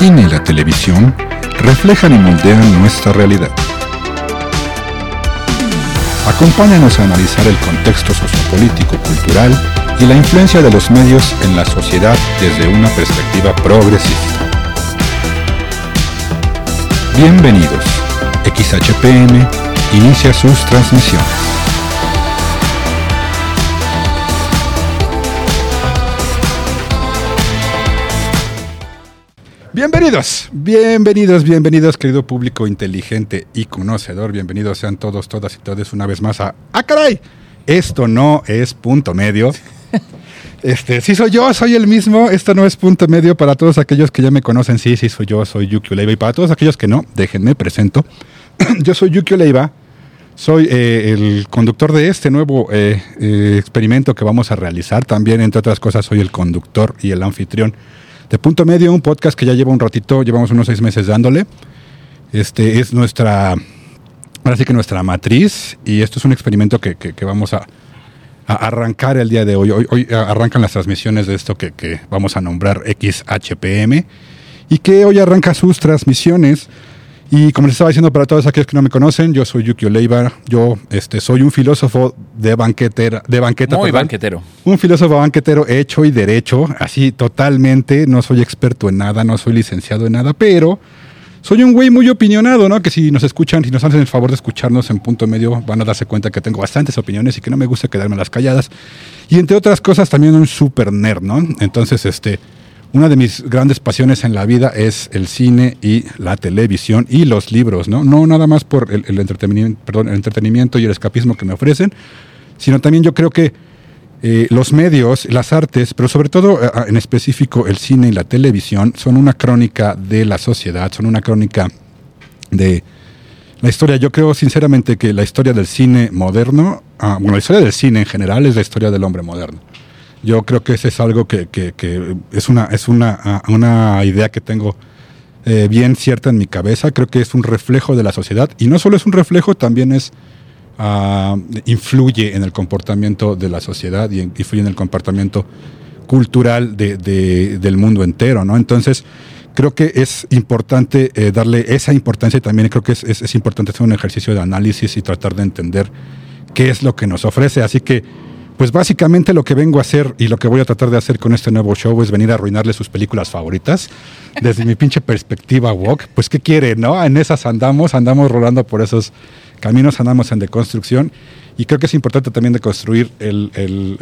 Cine y la televisión reflejan y moldean nuestra realidad. Acompáñanos a analizar el contexto sociopolítico, cultural y la influencia de los medios en la sociedad desde una perspectiva progresista. Bienvenidos. XHPM inicia sus transmisiones. Bienvenidos, bienvenidos, bienvenidos, querido público inteligente y conocedor. Bienvenidos sean todos, todas y todos una vez más a ¡Ah, caray! Esto no es punto medio. Este, sí soy yo, soy el mismo. Esto no es punto medio para todos aquellos que ya me conocen. Sí, sí soy yo, soy Yuki Oleiva. Y para todos aquellos que no, déjenme presento. yo soy Yuki Oleiva. Soy eh, el conductor de este nuevo eh, eh, experimento que vamos a realizar. También, entre otras cosas, soy el conductor y el anfitrión de Punto Medio, un podcast que ya lleva un ratito, llevamos unos seis meses dándole. Este es nuestra, ahora sí que nuestra matriz, y esto es un experimento que, vamos a, arrancar el día de hoy. hoy. arrancan las transmisiones de esto que, que vamos a nombrar XHPM, y que hoy arranca sus transmisiones y como les estaba diciendo para todos aquellos que no me conocen, yo soy Yuki Oleiva, yo este, soy un filósofo de banquetera, de banqueta. Muy banquetero. Un filósofo banquetero hecho y derecho, así totalmente, no soy experto en nada, no soy licenciado en nada, pero soy un güey muy opinionado, ¿no? Que si nos escuchan, si nos hacen el favor de escucharnos en punto medio, van a darse cuenta que tengo bastantes opiniones y que no me gusta quedarme las calladas. Y entre otras cosas, también un super nerd, ¿no? Entonces, este una de mis grandes pasiones en la vida es el cine y la televisión y los libros, ¿no? No nada más por el, entretenimiento, perdón, el entretenimiento y el escapismo que me ofrecen, sino también yo creo que eh, los medios, las artes, pero sobre todo eh, en específico el cine y la televisión, son una crónica de la sociedad, son una crónica de la historia. Yo creo sinceramente que la historia del cine moderno, ah, bueno, la historia del cine en general es la historia del hombre moderno. Yo creo que ese es algo que, es, una, es una, una idea que tengo eh, bien cierta en mi cabeza. Creo que es un reflejo de la sociedad y no solo es un reflejo, también es ah, influye en el comportamiento de la sociedad y influye en el comportamiento cultural del mundo entero, ¿no? Entonces, creo que es importante eh, darle esa importancia y también creo que es, es, importante hacer un ejercicio de análisis y tratar de entender qué es lo que nos ofrece. Así que pues básicamente lo que vengo a hacer y lo que voy a tratar de hacer con este nuevo show es venir a arruinarle sus películas favoritas. Desde mi pinche perspectiva walk, pues ¿qué quiere, no? En esas andamos, andamos rolando por esos caminos, andamos en deconstrucción. Y creo que es importante también deconstruir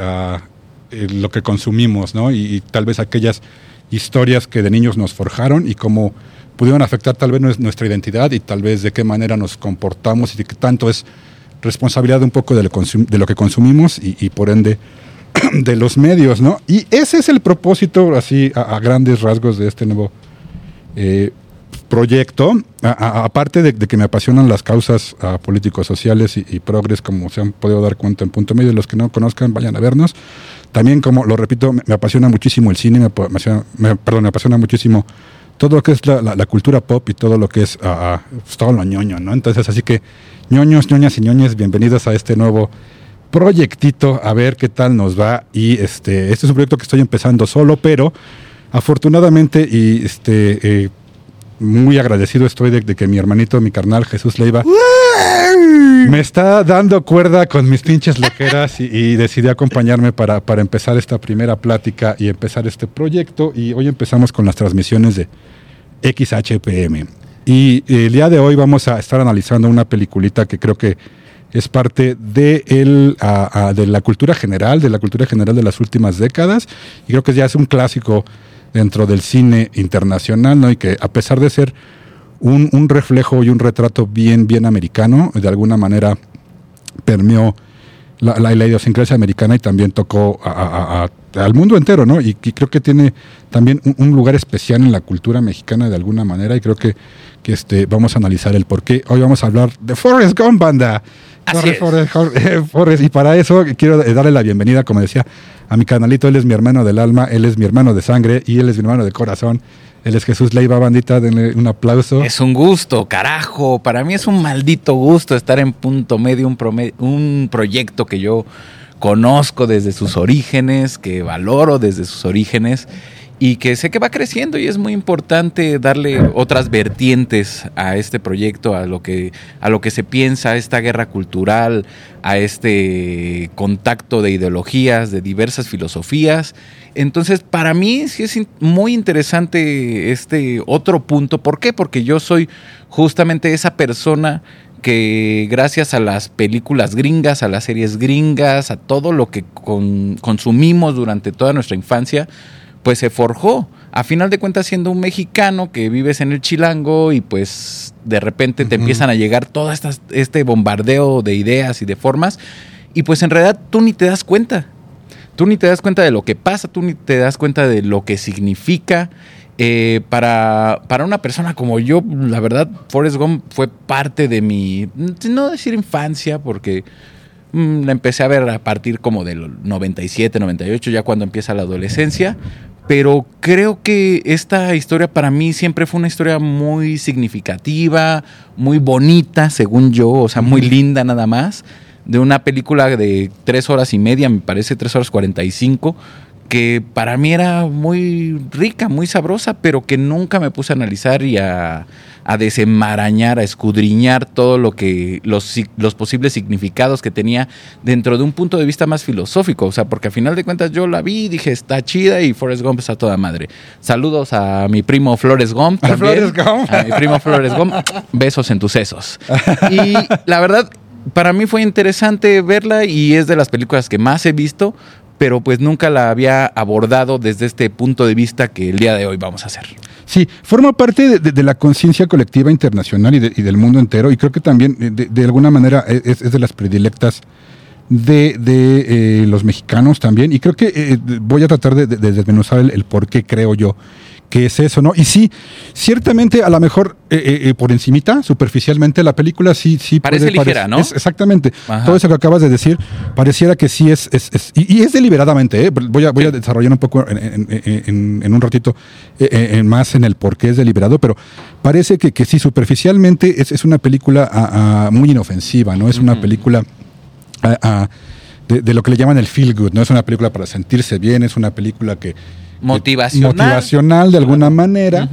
ah, el, lo que consumimos, ¿no? Y, tal vez aquellas historias que de niños nos forjaron y cómo pudieron afectar tal vez nuestra identidad y tal vez de qué manera nos comportamos y de qué tanto es responsabilidad un poco de lo, que consumimos y, por ende de los medios, ¿no? Y ese es el propósito, así, a, grandes rasgos de este nuevo eh, proyecto. aparte de, que me apasionan las causas políticos sociales y, progres, como se han podido dar cuenta en punto medio, los que no conozcan, vayan a vernos. También, como lo repito, me, apasiona muchísimo el cine, me, apasiona, perdón, me apasiona muchísimo todo lo que es la, cultura pop y todo lo que es pues, todo lo ñoño, ¿no? Entonces, así que ñoños, ñoñas y ñoñes, bienvenidos a este nuevo proyectito, a ver qué tal nos va. Y este, este es un proyecto que estoy empezando solo, pero afortunadamente y este eh, muy agradecido estoy de, que mi hermanito, mi carnal Jesús Leiva, me está dando cuerda con mis pinches loqueras y, y decidió acompañarme para, para empezar esta primera plática y empezar este proyecto. Y hoy empezamos con las transmisiones de XHPM. Y el día de hoy vamos a estar analizando una peliculita que creo que es parte de, el, de la cultura general, de la cultura general de las últimas décadas, y creo que ya es un clásico dentro del cine internacional, ¿no? Y que a pesar de ser un, un reflejo y un retrato bien, bien americano, de alguna manera permeó la, la, idiosincrasia americana y también tocó al mundo entero, ¿no? Y, creo que tiene también un, lugar especial en la cultura mexicana de alguna manera y creo que, que este, vamos a analizar el por qué. Hoy vamos a hablar de Forrest Gump, banda. Así Forrest, y para eso quiero darle la bienvenida, como decía, a mi canalito. Él es mi hermano del alma, él es mi hermano de sangre y él es mi hermano de corazón. Él es Jesús Leiva, bandita, denle un aplauso. Es un gusto, carajo. Para mí es un maldito gusto estar en punto medio, un, un proyecto que yo conozco desde sus orígenes, que valoro desde sus orígenes y que sé que va creciendo y es muy importante darle otras vertientes a este proyecto, a lo que, a lo que se piensa, a esta guerra cultural, a este contacto de ideologías, de diversas filosofías. Entonces, para mí sí es muy interesante este otro punto. ¿Por qué? Porque yo soy justamente esa persona que gracias a las películas gringas, a las series gringas, a todo lo que consumimos durante toda nuestra infancia, pues se forjó. A final de cuentas, siendo un mexicano que vives en el chilango y pues de repente te empiezan a llegar todo este bombardeo de ideas y de formas, y pues en realidad tú ni te das cuenta. Tú ni te das cuenta de lo que pasa, tú ni te das cuenta de lo que significa. Eh, para, para, una persona como yo, la verdad, Forrest Gump fue parte de mi, no decir infancia, porque mm, la empecé a ver a partir como del 97, 98, ya cuando empieza la adolescencia, pero creo que esta historia para mí siempre fue una historia muy significativa, muy bonita, según yo, o sea, muy linda nada más, de una película de tres horas y media, me parece tres horas cuarenta y cinco, que para mí era muy rica, muy sabrosa, pero que nunca me puse a analizar y a, desenmarañar, a escudriñar todo lo que los, los posibles significados que tenía dentro de un punto de vista más filosófico, o sea, porque a final de cuentas yo la vi y dije, está chida y Forrest Gump está toda madre. Saludos a mi primo Flores Gump también. A mi primo Flores Gump, besos en tus sesos. Y la verdad, para mí fue interesante verla y es de las películas que más he visto pero pues nunca la había abordado desde este punto de vista que el día de hoy vamos a hacer. Sí, forma parte de, la conciencia colectiva internacional y, del mundo entero y creo que también de, alguna manera es, de las predilectas de, eh, los mexicanos también y creo que eh, voy a tratar de, desmenuzar el, el por qué creo yo que es eso, ¿no? Y sí, ciertamente a lo mejor eh, eh, eh, por encimita, superficialmente, la película sí, sí parece ligera, ¿no? exactamente. Todo eso que acabas de decir pareciera que sí es, es, y, es deliberadamente, ¿eh? Voy a, voy a desarrollar un poco en, un ratito más en el por qué es deliberado, pero parece que, que sí, superficialmente es, una película ah, ah, muy inofensiva, ¿no? Es una película... Ah, de, de, lo que le llaman el feel good, ¿no? Es una película para sentirse bien, es una película que, motivacional. motivacional de alguna manera.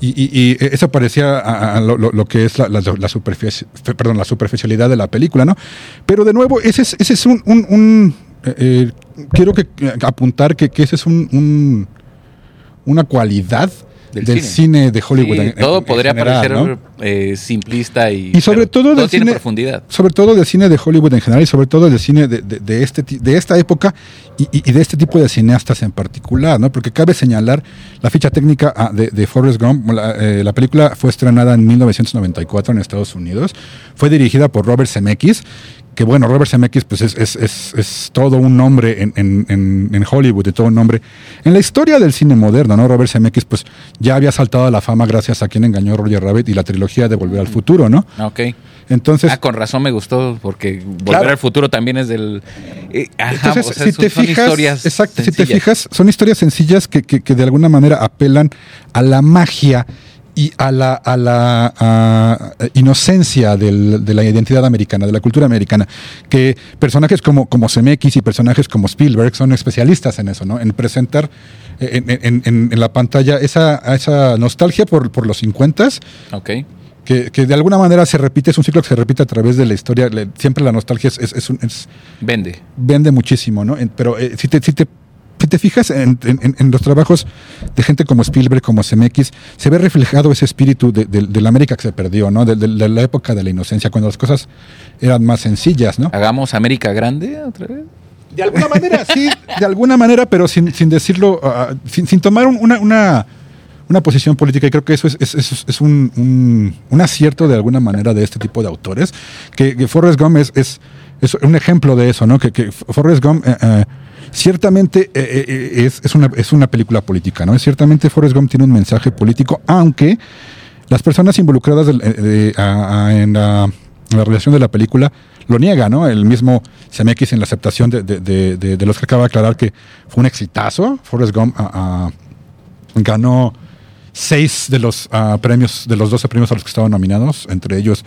y, eso parecía a, lo, que es la, la, perdón, la superficialidad de la película, ¿no? Pero de nuevo, ese es, ese es un... Eh, eh, quiero que, apuntar que, ese es un, una cualidad del, cine. de Hollywood. todo podría parecer eh, simplista y, y sobre todo, del cine, profundidad. Sobre todo del cine de Hollywood en general y sobre todo del cine de, de, este, de esta época y, de este tipo de cineastas en particular, ¿no? Porque cabe señalar la ficha técnica ah, de, de Forrest Gump. La, eh, la, película fue estrenada en 1994 en Estados Unidos. Fue dirigida por Robert Zemeckis que bueno, Robert Zemeckis pues es, es, es, es todo un nombre en, en, en, Hollywood, y todo un nombre en la historia del cine moderno, ¿no? Robert Zemeckis pues ya había saltado a la fama gracias a quien engañó a Roger Rabbit y la trilogía de Volver al Futuro, ¿no? Ok. Entonces, ah, con razón me gustó, porque Volver al Futuro también es del... Eh, entonces, si te fijas, exacto, si te fijas, son historias sencillas que, que, que de alguna manera apelan a la magia y a la, a la inocencia de la identidad americana, de la cultura americana, que personajes como, como Zemeckis y personajes como Spielberg son especialistas en eso, ¿no? En presentar en, en, la pantalla esa, esa nostalgia por, por los 50 Ok. Que, que, de alguna manera se repite, es un ciclo que se repite a través de la historia. siempre la nostalgia es, es, es, vende. Vende muchísimo, ¿no? Pero eh, si, te, si te te fijas en, los trabajos de gente como Spielberg, como CMX, se ve reflejado ese espíritu de, la América que se perdió, ¿no? De, la época de la inocencia, cuando las cosas eran más sencillas, ¿no? ¿Hagamos América grande otra vez? De alguna manera, sí, de alguna manera, pero sin, decirlo, ah, sin, tomar una, una, posición política. Y creo que eso es, es, un, acierto de alguna manera de este tipo de autores. Que, Forrest Gump es, es, un ejemplo de eso, ¿no? Que, que Forrest Gump... Eh, eh, ciertamente eh, eh, es, es, una, es una película política, ¿no? Ciertamente Forrest Gump tiene un mensaje político, aunque las personas involucradas en, la, realización de la película lo niegan, ¿no? El mismo CMX en la aceptación de, los que acaba de aclarar que fue un exitazo. Forrest Gump ganó seis de los premios, de los 12 premios a los que estaban nominados, entre ellos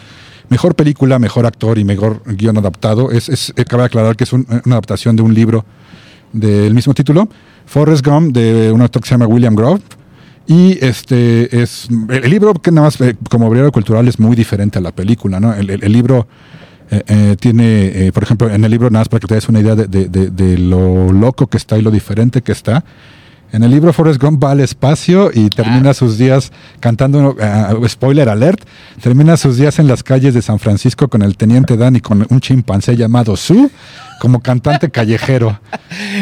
mejor película, mejor actor y mejor guion adaptado. Es, es cabe aclarar que es una adaptación de un libro del mismo título, Forrest Gump de un actor que se llama William Grove. Y este es el, libro que nada más eh, como obrero cultural es muy diferente a la película, ¿no? El, el- el libro eh, eh, tiene, eh, por ejemplo, en el libro nada más para que te des una idea de, de- de- de lo loco que está y lo diferente que está. En el libro Forrest Gump va al espacio y termina Ah. sus días cantando, ah, spoiler alert, termina sus días en las calles de San Francisco con el teniente Dan y con un chimpancé llamado Sue como cantante callejero.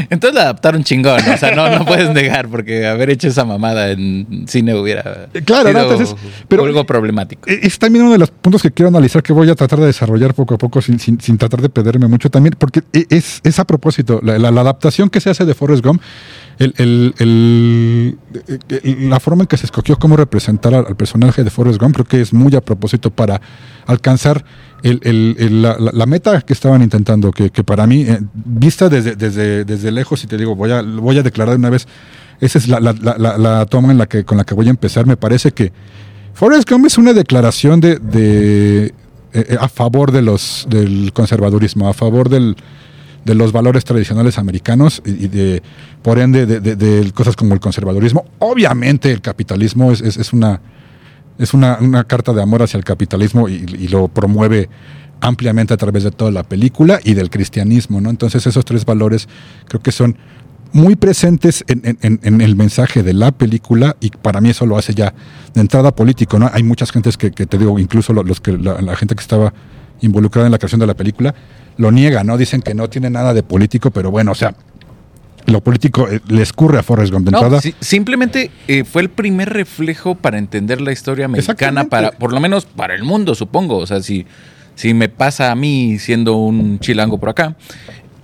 Entonces la adaptaron chingón, o sea, no, no puedes negar, porque haber hecho esa mamada en cine hubiera claro, ¿no? Entonces, pero- algo problemático. Eh, Es también uno de los puntos que quiero analizar que voy a tratar de desarrollar poco a poco sin, sin- sin tratar de perderme mucho también, porque e- es, es a propósito, la, la- la adaptación que se hace de Forrest Gump, el- el- la forma en que se escogió cómo representar al, al personaje de Forrest Gump, creo que es muy a propósito para alcanzar el- la, la- meta que estaban intentando, que, para mí, eh, vista desde, desde, desde lejos, y te digo, voy a, voy a declarar de una vez, esa es la, la- toma en la que, con la que voy a empezar, me parece que Forrest Gump es una declaración de, de, eh, eh, a favor de los, del conservadurismo, a favor del, de los valores tradicionales americanos y, de, por ende, de, cosas como el conservadurismo. Obviamente el capitalismo es- es una, es una, una carta de amor hacia el capitalismo y, lo promueve ampliamente a través de toda la película y del cristianismo, ¿no? Entonces esos tres valores creo que son muy presentes en, en- en- el mensaje de la película y para mí eso lo hace ya de entrada político, ¿no? Hay muchas gentes que, que te digo, incluso lo- los que la, la gente que estaba involucrada en la creación de la película lo niega, ¿no? Dicen que no tiene nada de político, pero bueno, o sea, lo político eh, le escurre a Forrest Gump No, si- simplemente eh, fue el primer reflejo para entender la historia americana, Exactamente. para, por lo menos para el mundo, supongo. O sea, si, si me pasa a mí siendo un chilango por acá,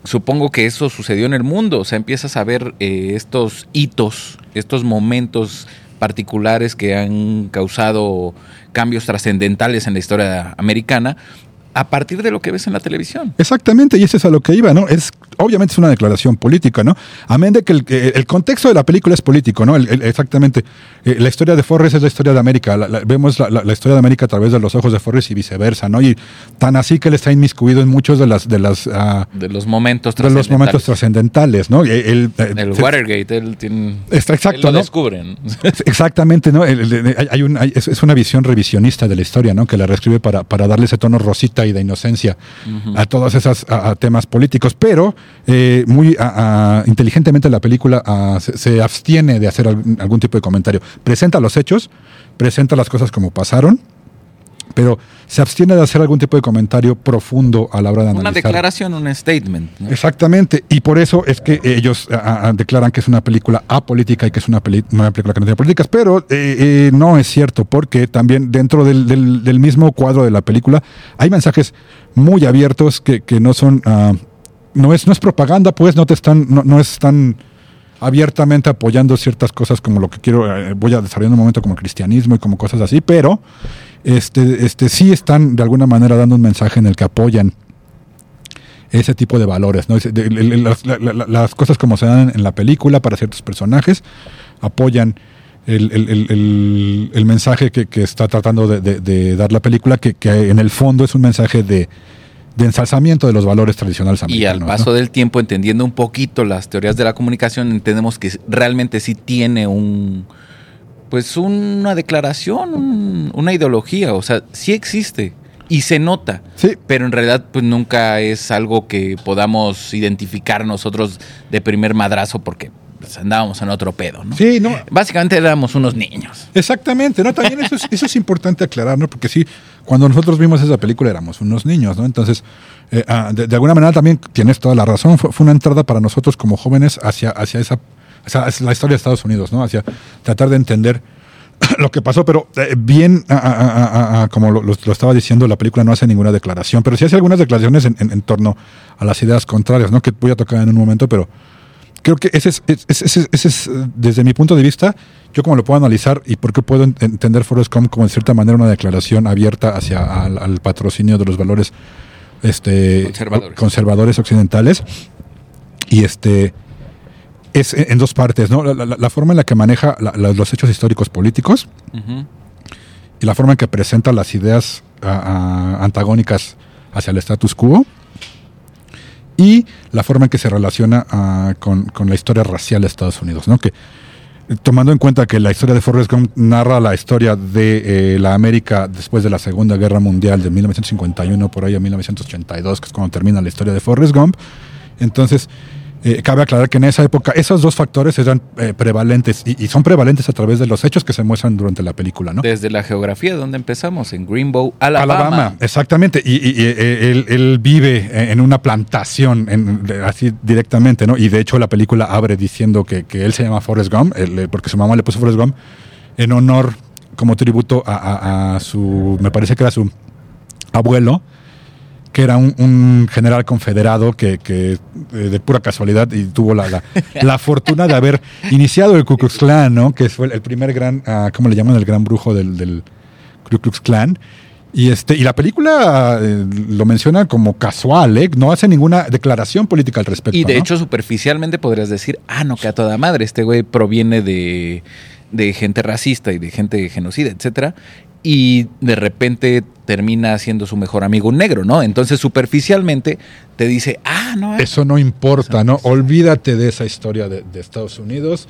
supongo que eso sucedió en el mundo. O sea, empiezas a ver eh, estos hitos, estos momentos particulares que han causado cambios trascendentales en la historia americana a partir de lo que ves en la televisión. Exactamente, y eso es a lo que iba, ¿no? Es, obviamente es una declaración política, ¿no? Amén de que el, que el contexto de la película es político, ¿no? El- el- exactamente. Eh, la historia de Forrest es la historia de América. La- la- vemos la, historia de América a través de los ojos de Forrest y viceversa, ¿no? Y tan así que él está inmiscuido en muchos de las de las ah, De los momentos de los momentos trascendentales, ¿no? Eh, El se- Watergate, él tiene. Está exacto, él lo ¿no? descubren. Exactamente, ¿no? Hay- hay un- hay- es, es una visión revisionista de la historia, ¿no? Que la reescribe para, para darle ese tono rosita y de inocencia a todos esos a- a temas políticos, pero eh, muy a- inteligentemente la película ah, se, se abstiene de hacer algún, algún tipo de comentario. Presenta los hechos, presenta las cosas como pasaron, pero se abstiene de hacer algún tipo de comentario profundo a la hora de Una analizar. declaración, un statement. ¿no? Exactamente, y por eso es que ellos ah, ah, declaran que es una película apolítica y que es una, peli- una película que no tiene políticas, pero eh, eh, no es cierto, porque también dentro del, del- del mismo cuadro de la película hay mensajes muy abiertos que, que no son, ah, no, es, no es propaganda, pues no te están, no, no están abiertamente apoyando ciertas cosas como lo que quiero, eh, voy a desarrollar en un momento como el cristianismo y como cosas así, pero este, este, sí están de alguna manera dando un mensaje en el que apoyan ese tipo de valores, ¿no? Las, la- la- las cosas como se dan en la película para ciertos personajes apoyan el, el- el- el- el mensaje que, que está tratando de, de- de dar la película, que, que en el fondo es un mensaje de, de ensalzamiento de los valores tradicionales Y al ¿no? paso del tiempo, entendiendo un poquito las teorías de la comunicación, entendemos que realmente sí tiene un. Pues una declaración, un- una ideología. O sea, sí existe. Y se nota. Sí, Pero en realidad, pues nunca es algo que podamos identificar nosotros de primer madrazo porque pues, andábamos en otro pedo, ¿no? sí, no, Básicamente éramos unos niños. Exactamente, ¿no? También eso es, eso es importante aclarar, ¿no? Porque sí, cuando nosotros vimos esa película éramos unos niños, ¿no? Entonces, eh, ah, de, de alguna manera también tienes toda la razón, fue, fue una entrada para nosotros como jóvenes hacia, hacia esa, hacia la historia de Estados Unidos, ¿no? Hacia tratar de entender lo que pasó, pero eh, bien, ah, ah, ah, como lo, lo- estaba diciendo, la película no hace ninguna declaración, pero sí hace algunas declaraciones en, en- en torno a las ideas contrarias, ¿no? Que voy a tocar en un momento, pero creo que ese es, es- ese es- ese es, eh, desde mi punto de vista, yo como lo puedo analizar y por qué puedo ent- entender Forrest Gump como en cierta manera una declaración abierta hacia al, al patrocinio de los valores este, Conservadores. conservadores occidentales. Y este es en dos partes, ¿no? La, la- la forma en la que maneja la- los hechos históricos políticos y la forma en que presenta las ideas ah, ah, antagónicas hacia el status quo y la forma en que se relaciona ah, con, con la historia racial de Estados Unidos, ¿no? Que tomando en cuenta que la historia de Forrest Gump narra la historia de eh, la América después de la Segunda Guerra Mundial de 1951 por ahí a 1982, que es cuando termina la historia de Forrest Gump. Entonces, eh, cabe aclarar que en esa época esos dos factores eran eh, prevalentes y, son prevalentes a través de los hechos que se muestran durante la película, ¿no? Desde la geografía, donde empezamos, en Greenbow, Alabama. Alabama, exactamente. Y, eh, él, vive en una plantación, así directamente, ¿no? Y de hecho la película abre diciendo que, él se llama Forrest Gump, porque su mamá le puso Forrest Gump en honor, como tributo a su, me parece que era su abuelo, que era un, general confederado que, eh, de pura casualidad y tuvo la, la, fortuna de haber iniciado el Ku Klux Klan, ¿no? que fue el primer gran, uh, ¿cómo le llaman? El gran brujo del, del Ku Klux Klan. Y, este, y la película eh, lo menciona como casual, ¿eh? no hace ninguna declaración política al respecto. Y de hecho, superficialmente podrías decir, ah, no, que a toda madre, este güey proviene de, de gente racista y de gente genocida, etcétera y de repente termina siendo su mejor amigo un negro, ¿no? Entonces superficialmente te dice, ah, no. Eso no importa, ¿no? Olvídate de esa historia de, Estados Unidos.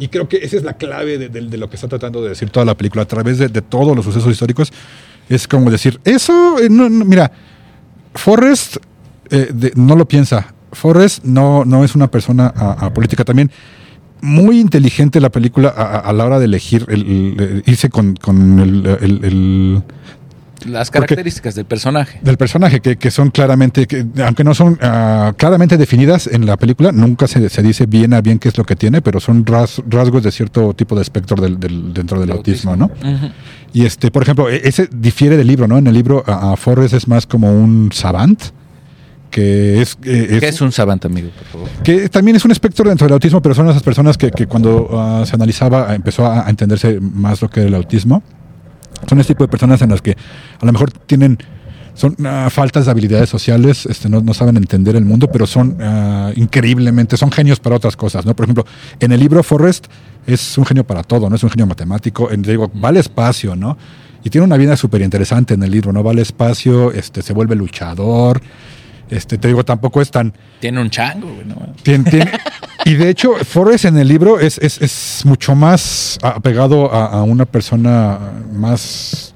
Y creo que esa es la clave de, lo que está tratando de decir toda la película, a través de, todos los sucesos históricos. Es como decir, eso, eh, no, mira, Forrest eh, no lo piensa. Forrest no, no es una persona política también muy inteligente la película a, la hora de elegir, el, irse con, el, las características del personaje. Del personaje, que, son claramente, que, aunque no son ah, claramente definidas en la película, nunca se, se, dice bien a bien qué es lo que tiene, pero son rasgos de cierto tipo de espectro del, dentro del autismo, ¿no? Y este, por ejemplo, e, ese difiere del libro, ¿no? En el libro a, Forrest es más como un savant, que es... ¿Qué es un savant, amigo, por favor? Que también es un espectro dentro del autismo, pero son esas personas que, cuando ah, se analizaba empezó a, entenderse más lo que era el autismo. Son ese tipo de personas en las que a lo mejor tienen son ah, faltas de habilidades sociales, este, no, saben entender el mundo, pero son ah, increíblemente, son genios para otras cosas, ¿no? Por ejemplo, en el libro Forrest es un genio para todo, ¿no? Es un genio matemático, en, digo, vale espacio, ¿no? Y tiene una vida súper interesante en el libro, ¿no? Vale espacio, este, se vuelve luchador, este, te digo, tampoco es tan. Tiene un chango, güey. Tiene, y de hecho, Forrest en el libro es, es, es mucho más apegado a, una persona más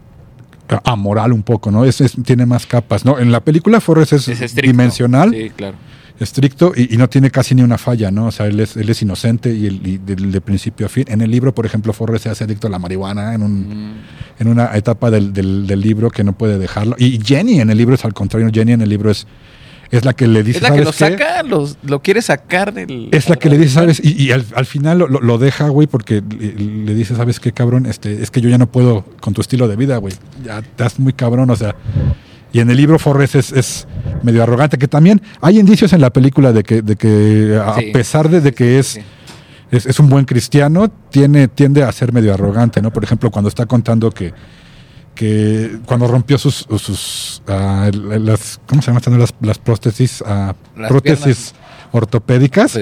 amoral un poco, ¿no? Es, tiene más capas, ¿no? En la película Forrest es, dimensional. Sí, claro. Estricto y, no tiene casi ni una falla, ¿no? O sea, él es, él es inocente y, el, de, principio a fin. En el libro, por ejemplo, Forrest se hace adicto a la marihuana en, un, mm. en una etapa del, del, del, libro que no puede dejarlo. Y Jenny en el libro es al contrario. Jenny en el libro es es la que le dice. Es la que lo saca, lo, quiere sacar del. Es la que le dice, ¿sabes? Y, al, final lo, deja, güey, porque le, dice, ¿sabes qué, cabrón? Este, es que yo ya no puedo con tu estilo de vida, güey. Ya estás muy cabrón, o sea. Y en el libro Forrest es, medio arrogante, que también hay indicios en la película de que, de que a pesar de, que es, es, un buen cristiano, tiene, tiende a ser medio arrogante, ¿no? Por ejemplo, cuando está contando que que cuando rompió sus, sus uh, las, ¿cómo se llaman las, las prótesis? Uh, prótesis ortopédicas.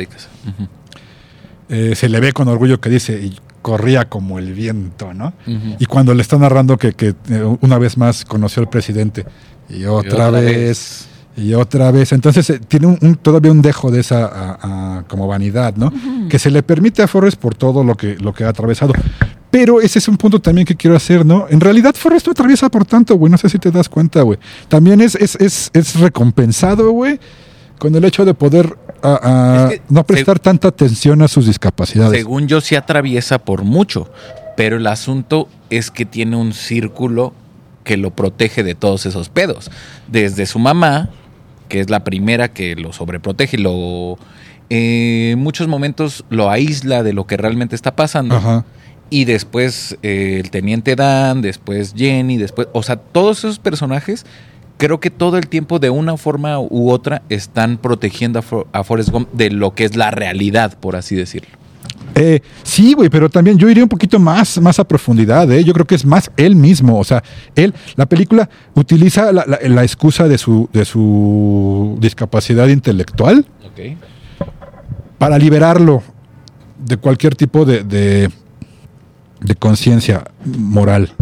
eh, se le ve con orgullo que dice, y corría como el viento, ¿no? Y cuando le está narrando que, que eh, una vez más conoció al presidente y otra, vez, y otra vez. Entonces eh, tiene un, todavía un dejo de esa como vanidad, ¿no? Que se le permite a Forrest por todo lo que, lo que ha atravesado. Pero ese es un punto también que quiero hacer, ¿no? En realidad Forrest no atraviesa por tanto, güey. No sé si te das cuenta, güey. También es, es, es, es recompensado, güey, con el hecho de poder no prestar tanta atención a sus discapacidades. Según yo, sí atraviesa por mucho. Pero el asunto es que tiene un círculo que lo protege de todos esos pedos. Desde su mamá, que es la primera que lo sobreprotege y lo... Eh, en muchos momentos lo aísla de lo que realmente está pasando. Ajá y después eh, el teniente Dan, después Jenny, después, o sea, todos esos personajes creo que todo el tiempo de una forma u otra están protegiendo a, Forrest Gump de lo que es la realidad, por así decirlo. Eh, sí, güey, pero también yo iría un poquito más, más a profundidad, ¿eh? Yo creo que es más él mismo. O sea, él, la película utiliza la, excusa de su, de su discapacidad intelectual para liberarlo de cualquier tipo de de conciencia moral,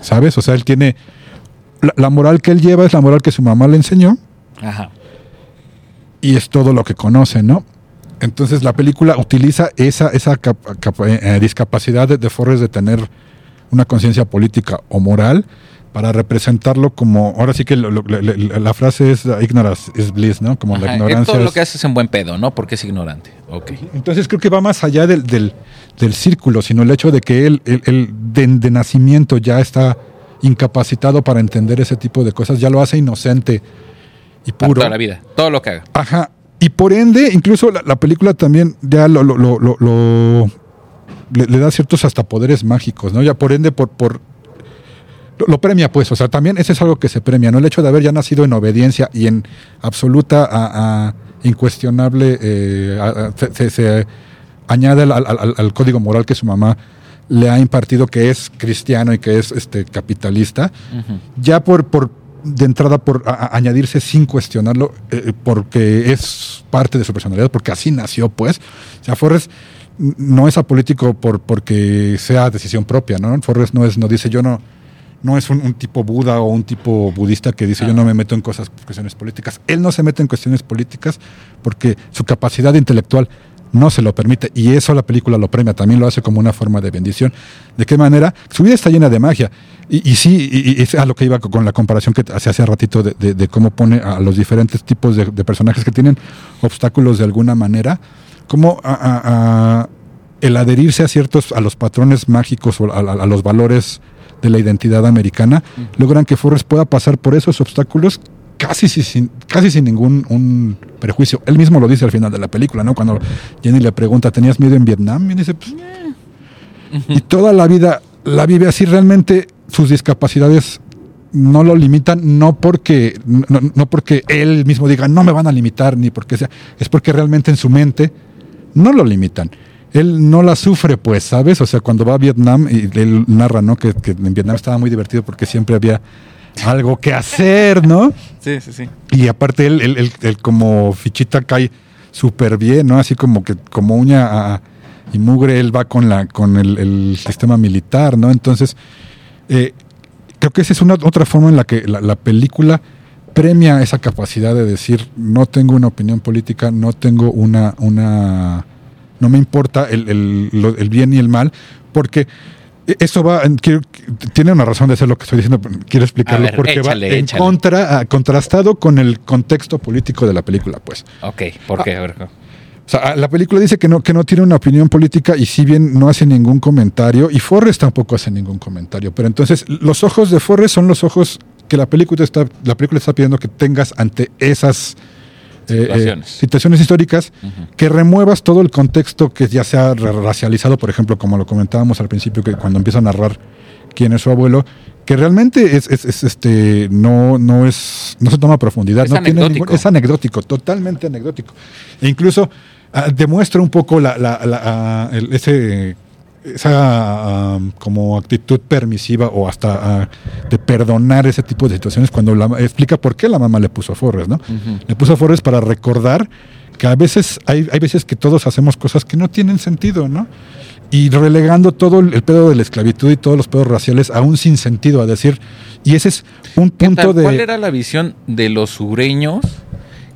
¿sabes? O sea, él tiene... La, moral que él lleva es la moral que su mamá le enseñó. Ajá. y es todo lo que conoce, ¿no? Entonces la película utiliza esa, esa eh, discapacidad de, de Forrest de tener una conciencia política o moral para representarlo como, ahora sí que la, frase es ignorance is bliss, ¿no? Como la ignorancia. Todo lo que hace es un buen pedo, ¿no? Porque es ignorante. Ok. Entonces creo que va más allá del, del, círculo, sino el hecho de que él, de, nacimiento ya está incapacitado para entender ese tipo de cosas, ya lo hace inocente y puro. toda la vida, todo lo que haga. Ajá. Y por ende, incluso la, película también ya lo, lo le, da ciertos hasta poderes mágicos, ¿no? Ya por ende, por, por lo, premia, pues, o sea, también ese es algo que se premia, ¿no? El hecho de haber ya nacido en obediencia y en absoluta, a, incuestionable, eh, se, añade al, código moral que su mamá le ha impartido, que es cristiano y que es este capitalista, ya por, por de entrada por añadirse sin cuestionarlo, eh, porque es parte de su personalidad, porque así nació, pues. O sea, Forrest no es apolítico por, porque sea decisión propia, ¿no? Forrest no es, no dice yo no, no es un, tipo Buda o un tipo budista que dice yo no me meto en cosas, cuestiones políticas. Él no se mete en cuestiones políticas porque su capacidad intelectual no se lo permite y eso la película lo premia, también lo hace como una forma de bendición. ¿De qué manera? Su vida está llena de magia y, y sí, y, es a lo que iba con la comparación que hace hace ratito de, cómo pone a los diferentes tipos de, personajes que tienen obstáculos de alguna manera, cómo el adherirse a ciertos, a los patrones mágicos o a los valores de la identidad americana, logran que Forrest pueda pasar por esos obstáculos casi sin, casi sin ningún un prejuicio. Él mismo lo dice al final de la película, ¿no? Cuando Jenny le pregunta, ¿tenías miedo en Vietnam? Y dice, pues, y toda la vida la vive así. Realmente sus discapacidades no lo limitan, no porque, no, porque él mismo diga, no me van a limitar, ni porque sea, es porque realmente en su mente no lo limitan él no la sufre, pues, ¿sabes? O sea, cuando va a Vietnam, y él narra, ¿no? Que, en Vietnam estaba muy divertido porque siempre había algo que hacer, ¿no? Sí, sí, sí. Y aparte él, él, como fichita cae súper bien, ¿no? Así como que como uña y mugre él va con la con el, sistema militar, ¿no? Entonces, eh, creo que esa es una otra forma en la que la, la, película premia esa capacidad de decir no tengo una opinión política, no tengo una, una no me importa el, bien y el mal, porque eso va, tiene una razón de ser lo que estoy diciendo, quiero explicarlo, porque va en contra, ah, contrastado con el contexto político de la película, pues. Ok, ¿por qué? Ah, o sea, la película dice que no, que no tiene una opinión política y si bien no hace ningún comentario, y Forrest tampoco hace ningún comentario, pero entonces los ojos de Forrest son los ojos que la película está, la película está pidiendo que tengas ante esas eh, eh, situaciones. históricas, que remuevas todo el contexto que ya se ha racializado, por ejemplo, como lo comentábamos al principio, que cuando empieza a narrar quién es su abuelo, que realmente es, este no no es no se toma profundidad, es no anecdótico. es anecdótico, totalmente anecdótico. E incluso ah, demuestra un poco la, ah, ese esa como actitud permisiva o hasta ah, de perdonar ese tipo de situaciones cuando la, explica por qué la mamá le puso a Forrest, ¿no? Le puso a Forrest para recordar que a veces hay, hay veces que todos hacemos cosas que no tienen sentido, ¿no? Y relegando todo el, pedo de la esclavitud y todos los pedos raciales a un sinsentido, a decir, y ese es un punto de... ¿Cuál era la visión de los sureños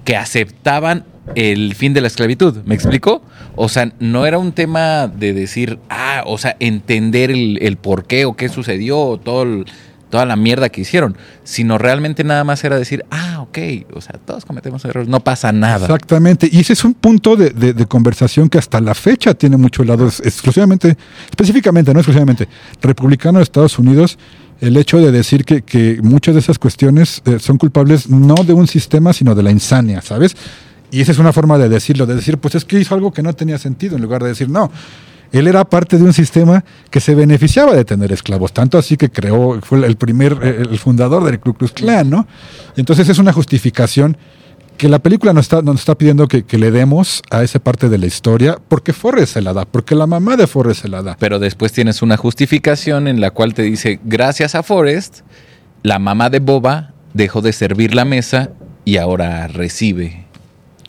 que aceptaban el fin de la esclavitud. ¿Me explico? O sea, no era un tema de decir, ah, o sea, entender el, por qué o qué sucedió o todo toda la mierda que hicieron, sino realmente nada más era decir, ah, ok, o sea, todos cometemos errores, no pasa nada. Exactamente, y ese es un punto de, conversación que hasta la fecha tiene mucho lado, exclusivamente, específicamente, no exclusivamente, republicano de Estados Unidos, el hecho de decir que, muchas de esas cuestiones eh, son culpables no de un sistema, sino de la insania, ¿sabes? Y esa es una forma de decirlo, de decir, pues es que hizo algo que no tenía sentido, en lugar de decir, no, él era parte de un sistema que se beneficiaba de tener esclavos, tanto así que creó, fue el primer, eh, el fundador del Ku Klux ¿no? entonces es una justificación que la película nos está, nos está pidiendo que, le demos a esa parte de la historia, porque Forrest se la da, porque la mamá de Forrest se la da. Pero después tienes una justificación en la cual te dice, gracias a Forrest, la mamá de Boba dejó de servir la mesa y ahora recibe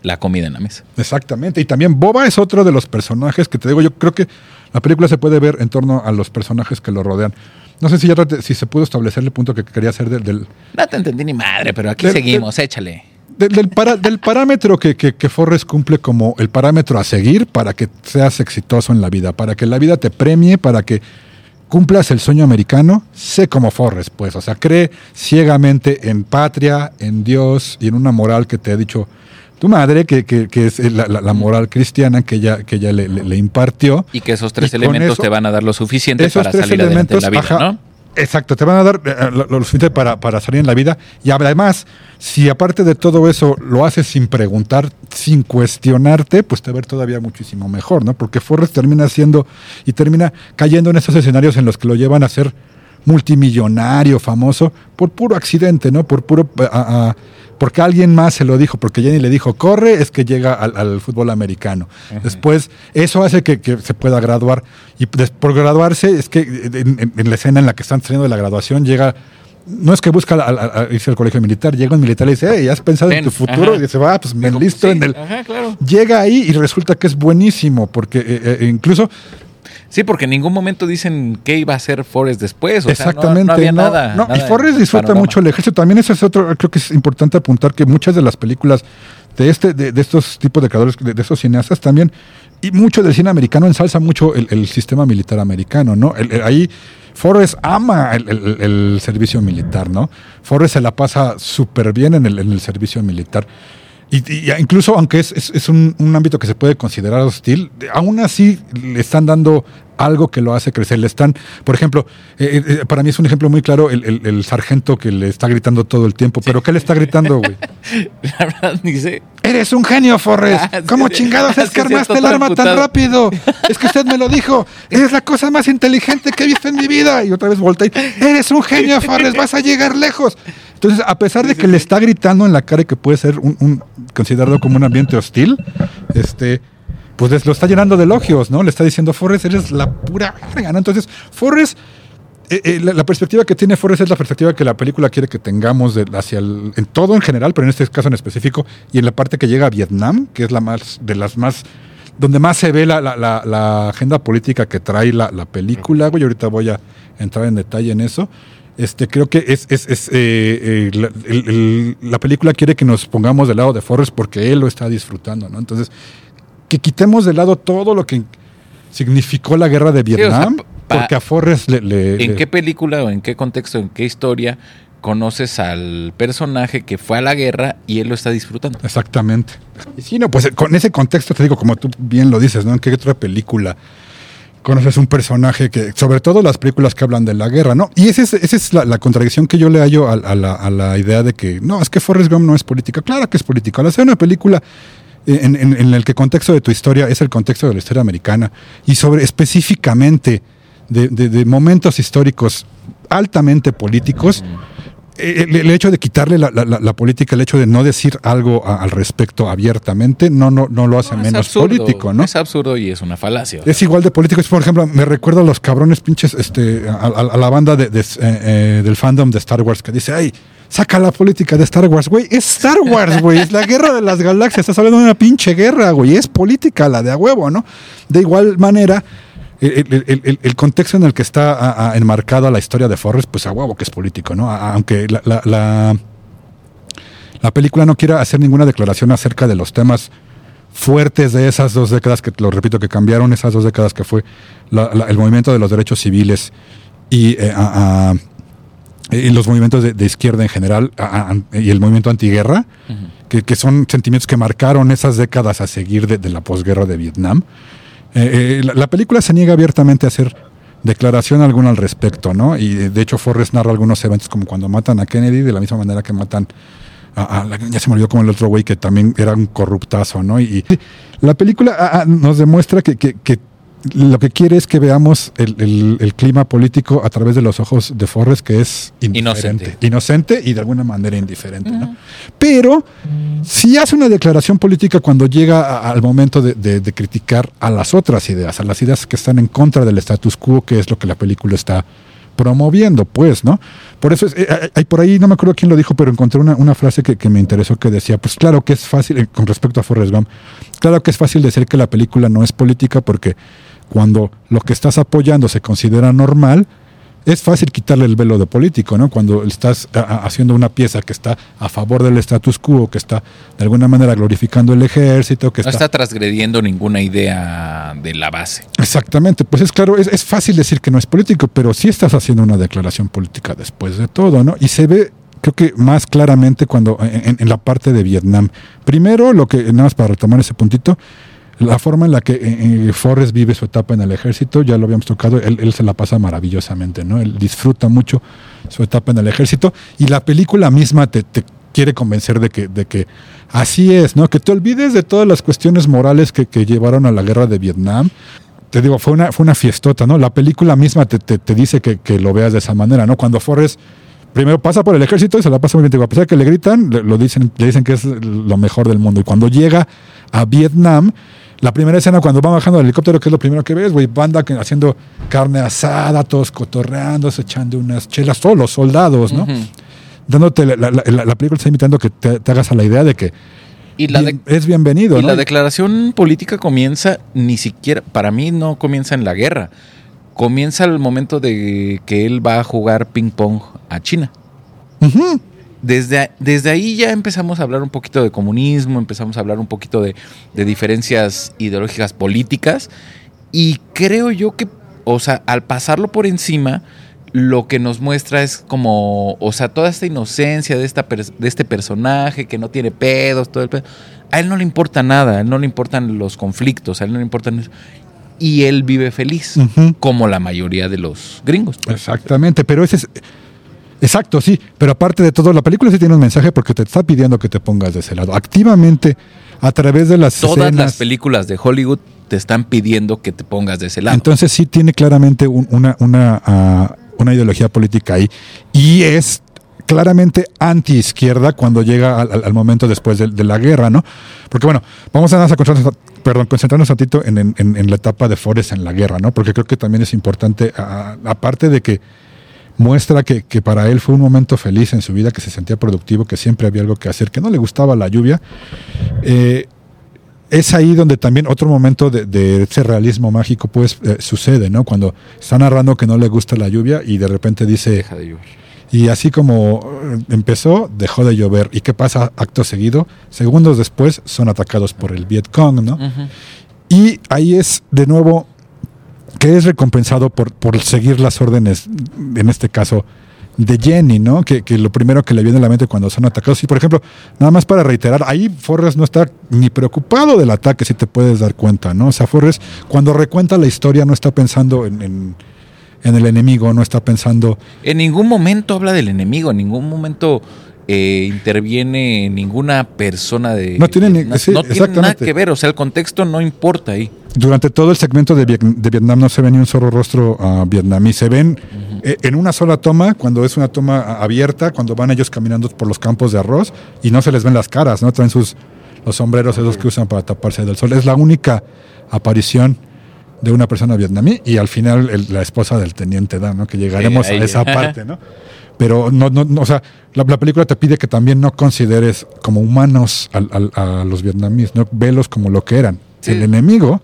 la comida en la mesa. Exactamente. Y también Boba es otro de los personajes que te digo, yo creo que la película se puede ver en torno a los personajes que lo rodean. No sé si ya si se pudo establecer el punto que quería hacer del, No te entendí ni madre, pero aquí seguimos, échale. Del, del para- del parámetro que, que, que Forrest cumple como el parámetro a seguir para que seas exitoso en la vida, para que la vida te premie, para que cumplas el sueño americano, sé como Forrest, pues, o sea, cree ciegamente en patria, en Dios y en una moral que te ha dicho tu madre, que, que- que es la, la- la moral cristiana que ella, que ella le, le- le impartió. Y que esos tres Y elementos eso- te van a dar lo suficiente para salir adelante en la vida, ajá, ¿no? Exacto, te van a dar eh, lo, lo suficiente para, para salir en la vida. Y además, si aparte de todo eso lo haces sin preguntar, sin cuestionarte, pues te va a ver todavía muchísimo mejor, ¿no? Porque Forrest termina siendo y termina cayendo en esos escenarios en los que lo llevan a ser multimillonario, famoso, por puro accidente, ¿no? Por puro. eh, a- a- porque alguien más se lo dijo, porque Jenny le dijo, corre, es que llega al, al fútbol americano. Después, eso hace que, que se pueda graduar. Y por graduarse, es que en, la escena en la que están saliendo de la graduación, llega. No es que busca a- a- a irse al colegio militar, llega un militar y dice, hey, ¿has pensado en tu futuro? ajá. Y dice, va, pues me enlisto sí, en el. Ajá, claro. Llega ahí y resulta que es buenísimo, porque eh, eh, incluso Sí, porque en ningún momento dicen qué iba a hacer Forrest después. O sea, no- Exactamente. no, había no, nada. no, y nada Forrest en disfruta panorama. mucho el ejército. También eso es otro, creo que es importante apuntar que muchas de las películas de este, de, de estos tipos de creadores, de, de estos cineastas también, y mucho del cine americano ensalza mucho el, el sistema militar americano, ¿no? El- el- ahí Forrest ama el, servicio militar, ¿no? Forrest se la pasa súper bien en el servicio militar. Y, y incluso aunque es, es- es un, un ámbito que se puede considerar hostil, aún así le están dando algo que lo hace crecer. Le están, por ejemplo, eh, eh, para mí es un ejemplo muy claro el, el- el sargento que le está gritando todo el tiempo. ¿Pero qué le está gritando, güey? La verdad, ni sé. Eres un genio, Forrest. Ah, ¿Cómo sí. chingados Ah, es que armaste el arma tan rápido? Es que usted me lo dijo. Eres la cosa más inteligente que he visto en mi vida. Y otra vez voltea y, eres un genio, Forrest. Vas a llegar lejos. Entonces, a pesar de que le está gritando en la cara y que puede ser un, un- considerado como un ambiente hostil, este, pues lo está llenando de elogios, ¿no? Le está diciendo, Forrest, eres la pura verga, ¿no? Entonces, Forrest eh, eh, la, perspectiva que tiene Forrest es la perspectiva que la película quiere que tengamos de- hacia el, en todo en general, pero en este caso en específico, y en la parte que llega a Vietnam, que es la más, de las más, donde más se ve la, la- la- la agenda política que trae la, la película, güey, ahorita voy a entrar en detalle en eso. Este, creo que es, es- es, eh, eh, la, el- el- la película quiere que nos pongamos del lado de Forrest porque él lo está disfrutando, ¿no? Entonces, que quitemos de lado todo lo que significó la guerra de o sea, Vietnam, porque a Forrest le... le- ¿En le- qué película o en qué contexto, en qué historia conoces al personaje que fue a la guerra y él lo está disfrutando? Exactamente. Y sí, no, pues con ese contexto te digo, como tú bien lo dices, ¿no? ¿En qué otra película conoces un personaje que, sobre todo las películas que hablan de la guerra, ¿no? Y esa es, esa es la, contradicción que yo le hallo a, la, idea de que, no, es que Forrest Gump no es política. Claro que es política. Al hacer una película eh, en, en- en el que contexto de tu historia es el contexto de la historia americana y sobre específicamente de, de- de momentos históricos altamente políticos, el, el hecho de quitarle la, la- política, el hecho de no decir algo a- al respecto abiertamente, no, no, no lo hace No, menos absurdo, político, ¿no? Es absurdo y es una falacia. Es igual de político. Es, por ejemplo, me recuerdo a los cabrones pinches, este, a, a- a la banda de- de- eh, eh, del fandom de Star Wars que dice, ay, saca la política de Star Wars, güey. Es Star Wars, güey. Es la guerra de las galaxias. Estás hablando de una pinche guerra, güey. Es política la de a huevo, ¿no? De igual manera, el, contexto en el que está a- a- enmarcada la historia de Forrest, pues a huevo que es político, ¿no? A- aunque la- la- la la película no quiere hacer ninguna declaración acerca de los temas fuertes de esas dos décadas, que lo repito, que cambiaron esas dos décadas, que fue el movimiento de los derechos civiles y, eh, y los movimientos de, de izquierda en general y el movimiento antiguerra, que, que son sentimientos que marcaron esas décadas a seguir de, de la posguerra de Vietnam. Eh, eh, la, la película se niega abiertamente a hacer declaración alguna al respecto, ¿no? Y eh, de hecho Forrest narra algunos eventos como cuando matan a Kennedy, de la misma manera que matan a, a ya se me olvidó como el otro güey que también era un corruptazo, ¿no? Y, la película nos demuestra que, que- que lo que quiere es que veamos el, el- el clima político a través de los ojos de Forrest, que es. Inocente. Inocente y de alguna manera indiferente, ¿no? Pero sí hace una declaración política cuando llega a- al momento de, de- de criticar a las otras ideas, a las ideas que están en contra del status quo, que es lo que la película está promoviendo, pues, ¿no? Por eso, es, eh, hay- hay por ahí, no me acuerdo quién lo dijo, pero encontré una, una frase que, que me interesó que decía, pues claro que es fácil, eh, con respecto a Forrest Gump, claro que es fácil decir que la película no es política porque cuando lo que estás apoyando se considera normal, es fácil quitarle el velo de político, ¿no? Cuando estás haciendo una pieza que está a favor del status quo, que está de alguna manera glorificando el ejército, que No está... está transgrediendo ninguna idea de la base. Exactamente, pues es claro, es, es fácil decir que no es político, pero sí estás haciendo una declaración política después de todo, ¿no? Y se ve, creo que más claramente cuando en, en la parte de Vietnam. Primero, lo que, nada más para retomar ese puntito, la forma en la que eh, eh, Forrest vive su etapa en el ejército, ya lo habíamos tocado, él, él se la pasa maravillosamente, ¿no? Él disfruta mucho su etapa en el ejército y la película misma te, te quiere convencer de que, de que así es, ¿no? Que te olvides de todas las cuestiones morales que, que llevaron a la guerra de Vietnam. Te digo, fue una, fue una fiestota, ¿no? La película misma te, te, te dice que, que lo veas de esa manera, ¿no? Cuando Forrest primero pasa por el ejército y se la pasa muy bien. A pesar de que le gritan, le, lo dicen, le dicen que es lo mejor del mundo. Y cuando llega a Vietnam, la primera escena cuando va bajando del helicóptero, que es lo primero que ves, güey, banda haciendo carne asada, todos cotorreándose, echando unas chelas, todos los soldados, ¿no? Dándote, la, la- la- la película está invitando que te, te hagas a la idea de que Y la, de- bien- es bienvenido, y ¿no? la declaración política comienza ni siquiera, para mí no comienza en la guerra. Comienza el momento de que él va a jugar ping pong a China. Desde, desde ahí ya empezamos a hablar un poquito de comunismo, empezamos a hablar un poquito de, de diferencias ideológicas políticas y creo yo que, o sea, al pasarlo por encima, lo que nos muestra es como, o sea, toda esta inocencia de, esta de este personaje que no tiene pedos, todo el pedo. A él no le importa nada, a él no le importan los conflictos, a él no le importan eso. Y él vive feliz, como la mayoría de los gringos. Exactamente, pero ese es. Exacto, sí. Pero aparte de todo, la película sí tiene un mensaje porque te está pidiendo que te pongas de ese lado. Activamente, a través de las Todas escenas. las películas de Hollywood te están pidiendo que te pongas de ese lado. Entonces sí tiene claramente un- una, una, ah, una ideología política ahí. Y es claramente anti-izquierda cuando llega al, momento después de, de la guerra, ¿no? Porque bueno, vamos a, a perdón, concentrarnos un ratito en, en- la etapa de Forrest en la guerra, ¿no? Porque creo que también es importante, aparte de que muestra que, que para él fue un momento feliz en su vida, que se sentía productivo, que siempre había algo que hacer, que no le gustaba la lluvia. Eh, es ahí donde también otro momento de, de ese realismo mágico pues eh, sucede, ¿no? Cuando está narrando que no le gusta la lluvia y de repente dice, Deja de llover. Y así como eh, empezó, dejó de llover. ¿Y qué pasa acto seguido? Segundos después son atacados por el Vietcong, ¿no? Y ahí es de nuevo que es recompensado por, por seguir las órdenes, en este caso, de Jenny, ¿no? Que, que lo primero que le viene a la mente cuando son atacados. Y por ejemplo, nada más para reiterar, ahí Forrest no está ni preocupado del ataque, si te puedes dar cuenta, ¿no? O sea, Forrest, cuando recuenta la historia, no está pensando en, en- en el enemigo, no está pensando. En ningún momento habla del enemigo, en ningún momento eh, interviene ninguna persona de... No tiene ni- na- sí, no tiene nada que ver, o sea, el contexto no importa ahí. Durante todo el segmento de, de Vietnam no se ve ni un solo rostro ah, vietnamí. Se ven eh, en una sola toma, cuando es una toma ah, abierta, cuando van ellos caminando por los campos de arroz y no se les ven las caras, ¿no? Traen sus los sombreros esos que usan para taparse del sol. Es la única aparición de una persona vietnamí y al final el- la esposa del teniente Dan, ¿no? Que llegaremos a esa parte, ¿no? Pero no, no, no, o sea, la, la película te pide que también no consideres como humanos a los vietnamíes, ¿no? Velos como lo que eran. Sí. El enemigo.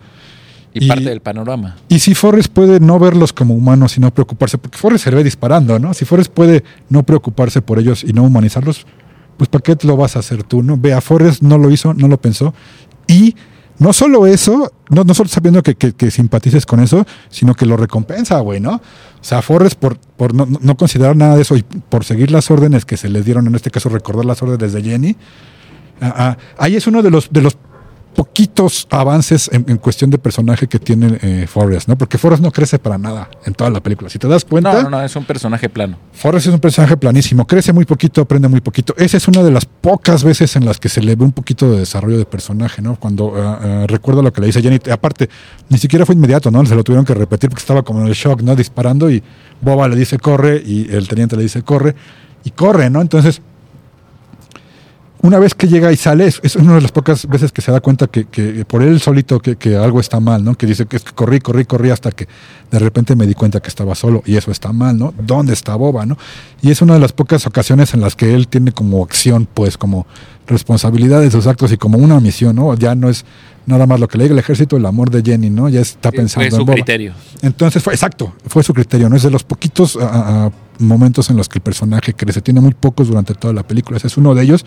Y, Y- parte del panorama. Y si Forrest puede no verlos como humanos y no preocuparse, porque Forrest se ve disparando, ¿no? Si Forrest puede no preocuparse por ellos y no humanizarlos, pues ¿para qué te lo vas a hacer tú, no? Ve, a Forrest no lo hizo, no lo pensó. Y no solo eso, no, no solo sabiendo que, que- que simpatices con eso, sino que lo recompensa, güey, ¿no? O sea, Forrest por, por no, no- considerar nada de eso y por seguir las órdenes que se les dieron, en este caso recordar las órdenes de Jenny, ah, ah, ahí es uno de los, de los poquitos avances en, en cuestión de personaje que tiene eh, Forrest, ¿no? Porque Forrest no crece para nada en toda la película. Si te das cuenta, No, no, no, es un personaje plano. Forrest es un personaje planísimo, crece muy poquito, aprende muy poquito. Esa es una de las pocas veces en las que se le ve un poquito de desarrollo de personaje, ¿no? Cuando ah, ah, recuerdo lo que le dice Jenny, aparte, ni siquiera fue inmediato, ¿no? Se lo tuvieron que repetir porque estaba como en el shock, ¿no? Disparando y Boba le dice corre y el teniente le dice corre y corre, ¿no? Entonces, una vez que llega y sale, es, es una de las pocas veces que se da cuenta que, que por él solito que, que algo está mal, ¿no? Que dice que es que corrí, corrí, corrí hasta que de repente me di cuenta que estaba solo y eso está mal, ¿no? ¿Dónde está Boba, no? Y es una de las pocas ocasiones en las que él tiene como acción, pues, como responsabilidad de sus actos y como una misión, ¿no? Ya no es nada más lo que le diga el ejército, el amor de Jenny, ¿no? Ya está pensando Fue su en Boba. criterio. Entonces fue exacto, fue su criterio, ¿no? Es de los poquitos ah, momentos en los que el personaje crece. Tiene muy pocos durante toda la película. Ese es uno de ellos.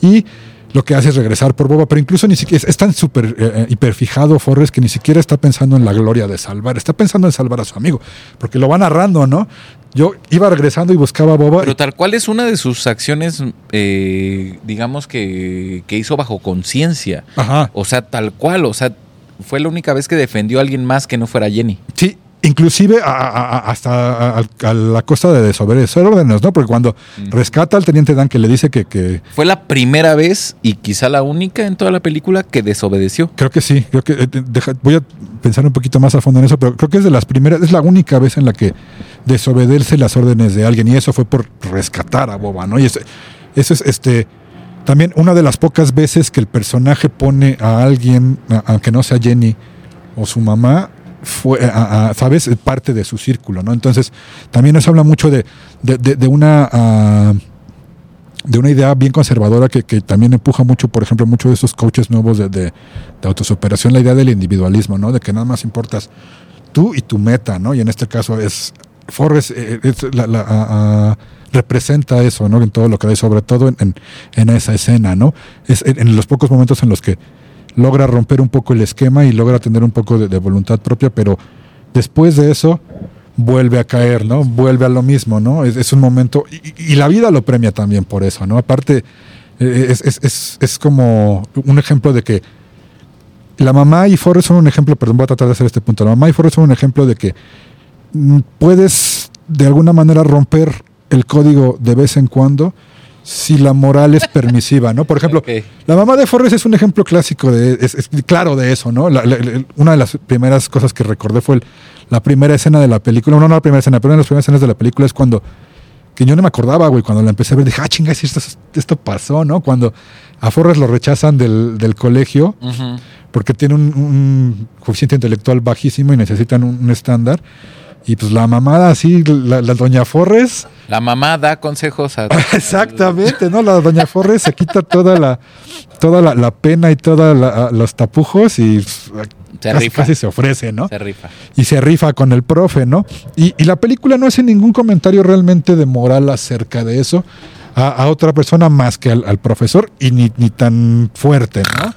Y lo que hace es regresar por Boba, pero incluso ni siquiera es, tan súper eh, eh, hiperfijado Forrest que ni siquiera está pensando en la gloria de salvar, está pensando en salvar a su amigo, porque lo va narrando, ¿no? Yo iba regresando y buscaba a Boba. Pero tal cual es una de sus acciones, eh, digamos que, que hizo bajo conciencia. Ajá. O sea, tal cual. O sea, fue la única vez que defendió a alguien más que no fuera Jenny. Sí, inclusive a- hasta a, a la costa de desobedecer órdenes, ¿no? Porque cuando rescata al teniente Dan que le dice que, que Fue la primera vez y quizá la única en toda la película que desobedeció. Creo que sí, creo que eh, deja- voy a pensar un poquito más a fondo en eso, pero creo que es de las primeras, es la única vez en la que desobedece las órdenes de alguien y eso fue por rescatar a Boba, ¿no? Y eso, eso es este también una de las pocas veces que el personaje pone a alguien, aunque no sea Jenny o su mamá, fue, a- a- ¿sabes? Parte de su círculo, ¿no? Entonces, también nos habla mucho de, de, una... ah, de una idea bien conservadora que, que también empuja mucho, por ejemplo, muchos de esos coaches nuevos de, de, autosuperación, la idea del individualismo, ¿no? De que nada más importas tú y tu meta, ¿no? Y en este caso es Forrest eh, es la- la- a- a- representa eso, ¿no? En todo lo que hay, sobre todo en, en- esa escena, ¿no? Es en los pocos momentos en los que logra romper un poco el esquema y logra tener un poco de, voluntad propia, pero después de eso vuelve a caer, ¿no? Vuelve a lo mismo, ¿no? Es, un momento, y, y la vida lo premia también por eso, ¿no? Aparte, eh, es, es- es- es como un ejemplo de que la mamá y Forrest son un ejemplo, perdón, voy a tratar de hacer este punto, la mamá y Forrest son un ejemplo de que puedes de alguna manera romper el código de vez en cuando si la moral es permisiva, ¿no? Por ejemplo, la mamá de Forrest es un ejemplo clásico, de, es, es claro de eso, ¿no? La- la- la- una de las primeras cosas que recordé fue el- la primera escena de la película, no, no la primera escena, pero una de las primeras escenas de la película es cuando, que yo no me acordaba, güey, cuando la empecé a ver, dije, ah, chinga, si esto, esto pasó, ¿no? Cuando a Forrest lo rechazan del, del colegio porque tiene un, un coeficiente intelectual bajísimo y necesitan un, un estándar. Y pues la mamada así, la, la doña Forres, La mamá da consejos a... exactamente, ¿no? La doña Forres se quita toda la, toda la, la pena y todos los tapujos y pues, Se casi, rifa. casi se ofrece, ¿no? Se rifa. y se rifa con el profe, ¿no? Y, y la película no hace ningún comentario realmente de moral acerca de eso a, a otra persona más que al, al profesor y ni, ni tan fuerte, ¿no?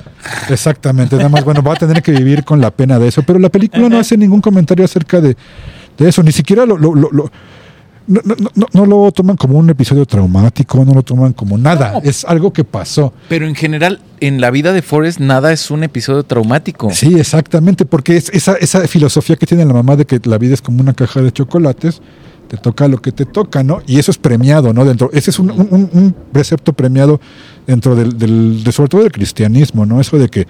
Exactamente, nada más, bueno, va a tener que vivir con la pena de eso, pero la película no hace ningún comentario acerca de, de eso, ni siquiera lo... lo- lo- lo- no, no- no- no lo toman como un episodio traumático, no lo toman como nada, es algo que pasó. Pero en general, en la vida de Forrest, nada es un episodio traumático. Sí, exactamente, porque es esa, esa filosofía que tiene la mamá de que la vida es como una caja de chocolates, te toca lo que te toca, ¿no? Y eso es premiado, ¿no? Dentro, ese es un, un- un- un precepto premiado dentro del, del- de sobre todo del cristianismo, ¿no? Eso de que,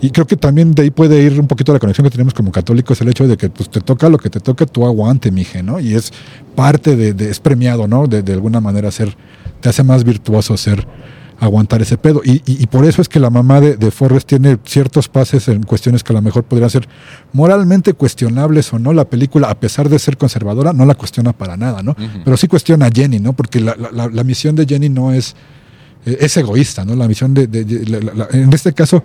y creo que también de ahí puede ir un poquito la conexión que tenemos como católicos, el hecho de que pues te toca lo que te toca, tú aguante, mije, ¿no? Y es parte de, de- es premiado, ¿no? De, de alguna manera ser, te hace más virtuoso ser aguantar ese pedo. Y, y- y por eso es que la mamá de, de Forrest tiene ciertos pases en cuestiones que a lo mejor podrían ser moralmente cuestionables o no. La película, a pesar de ser conservadora, no la cuestiona para nada, ¿no? Pero sí cuestiona a Jenny, ¿no? Porque la, la- la- la misión de Jenny no es, eh, es egoísta, ¿no? La misión de, en este caso,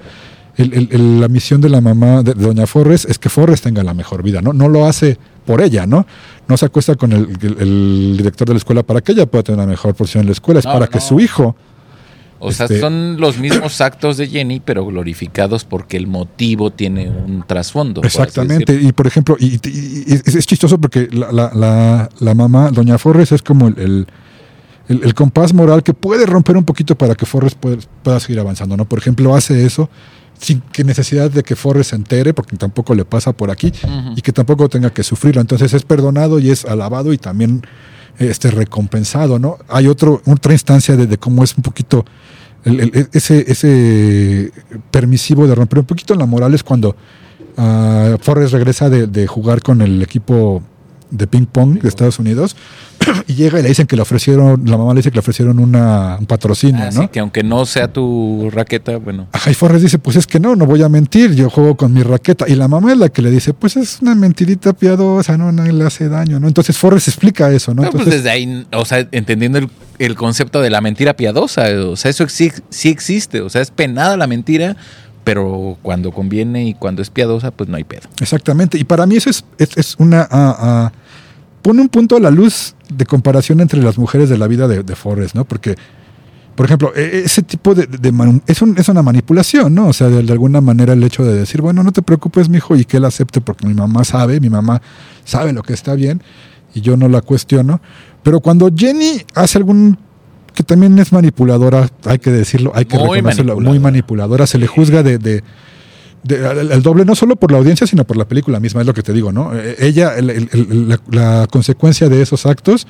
el- el- el- la misión de la mamá de, de Doña Forrest es que Forrest tenga la mejor vida, ¿no? No lo hace por ella, ¿no? No se acuesta con el, director de la escuela para que ella pueda tener una mejor posición en la escuela, es No, para que su hijo O sea, Este- son los mismos actos de Jenny, pero glorificados porque el motivo tiene un trasfondo. Exactamente, y por ejemplo, y, y- y es, es chistoso porque la, la- la- la mamá, doña Forres, es como el, el- compás moral que puede romper un poquito para que Forres pueda, pueda seguir avanzando, ¿no? Por ejemplo, hace eso sin que necesidad de que Forres se entere, porque tampoco le pasa por aquí, y que tampoco tenga que sufrirlo. Entonces es perdonado y es alabado y también este, recompensado, ¿no? Hay otro, otra instancia de, de cómo es un poquito el- el- ese, ese permisivo de romper un poquito la moral es cuando ah, Forrest regresa de, de jugar con el equipo de ping pong de Estados Unidos y llega y le dicen que le ofrecieron, la mamá le dice que le ofrecieron una, un patrocinio, Así ¿no? Ah, que aunque no sea tu raqueta, bueno. Ajá, y Forrest dice, pues es que no, no voy a mentir, yo juego con mi raqueta. Y la mamá es la que le dice, pues es una mentirita piadosa, no, no le hace daño, ¿no? Entonces Forrest explica eso, ¿no? Pero, pues Entonces, desde ahí, o sea, entendiendo el, el concepto de la mentira piadosa, o sea, eso sí, sí existe, o sea, es penada la mentira, pero cuando conviene y cuando es piadosa, pues no hay pedo. exactamente. Y para mí eso es, es, es una... ah, ah, pone un punto a la luz de comparación entre las mujeres de la vida de, de Forrest, ¿no? Porque, por ejemplo, e- ese tipo de... es, un- es una manipulación, ¿no? O sea, de, alguna manera el hecho de decir, bueno, no te preocupes, mijo, y que él acepte porque mi mamá sabe, mi mamá sabe lo que está bien y yo no la cuestiono. Pero cuando Jenny hace algún que también es manipuladora, hay que decirlo, hay que Muy reconocerlo, muy manipuladora. se le juzga de- el, doble no solo por la audiencia, sino por la película misma, es lo que te digo, ¿no? Eh, Ella, el- el- el- la, la consecuencia de esos actos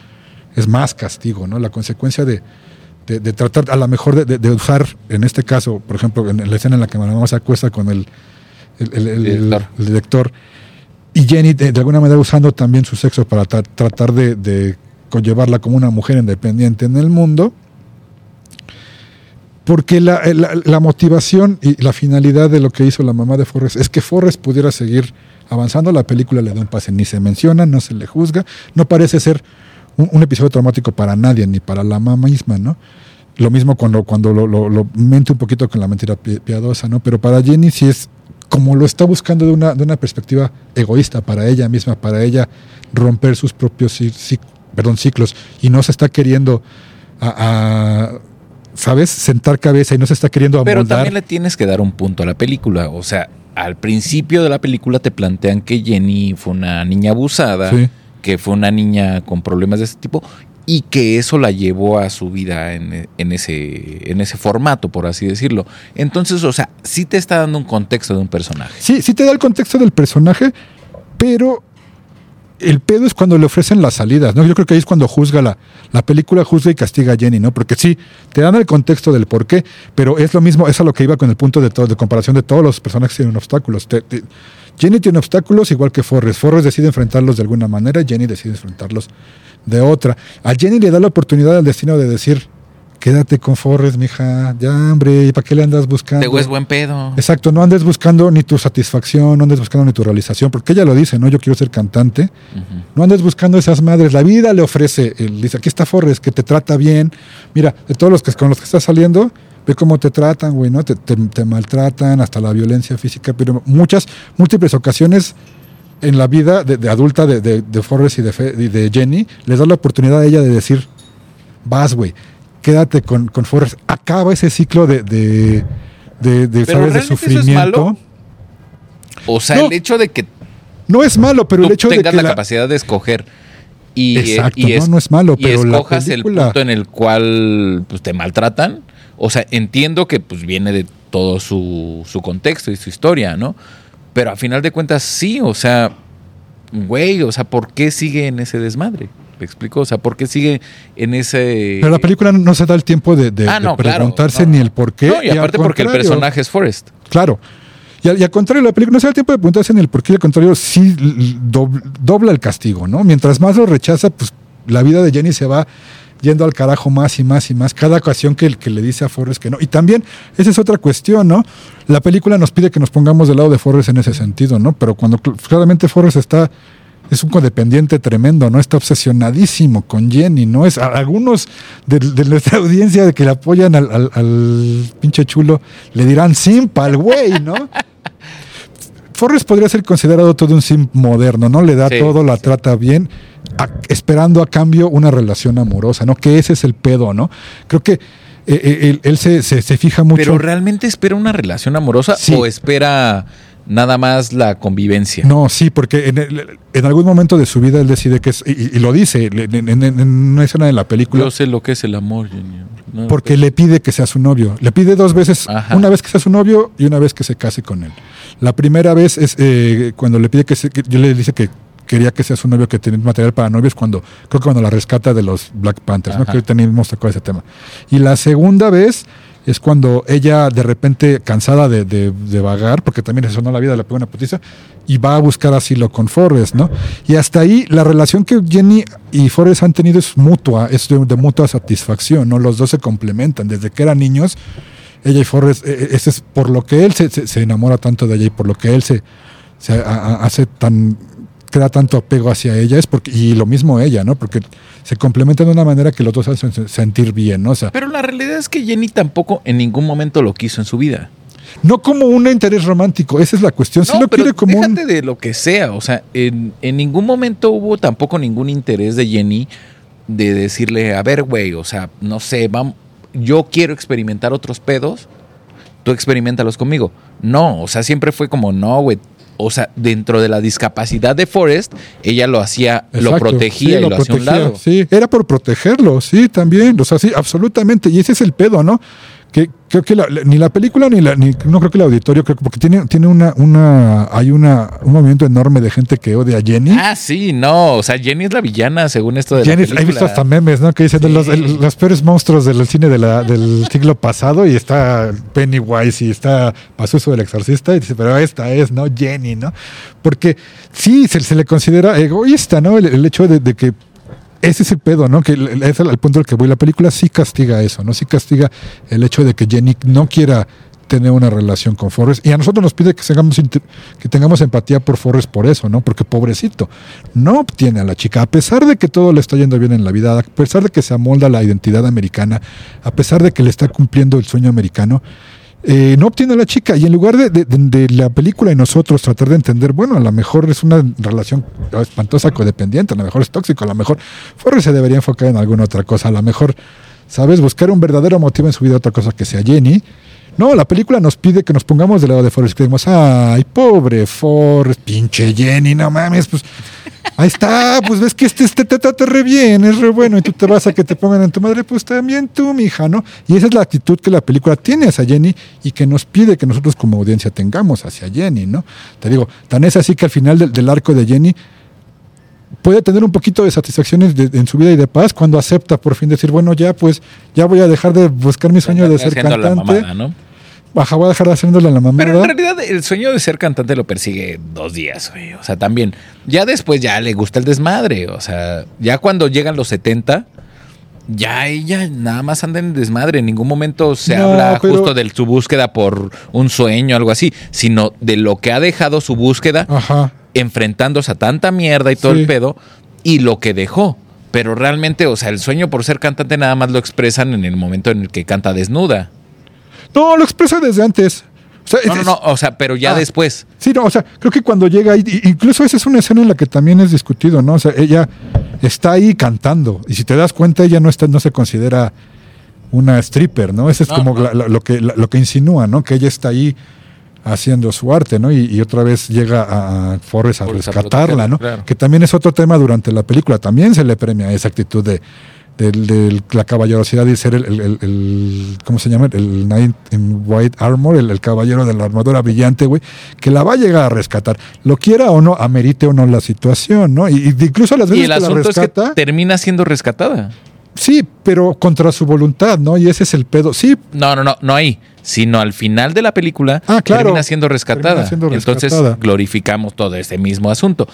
es más castigo, ¿no? La consecuencia de, de- de tratar a lo mejor de, usar, en este caso, por ejemplo, en la escena en la que mamá se acuesta con el, Director. y Jenny de, alguna manera usando también su sexo para tra- tratar de, de conllevarla como una mujer independiente en el mundo. Porque la, la- la motivación y la finalidad de lo que hizo la mamá de Forrest es que Forrest pudiera seguir avanzando. La película le da un pase, ni se menciona, no se le juzga. No parece ser un, episodio traumático para nadie, ni para la mamá misma, ¿no? Lo mismo cuando, cuando lo, lo, mente un poquito con la mentira pi- piadosa, ¿no? Pero para Jenny sí es como lo está buscando de una, de una perspectiva egoísta para ella misma, para ella romper sus propios ciclos y no se está queriendo a, a, ¿sabes? Sentar cabeza y no se está queriendo Pero amoldar. también le tienes que dar un punto a la película, o sea, al principio de la película te plantean que Jenny fue una niña abusada, Sí. que fue una niña con problemas de ese tipo y que eso la llevó a su vida en, en ese, en ese formato, por así decirlo. Entonces, o sea, sí te está dando un contexto de un personaje. Sí, sí te da el contexto del personaje, pero el pedo es cuando le ofrecen las salidas, ¿no? Yo creo que ahí es cuando juzga la, la película, juzga y castiga a Jenny, ¿no? Porque sí, te dan el contexto del por qué, pero es lo mismo, es a lo que iba con el punto de, todo, de comparación de todos los personajes que tienen obstáculos. Jenny tiene obstáculos igual que Forrest. Forrest decide enfrentarlos de alguna manera, Jenny decide enfrentarlos de otra. A Jenny le da la oportunidad al destino de decir, quédate con Forrest, mija, ya, hombre, ¿y para qué le andas buscando? Te es buen pedo. Exacto, no andes buscando ni tu satisfacción, no andes buscando ni tu realización, porque ella lo dice, ¿no? Yo quiero ser cantante. No andes buscando esas madres. La vida le ofrece, él dice, aquí está Forrest, que te trata bien. Mira, de todos los que con los que estás saliendo, ve cómo te tratan, güey, ¿no? Te, te- te maltratan, hasta la violencia física, pero muchas, múltiples ocasiones en la vida de, de adulta de, de, de Forrest y de, Fe- y de Jenny, les da la oportunidad a ella de decir, vas, güey, quédate con, con Forrest. Acaba ese ciclo de, de, de, de, Pero ¿sabes? de ¿realmente eso es sufrimiento. malo? O sea, No. el hecho de que No es malo, pero tú el hecho de tengas que la, la- capacidad de escoger y, eh, Exacto, y no, no es malo, y pero la escojas el punto en el cual pues, te maltratan. O sea, entiendo que pues viene de todo su, su contexto y su historia, ¿no? Pero a final de cuentas sí, o sea, güey, o sea, ¿por qué sigue en ese desmadre? ¿Me explico? O sea, ¿por qué sigue en ese... Pero la película no se da el tiempo de, de- Ah, de no, claro, preguntarse no. ni el por qué. No, y aparte porque el personaje es Forrest. Claro. Y al, y al contrario, la película no se da el tiempo de preguntarse ni el por qué, al contrario, sí dobla el castigo, ¿no? Mientras más lo rechaza, pues la vida de Jenny se va yendo al carajo más y más y más. Cada ocasión que, que le dice a Forrest que no. Y también, esa es otra cuestión, ¿no? La película nos pide que nos pongamos del lado de Forrest en ese sentido, ¿no? Pero cuando cl- claramente Forrest está es un codependiente tremendo, ¿no? Está obsesionadísimo con Jenny, ¿no? Es algunos de, de nuestra audiencia de que le apoyan al, al- al pinche chulo le dirán simpa al güey, ¿no? Forrest podría ser considerado todo un simp moderno, ¿no? Le da Sí, todo, la sí. trata bien, a- esperando a cambio una relación amorosa, ¿no? Que ese es el pedo, ¿no? Creo que eh, eh, él, él se, se- se fija mucho. Pero realmente espera una relación amorosa Sí. o espera nada más la convivencia. No, sí, porque en, el- en algún momento de su vida él decide que es, y, y lo dice en, en- en- en una escena de la película, Yo sé lo que es el amor, Junior. No, porque le pide que sea su novio. Le pide dos veces, Ajá. una vez que sea su novio y una vez que se case con él. La primera vez es eh, cuando le pide que, se, que yo le dice que quería que sea su novio, que tiene material para novios, cuando creo que cuando la rescata de los Black Panthers, ¿no? Ajá. que hemos tocado ese tema. Y la segunda vez es cuando ella de repente, cansada de, de- de vagar, porque también eso no la vida, le pega una putiza, y va a buscar asilo con Forrest, ¿no? Y hasta ahí la relación que Jenny y Forrest han tenido es mutua, es de, de mutua satisfacción, ¿no? Los dos se complementan. Desde que eran niños, ella y Forrest, eh, eh, ese es por lo que él se, se- se enamora tanto de ella y por lo que él se, se hace tan crea tanto apego hacia ella es porque y lo mismo ella, ¿no? Porque se complementan de una manera que los dos hacen se- sentir bien, ¿no? O sea, Pero la realidad es que Jenny tampoco en ningún momento lo quiso en su vida. no como un interés romántico, esa es la cuestión. Si no, lo pero quiere como un de lo que sea. O sea, en, en ningún momento hubo tampoco ningún interés de Jenny de decirle, a ver, güey, o sea, no sé, vamos, yo quiero experimentar otros pedos, tú experimentalos conmigo. No, o sea, siempre fue como, no, güey. O sea, dentro de la discapacidad de Forrest, ella lo hacía, lo protegía sí, y lo, hacía a un lado. Sí, era por protegerlo, sí, también. O sea, sí, absolutamente. Y ese es el pedo, ¿no? Que creo que la- la- ni la película ni la, ni, no creo que el auditorio, creo que porque tiene, tiene una, una, hay una, un movimiento enorme de gente que odia a Jenny. Ah, sí, no. O sea, Jenny es la villana según esto de Jenny, la película. he visto hasta memes, ¿no? Que dicen Sí. los, el- los peores monstruos del cine de la- del siglo pasado y está Pennywise y está Pazuzu del exorcista y dice, pero esta es, ¿no? Jenny, ¿no? Porque sí, se, se le considera egoísta, ¿no? El, el hecho de, de que ese es el pedo, ¿no? Que es el punto al que voy. La película sí castiga eso, ¿no? Sí castiga el hecho de que Jenny no quiera tener una relación con Forrest. Y a nosotros nos pide que tengamos, que tengamos empatía por Forrest por eso, ¿no? Porque pobrecito, no obtiene a la chica, a pesar de que todo le está yendo bien en la vida, a pesar de que se amolda la identidad americana, a pesar de que le está cumpliendo el sueño americano, eh, no obtiene a la chica. Y en lugar de, de- la película y nosotros tratar de entender, bueno, a lo mejor es una relación espantosa codependiente, a lo mejor es tóxico, a lo mejor Forrest se debería enfocar en alguna otra cosa, a lo mejor, ¿sabes? Buscar un verdadero motivo en su vida, otra cosa que sea Jenny. No, la película nos pide que nos pongamos del lado de Forrest, que digamos, ay, pobre Forrest, pinche Jenny, no mames, pues ahí está, pues ves que este, este te trata re bien, es re bueno, y tú te vas a que te pongan en tu madre, pues también tú, mija, ¿no? Y esa es la actitud que la película tiene hacia Jenny y que nos pide que nosotros como audiencia tengamos hacia Jenny, ¿no? Te digo, tan es así que al final del, del arco de Jenny puede tener un poquito de satisfacciones de- en su vida y de paz cuando acepta por fin decir, bueno, ya pues, ya voy a dejar de buscar mi sueño de ser la cantante. mamada, ¿no? Baja, voy a dejar de haciéndole la mamada. Pero en realidad el sueño de ser cantante lo persigue dos días, güey. O sea, también. Ya después ya le gusta el desmadre. O sea, ya cuando llegan los 70, ya ella nada más anda en desmadre. En ningún momento se No, habla pero- justo de su búsqueda por un sueño o algo así, sino de lo que ha dejado su búsqueda Ajá. enfrentándose a tanta mierda y todo Sí. el pedo y lo que dejó. Pero realmente, o sea, el sueño por ser cantante nada más lo expresan en el momento en el que canta desnuda. No, lo expresa desde antes. O sea, No, es- no, no, o sea, pero ya Ah. después. Sí, no, o sea, creo que cuando llega ahí, incluso esa es una escena en la que también es discutido, ¿no? O sea, ella está ahí cantando y si te das cuenta ella no está, no se considera una stripper, ¿no? Ese es No, como no. la- la- lo que la- lo que insinúa, ¿no? Que ella está ahí haciendo su arte, ¿no? Y, y otra vez llega a, Forrest a Forrest a rescatarla, ¿no? claro. Que también es otro tema durante la película. También se le premia esa actitud de, del- del- la caballerosidad y ser el, el- el- el- ¿cómo se llama? El Knight in White Armor, el, el caballero de la armadura brillante, güey, que la va a llegar a rescatar. Lo quiera o no, amerite o no la situación, ¿no? Y, y incluso las Y veces el que la asunto es que termina siendo rescatada. sí, pero contra su voluntad, ¿no? Y ese es el pedo. Sí, No, no, no, no ahí, sino al final de la película Ah, claro. termina siendo rescatada. Termina siendo Entonces glorificamos todo ese mismo asunto.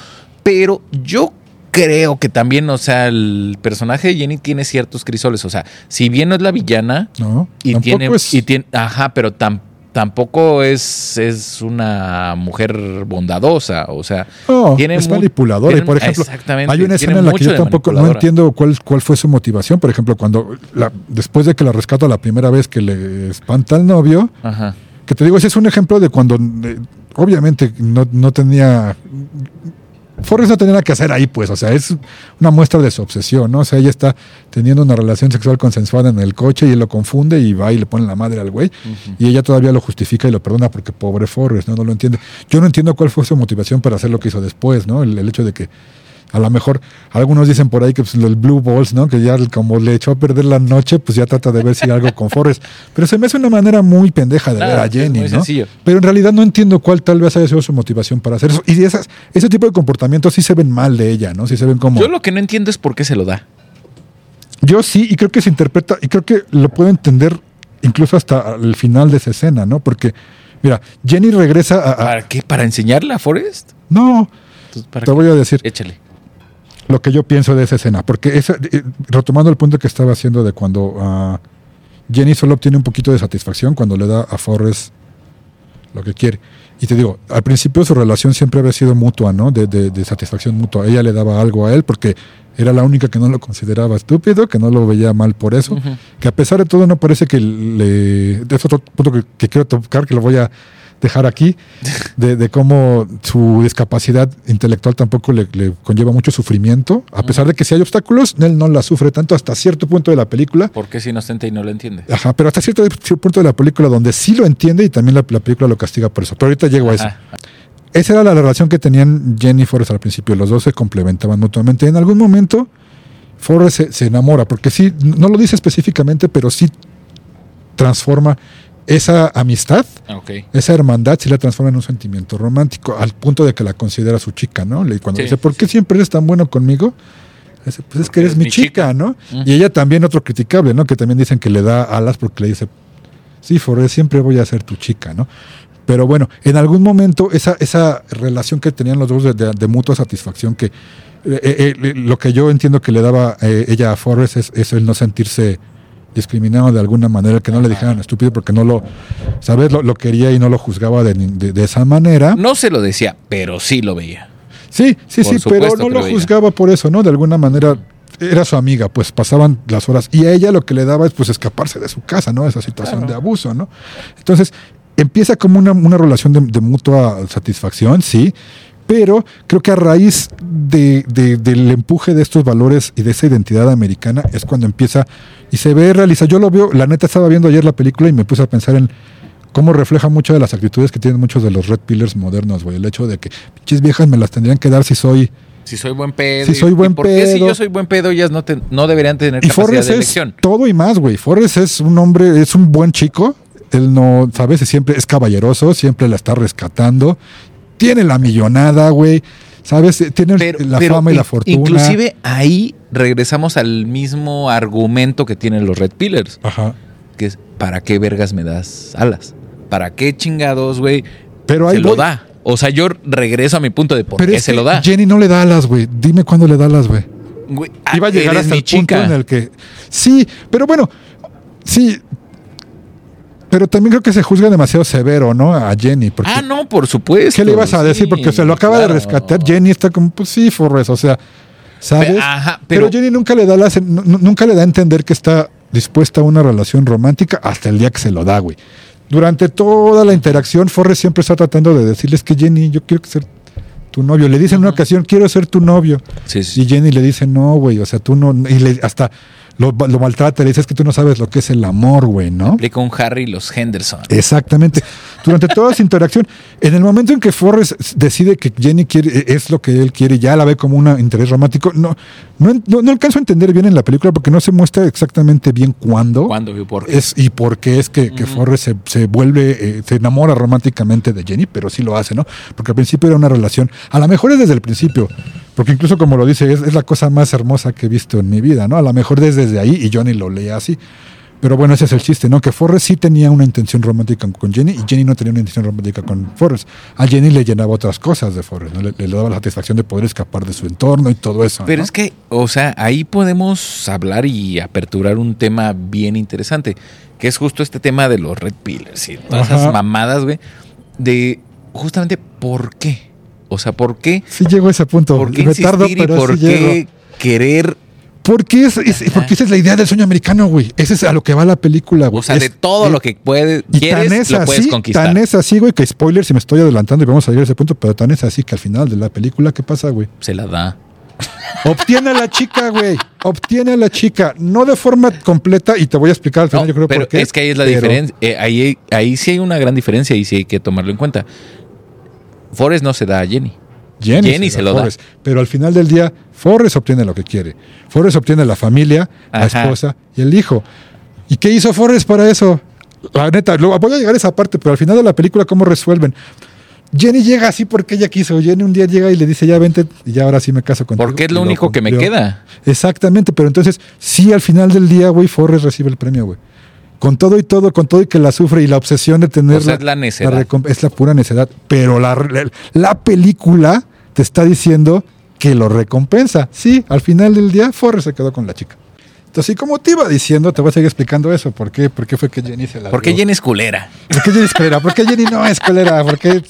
Pero yo creo que también, o sea, el personaje de Jenny tiene ciertos crisoles. O sea, si bien no es la villana no. y tiene, es- y tiene, ajá, pero tam- tampoco es, es una mujer bondadosa. O sea, No, tiene es mu- manipuladora. Y tiene- por ejemplo, exactamente, hay una escena en la que yo tampoco no entiendo cuál, cuál fue su motivación. Por ejemplo, cuando la- después de que la rescata la primera vez que le espanta al novio, Ajá. que te digo, ese es un ejemplo de cuando eh, obviamente no, no tenía. Forrest no tenía nada que hacer ahí, pues, o sea, es una muestra de su obsesión, ¿no? O sea, ella está teniendo una relación sexual consensuada en el coche y él lo confunde y va y le pone la madre al güey. Y ella todavía lo justifica y lo perdona porque pobre Forrest, ¿no? No lo entiende. Yo no entiendo cuál fue su motivación para hacer lo que hizo después, ¿no? El, el hecho de que a lo mejor algunos dicen por ahí que pues, el Blue Balls, ¿no? Que ya como le echó a perder la noche, pues ya trata de ver si hay algo con Forrest. Pero se me hace una manera muy pendeja de Claro, ver a Jenny, ¿no? sencillo. Pero en realidad no entiendo cuál tal vez haya sido su motivación para hacer eso. Y esas, ese tipo de comportamientos sí se ven mal de ella, ¿no? Sí se ven como... Yo lo que no entiendo es por qué se lo da. Yo sí, y creo que se interpreta, y creo que lo puedo entender incluso hasta el final de esa escena, ¿no? Porque, mira, Jenny regresa a... a- ¿Para qué? ¿Para enseñarle a Forrest? no, Entonces, ¿para te qué? voy a decir Échale. Lo que yo pienso de esa escena, porque esa, eh, retomando el punto que estaba haciendo de cuando ah, Jenny solo obtiene un poquito de satisfacción cuando le da a Forrest lo que quiere. Y te digo, al principio su relación siempre había sido mutua, ¿no? De, de- de satisfacción mutua. Ella le daba algo a él porque era la única que no lo consideraba estúpido, que no lo veía mal por eso. Que a pesar de todo no parece que le... Es otro punto que, que quiero tocar, que lo voy a dejar aquí, de, de cómo su discapacidad intelectual tampoco le, le conlleva mucho sufrimiento. A pesar de que si hay obstáculos, él no la sufre tanto hasta cierto punto de la película. Porque es inocente y no lo entiende. Ajá, pero hasta cierto, cierto punto de la película donde sí lo entiende y también la, la película lo castiga por eso. Pero ahorita llego a eso. Ajá. Esa era la relación que tenían Jenny y Forrest al principio. Los dos se complementaban mutuamente. En algún momento, Forrest se, se enamora, porque sí, no lo dice específicamente, pero sí transforma esa amistad, esa hermandad, sí la transforma en un sentimiento romántico, al punto de que la considera su chica, ¿no? Le- Cuando Sí, dice, ¿por qué sí. siempre eres tan bueno conmigo? Dice, pues es que eres mi chica, ¿no? Y ella también, otro criticable, ¿no? Que también dicen que le da alas porque le dice, sí, Forrest, siempre voy a ser tu chica, ¿no? Pero bueno, en algún momento esa, esa relación que tenían los dos de, de- de mutua satisfacción, que eh, eh, eh, lo que yo entiendo que le daba eh, ella a Forrest es, es el no sentirse discriminado de alguna manera, que no le dijeran estúpido porque no lo, ¿sabes? Lo, lo quería y no lo juzgaba de, de- de esa manera. No se lo decía, pero sí lo veía. Sí, sí, Por sí, pero no lo juzgaba por eso, ¿no? De alguna manera era su amiga, pues pasaban las horas y a ella lo que le daba es pues escaparse de su casa, ¿no? Esa situación Claro. de abuso, ¿no? Entonces, empieza como una, una relación de, de mutua satisfacción, sí, pero creo que a raíz de- de- del empuje de estos valores y de esa identidad americana es cuando empieza y se ve realizado. Yo lo veo, la neta estaba viendo ayer la película y me puse a pensar en cómo refleja muchas de las actitudes que tienen muchos de los red pillers modernos, güey. El hecho de que pinches viejas me las tendrían que dar si soy Si soy buen pedo. Si soy buen ¿y ¿Por qué si pedo? yo soy buen pedo ellas no, te- no deberían tener Y capacidad Forrest de es todo y más, güey. Forrest es un hombre, es un buen chico. Él no, ¿sabes? Siempre es caballeroso, siempre la está rescatando. Tiene la millonada, güey. ¿Sabes? Tiene Pero- la pero fama y la fortuna. Inclusive ahí regresamos al mismo argumento que tienen los Red Pillars, Ajá. que es ¿para qué vergas me das alas? ¿Para qué chingados, güey? Pero ahí Se lo da. O sea, yo regreso a mi punto de por Pero qué es se que lo da. Jenny no le da alas, güey. Dime cuándo le da alas, güey. Güey, Iba a ah, llegar hasta el punto en el que. Sí, pero bueno, sí. Pero también creo que se juzga demasiado severo, ¿no? A Jenny. Porque, Ah, no, por supuesto. ¿Qué le ibas a decir? sí, Porque se lo acaba claro. de rescatar. Jenny está como, pues sí, Forrest. O sea, ¿sabes? Ajá, pero, pero- Jenny nunca le da nu- nunca le da a entender que está dispuesta a una relación romántica hasta el día que se lo da, güey. Durante toda la interacción, Forrest siempre está tratando de decirles que Jenny, yo quiero ser tu novio. Le dice en una ocasión, quiero ser tu novio. Sí, sí. Y Jenny le dice, no, güey, o sea, tú no, y le, hasta lo, lo maltrata, le dice, es que tú no sabes lo que es el amor, güey, ¿no? Aplica un Harry y los Henderson. Exactamente. Durante toda esa interacción, en el momento en que Forrest decide que Jenny quiere, es lo que él quiere, ya la ve como un interés romántico, no, no, no, no alcanzo a entender bien en la película porque no se muestra exactamente bien cuándo. ¿Cuándo y por qué? Es, y por qué es que, que Forrest se, se vuelve, eh, se enamora románticamente de Jenny, pero sí lo hace, ¿no? Porque al principio era una relación, a lo mejor es desde el principio, porque incluso como lo dice, es, es la cosa más hermosa que he visto en mi vida, ¿no? A lo mejor desde ahí y Johnny lo leía así. Pero bueno, ese es el chiste, ¿no? Que Forrest sí tenía una intención romántica con Jenny y Jenny no tenía una intención romántica con Forrest. A Jenny le llenaba otras cosas de Forrest, ¿no? Le, le daba la satisfacción de poder escapar de su entorno y todo eso. Pero ¿no? es que, o sea, ahí podemos hablar y aperturar un tema bien interesante, que es justo este tema de los Red Pillars y todas Ajá. esas mamadas, güey, de justamente por qué. O sea, ¿por qué? Sí llego a ese punto. ¿Por qué Me tardo, y pero por sí llego. qué querer? Porque, es, es- porque esa es la idea del sueño americano, güey. Ese es a lo que va la película, güey. O sea, Es- de todo eh, lo que puedes, quieres, tan es lo puedes conquistar. Tan es así, güey, que spoiler si me estoy adelantando y vamos a llegar a ese punto, pero tan es así que al final de la película, ¿qué pasa, güey? Se la da. Obtiene a la chica, güey. Obtiene a la chica. No de forma completa, y te voy a explicar al final, No, yo creo pero por qué. es que ahí es la pero- diferencia. eh, ahí, ahí sí hay una gran diferencia y sí hay que tomarlo en cuenta. Forrest no se da a Jenny. Jenny, Jenny se lo da. Forrest. Pero al final del día, Forrest obtiene lo que quiere. Forrest obtiene la familia, la Ajá. esposa y el hijo. ¿Y qué hizo Forrest para eso? La neta, voy a llegar a esa parte, pero al final de la película, ¿cómo resuelven? Jenny llega así porque ella quiso. Jenny un día llega y le dice, ya vente, y ya ahora sí me caso contigo. Porque es lo único que me queda. Exactamente, pero entonces, sí, al final del día, güey, Forrest recibe el premio, güey. Con todo y todo, con todo y que la sufre y la obsesión de tener O sea, es la necedad. recomp- es la pura necedad. Pero la, la, la película te está diciendo que lo recompensa. Sí, al final del día, Forrest se quedó con la chica. Entonces, y como te iba diciendo, te voy a seguir explicando eso. ¿Por qué? ¿Por qué fue que Jenny se la Porque Jenny es culera. ¿Por qué Jenny es colera? ¿Por qué Jenny no es colera? Porque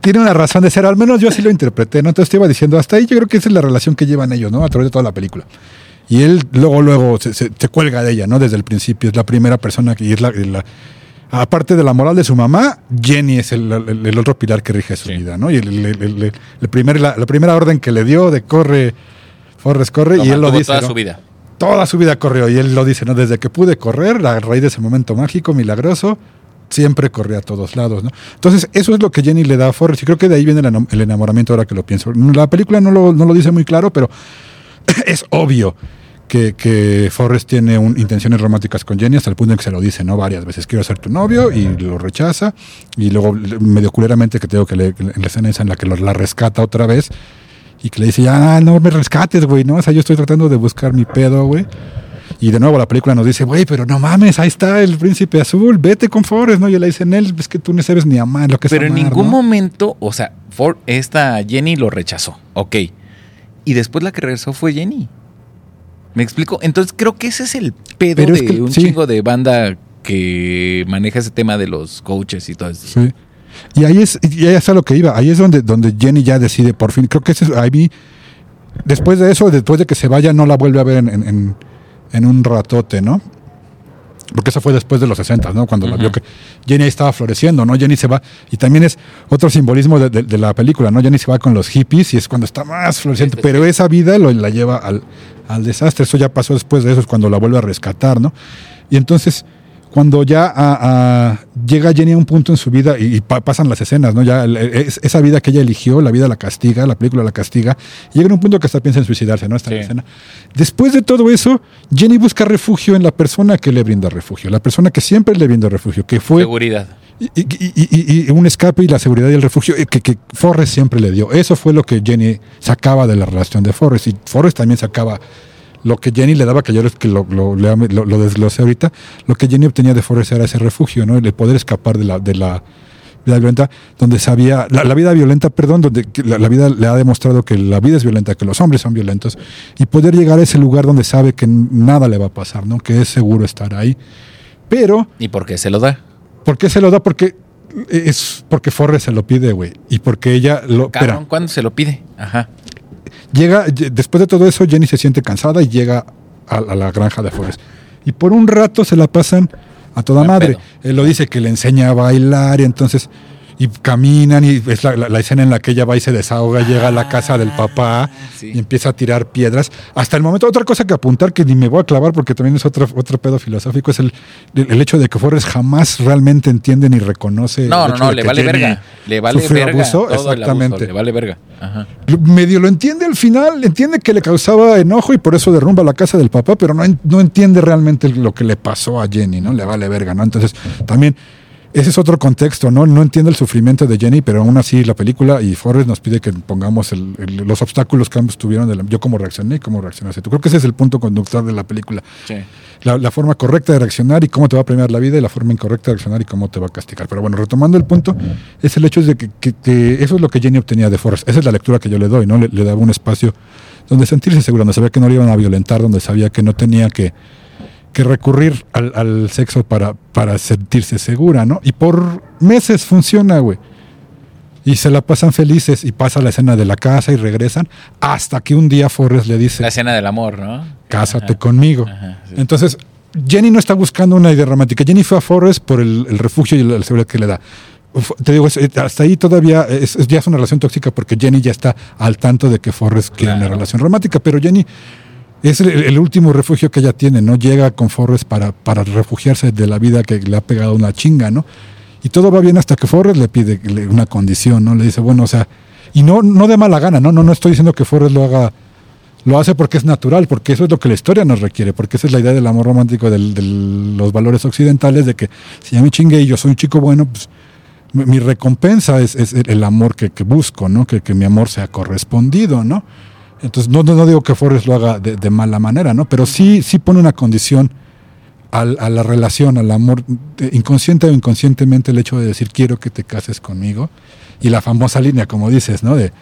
tiene una razón de ser. Al menos yo así lo interpreté, ¿no? Entonces te iba diciendo, hasta ahí yo creo que esa es la relación que llevan ellos, ¿no? A través de toda la película. Y él luego, luego se, se- se cuelga de ella, ¿no? Desde el principio. Es la primera persona que y es la, la- aparte de la moral de su mamá, Jenny es el, el- el otro pilar que rige su Sí. vida, ¿no? Y el, primer, la, la primera orden que le dio de corre, Forrest corre, Lo y él lo dice. toda ¿no? su vida. Toda su vida corrió y él lo dice, ¿no? Desde que pude correr, a raíz de ese momento mágico, milagroso, siempre corría a todos lados, ¿no? Entonces, eso es lo que Jenny le da a Forrest y creo que de ahí viene el enamoramiento ahora que lo pienso. La película no lo, no lo dice muy claro, pero es obvio que, que Forrest tiene un- intenciones románticas con Jenny hasta el punto en que se lo dice, ¿no? Varias veces, quiero ser tu novio y lo rechaza y luego medio culeramente que tengo que le- en la escena esa en la que lo- la rescata otra vez y que le dice, ya no me rescates, güey, ¿no? O sea, yo estoy tratando de buscar mi pedo, güey. Y de nuevo la película nos dice, güey, pero no mames, ahí está el príncipe azul, vete con Forrest, ¿no? Y le dice, él, es que tú no sabes ni amar lo que es Pero en amar, ningún ¿no? momento, o sea, For- esta Jenny lo rechazó. Ok. Y después la que regresó fue Jenny. ¿Me explico? Entonces creo que ese es el pedo Pero de es que- un sí. chingo de banda que maneja ese tema de los coaches y todo eso. Sí. Y ahí es, y ahí está lo que iba. Ahí es donde, donde Jenny ya decide por fin. Creo que ese es, ahí, después de eso, después de que se vaya, no la vuelve a ver en- en un ratote, ¿no? Porque eso fue después de los 60, ¿no? Cuando la Ujú. vio que Jenny ahí estaba floreciendo, ¿no? Jenny se va. Y también es otro simbolismo de, de- de la película, ¿no? Jenny se va con los hippies y es cuando está más floreciente. Pero esa vida lo, la lleva al, al desastre. Eso ya pasó después de eso, es cuando la vuelve a rescatar, ¿no? Y entonces, cuando ya a- a- llega Jenny a un punto en su vida y, y pa- pasan las escenas, ¿no? Ya el- es- esa vida que ella eligió, la vida la castiga, la película la castiga, llega a un punto que hasta piensa en suicidarse, ¿no? Sí. escena. Después de todo eso, Jenny busca refugio en la persona que le brinda refugio, la persona que siempre le brinda refugio, que fue Seguridad. y, y- y- y- y un escape y la seguridad y el refugio eh, que, que Forrest siempre le dio. Eso fue lo que Jenny sacaba de la relación de Forrest. Y Forrest también sacaba lo que Jenny le daba, que yo que lo, lo, lo- lo- lo desglosé ahorita. Lo que Jenny obtenía de Forrest era ese refugio, ¿no? El poder escapar de la, de la vida violenta, donde sabía, la, la vida violenta, perdón, donde la, la vida le ha demostrado que la vida es violenta, que los hombres son violentos, y poder llegar a ese lugar donde sabe que nada le va a pasar, ¿no? Que es seguro estar ahí. Pero ¿Y por qué se lo da? ¿Por qué se lo da? Porque es porque Forrest se lo pide, güey. Y porque ella lo. Cabrón, ¿cuándo se lo pide? Ajá. Llega, lle- después de todo eso, Jenny se siente cansada y llega a, a la granja de Forrest. Y por un rato se la pasan a toda Buen madre. pedo. Él lo dice que le enseña a bailar y entonces. Y caminan y es la, la- la escena en la que ella va y se desahoga, llega a la casa del papá Ah, sí. y empieza a tirar piedras. Hasta el momento, otra cosa que apuntar que ni me voy a clavar porque también es otro, otro pedo filosófico, es el, el, el hecho de que Forrest jamás realmente entiende ni reconoce. No, el no, no, le vale verga. Le vale verga. abuso, todo el abuso, exactamente. le vale verga. Ajá. Medio lo entiende al final, entiende que le causaba enojo y por eso derrumba la casa del papá, pero no, no entiende realmente lo que le pasó a Jenny, ¿no? Le vale verga, ¿no? Entonces, también, ese es otro contexto, ¿no? No entiende el sufrimiento de Jenny, pero aún así la película y Forrest nos pide que pongamos el- el- los obstáculos que ambos tuvieron, de la- yo cómo reaccioné y cómo reaccionaste tú. Creo que ese es el punto conductor de la película. Sí. La, la forma correcta de reaccionar y cómo te va a premiar la vida y la forma incorrecta de reaccionar y cómo te va a castigar. Pero bueno, retomando el punto, es el hecho de que, que- que eso es lo que Jenny obtenía de Forrest. Esa es la lectura que yo le doy, ¿no? Le, le daba un espacio donde sentirse seguro, donde sabía que no le iban a violentar, donde sabía que no tenía que, que recurrir al, al sexo para, para sentirse segura, ¿no? Y por meses funciona, güey. Y se la pasan felices y pasa la escena de la casa y regresan hasta que un día Forrest le dice, La escena del amor, ¿no? cásate Ajá. conmigo. Ajá, sí. Entonces, Jenny no está buscando una idea romántica. Jenny fue a Forrest por el, el refugio y la, seguridad que le da. Uf, Te digo, es- hasta ahí todavía es, ya es una relación tóxica porque Jenny ya está al tanto de que Forrest quiere una relación romántica, pero Jenny es el, último refugio que ella tiene, ¿no? Llega con Forrest para, para refugiarse de la vida que le ha pegado una chinga, ¿no? Y todo va bien hasta que Forrest le pide una condición, ¿no? Le dice, bueno, o sea, y no, no de mala gana, ¿no? No, no estoy diciendo que Forrest lo haga lo hace porque es natural, porque eso es lo que la historia nos requiere, porque esa es la idea del amor romántico, de los valores occidentales, de que si ya me chingue y yo soy un chico bueno, pues mi, recompensa es, es el el amor que, que busco, ¿no? Que, que mi amor sea correspondido, ¿no? Entonces, no, no, digo que Forrest lo haga de, de mala manera, ¿no? Pero sí, sí pone una condición al- a la relación, al amor, inconsciente o inconscientemente el hecho de decir quiero que te cases conmigo y la famosa línea, como dices, ¿no? De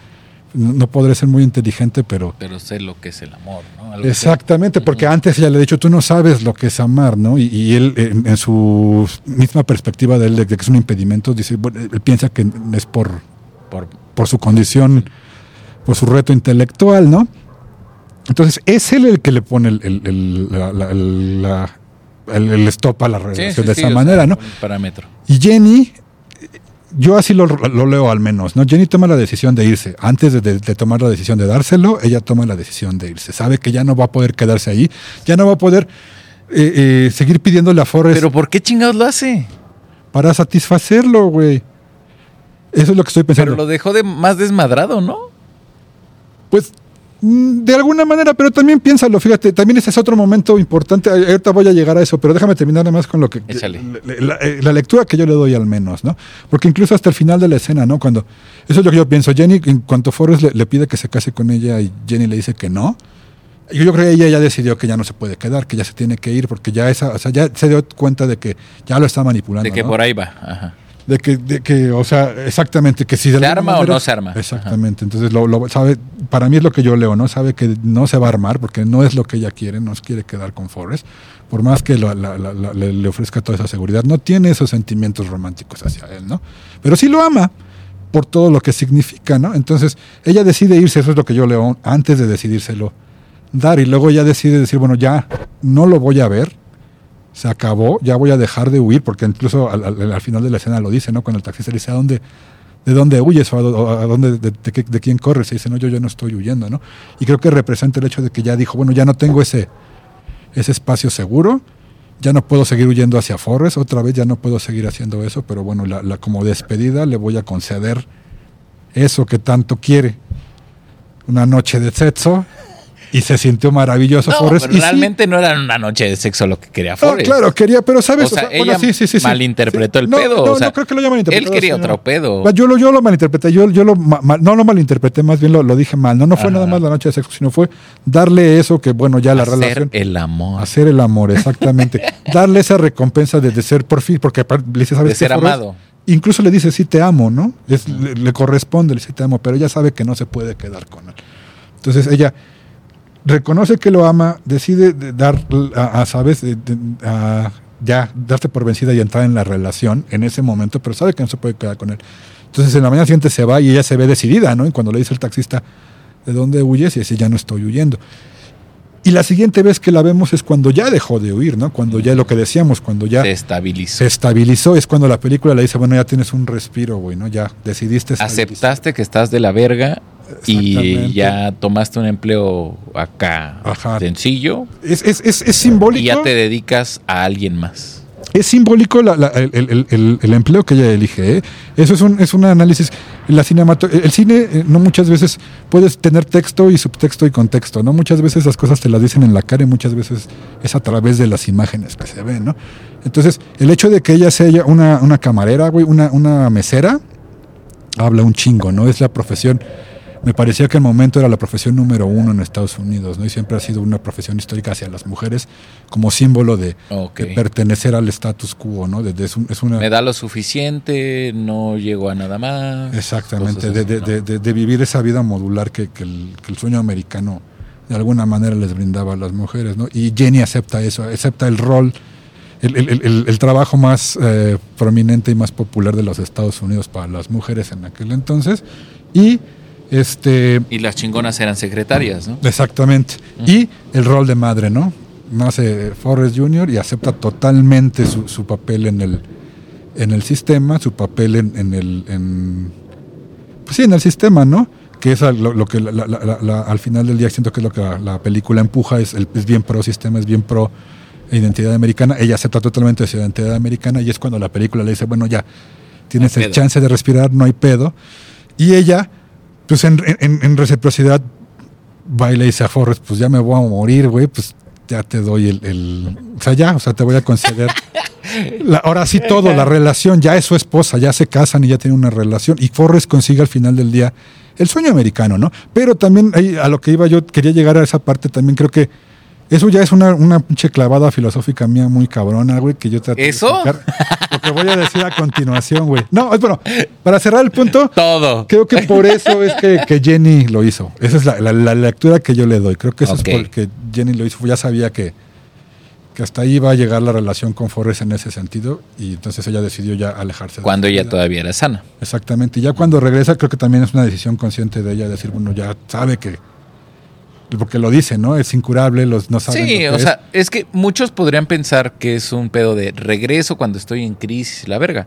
no podré ser muy inteligente, pero Pero sé lo que es el amor, ¿no? Algo que- Exactamente, porque antes ya le he dicho, tú no sabes lo que es amar, ¿no? Y, y él, en, en su misma perspectiva de él, de que es un impedimento, dice, bueno, él piensa que es por, por- por su condición, por su reto intelectual, ¿no? Entonces, es él el que le pone el, el- el- la- la- el- la- el- el stop a la relación sí, de sí, esa o sea, manera, ¿no? parámetro. Y Jenny, yo así lo, lo leo al menos, ¿no? Jenny toma la decisión de irse. Antes de, de- de tomar la decisión de dárselo, ella toma la decisión de irse. Sabe que ya no va a poder quedarse ahí, ya no va a poder eh, eh, seguir pidiéndole a Forrest Pero ¿por qué chingados lo hace? para satisfacerlo, güey. Eso es lo que estoy pensando. Pero lo dejó de más desmadrado, ¿no? Pues mm, de alguna manera, pero también piénsalo, fíjate, también ese es otro momento importante. Ahorita voy a llegar a eso, pero déjame terminar nada más con lo que. Échale. La, la- eh, la lectura que yo le doy al menos, ¿no? Porque incluso hasta el final de la escena, ¿no? Cuando. Eso es lo que yo pienso. Jenny, en cuanto Forrest le, le pide que se case con ella y Jenny le dice que no. Yo, yo creo que ella ya decidió que ya no se puede quedar, que ya se tiene que ir, porque ya esa, o sea, ya se dio cuenta de que ya lo está manipulando. De que ¿no? por ahí va. Ajá. De que, de que, o sea, exactamente, que si de ¿Se arma o no se arma? Exactamente, entonces lo, lo sabe, para mí es lo que yo leo, ¿no? Sabe que no se va a armar porque no es lo que ella quiere, no se quiere quedar con Forrest, por más que la- la- la- le, le ofrezca toda esa seguridad, no tiene esos sentimientos románticos hacia él, ¿no? Pero sí lo ama por todo lo que significa, ¿no? Entonces ella decide irse, eso es lo que yo leo, antes de decidírselo dar, y luego ella decide decir, bueno, ya no lo voy a ver, se acabó, ya voy a dejar de huir, porque incluso al, al- al final de la escena lo dice, ¿no? Cuando el taxista le dice, ¿a dónde, ¿de dónde huyes o a, dónde, de, quién corres? Y dice, no, yo ya no estoy huyendo, ¿no? Y creo que representa el hecho de que ya dijo, bueno, ya no tengo ese, ese espacio seguro, ya no puedo seguir huyendo hacia Forres, otra vez ya no puedo seguir haciendo eso, pero bueno, la- como despedida le voy a conceder eso que tanto quiere, una noche de sexo, y se sintió maravilloso No, Forrest. pero y sí, realmente no era una noche de sexo lo que quería no, Forrest. claro, quería, pero sabes, O sea, bueno, ella sí, sí, sí, sí. malinterpretó el No, pedo, No, o sea, no creo que lo haya malinterpretado. él quería otro pedo. Yo lo, yo lo malinterpreté, yo, yo lo, ma- no lo malinterpreté, más bien lo, lo dije mal. No, no fue Ajá. nada más la noche de sexo, sino fue darle eso que, bueno, ya la Hacer relación. el amor. Hacer el amor, exactamente. darle esa recompensa de, de ser por fin, porque le dice, ¿sabes De ser Forrest? amado. Incluso le dice, sí te amo, ¿no? Es- le, le corresponde, le dice, te amo, pero ella sabe que no se puede quedar con él. Entonces ella reconoce que lo ama, decide de dar, a, a, ¿sabes? A ya darse por vencida y entrar en la relación en ese momento, pero sabe que no se puede quedar con él. Entonces en la mañana siguiente se va y ella se ve decidida, ¿no? Y cuando le dice el taxista, ¿de dónde huyes? Y dice, ya no estoy huyendo. Y la siguiente vez que la vemos es cuando ya dejó de huir, ¿no? Cuando ya lo que decíamos, cuando ya Se estabilizó. se estabilizó, es cuando la película le dice, bueno, ya tienes un respiro, güey, ¿no? Ya decidiste estabilizar. Aceptaste que estás de la verga y ya tomaste un empleo acá Ajá. sencillo Es, es, es, es simbólico. y ya te dedicas a alguien más. Es simbólico la- la- el, el- el- el empleo que ella elige. ¿eh? Eso es un, es un análisis. La cinemato el cine eh, no muchas veces puedes tener texto y subtexto y contexto. No muchas veces las cosas te las dicen en la cara y muchas veces es a través de las imágenes que se ven. ¿no? Entonces el hecho de que ella sea una, una camarera, güey, una, una mesera, habla un chingo. No es la profesión. Me parecía que el momento era la profesión número uno en Estados Unidos, ¿no? Y siempre ha sido una profesión histórica hacia las mujeres como símbolo de, pertenecer al status quo, ¿no? De- de- es, un- es una, Me da lo suficiente, no llego a nada más. exactamente, de, de- vivir esa vida modular que, que el, que el sueño americano de alguna manera les brindaba a las mujeres, ¿no? Y Jenny acepta eso, acepta el rol, el, el- el- el trabajo más eh, prominente y más popular de los Estados Unidos para las mujeres en aquel entonces. Y este Y las chingonas eran secretarias, ¿no? Exactamente. Y el rol de madre, ¿no? Nace Forrest Jr. y acepta totalmente su, su papel en el, en el sistema, su papel en, en el. En, pues sí, en el sistema, ¿no? Que es lo, lo que la- la- la- la- al final del día siento que es lo que la, la película empuja, es, el- es bien pro sistema, es bien pro identidad americana. Ella acepta totalmente su identidad americana y es cuando la película le dice, bueno, ya, tienes No el pedo. chance de respirar, no hay pedo. Y ella, pues en, en- en reciprocidad, va y le dice a Forrest, pues ya me voy a morir, güey, pues ya te doy el, el- O sea, ya, o sea, te voy a conceder... la- ahora sí todo, la relación, ya es su esposa, ya se casan y ya tienen una relación. Y Forrest consigue al final del día el sueño americano, ¿no? Pero también ahí, a lo que iba yo, quería llegar a esa parte, también creo que Eso ya es una, una pinche clavada filosófica mía muy cabrona, güey, que yo trato de ¿Eso? explicar. Lo que voy a decir a continuación, güey. No, es bueno, para cerrar el punto, Todo. creo que por eso es que, que Jenny lo hizo. Esa es la, la- la lectura que yo le doy. Creo que eso es porque Jenny lo hizo. Ya sabía que, que hasta ahí iba a llegar la relación con Forrest en ese sentido y entonces ella decidió ya alejarse. de Cuando su ella vida. todavía era sana. Exactamente. Y ya cuando regresa, creo que también es una decisión consciente de ella, decir, bueno, ya sabe que. Porque lo dice, ¿no? Es incurable, los no saben. lo Sí, que o es. sea, es que muchos podrían pensar que es un pedo de regreso cuando estoy en crisis la verga.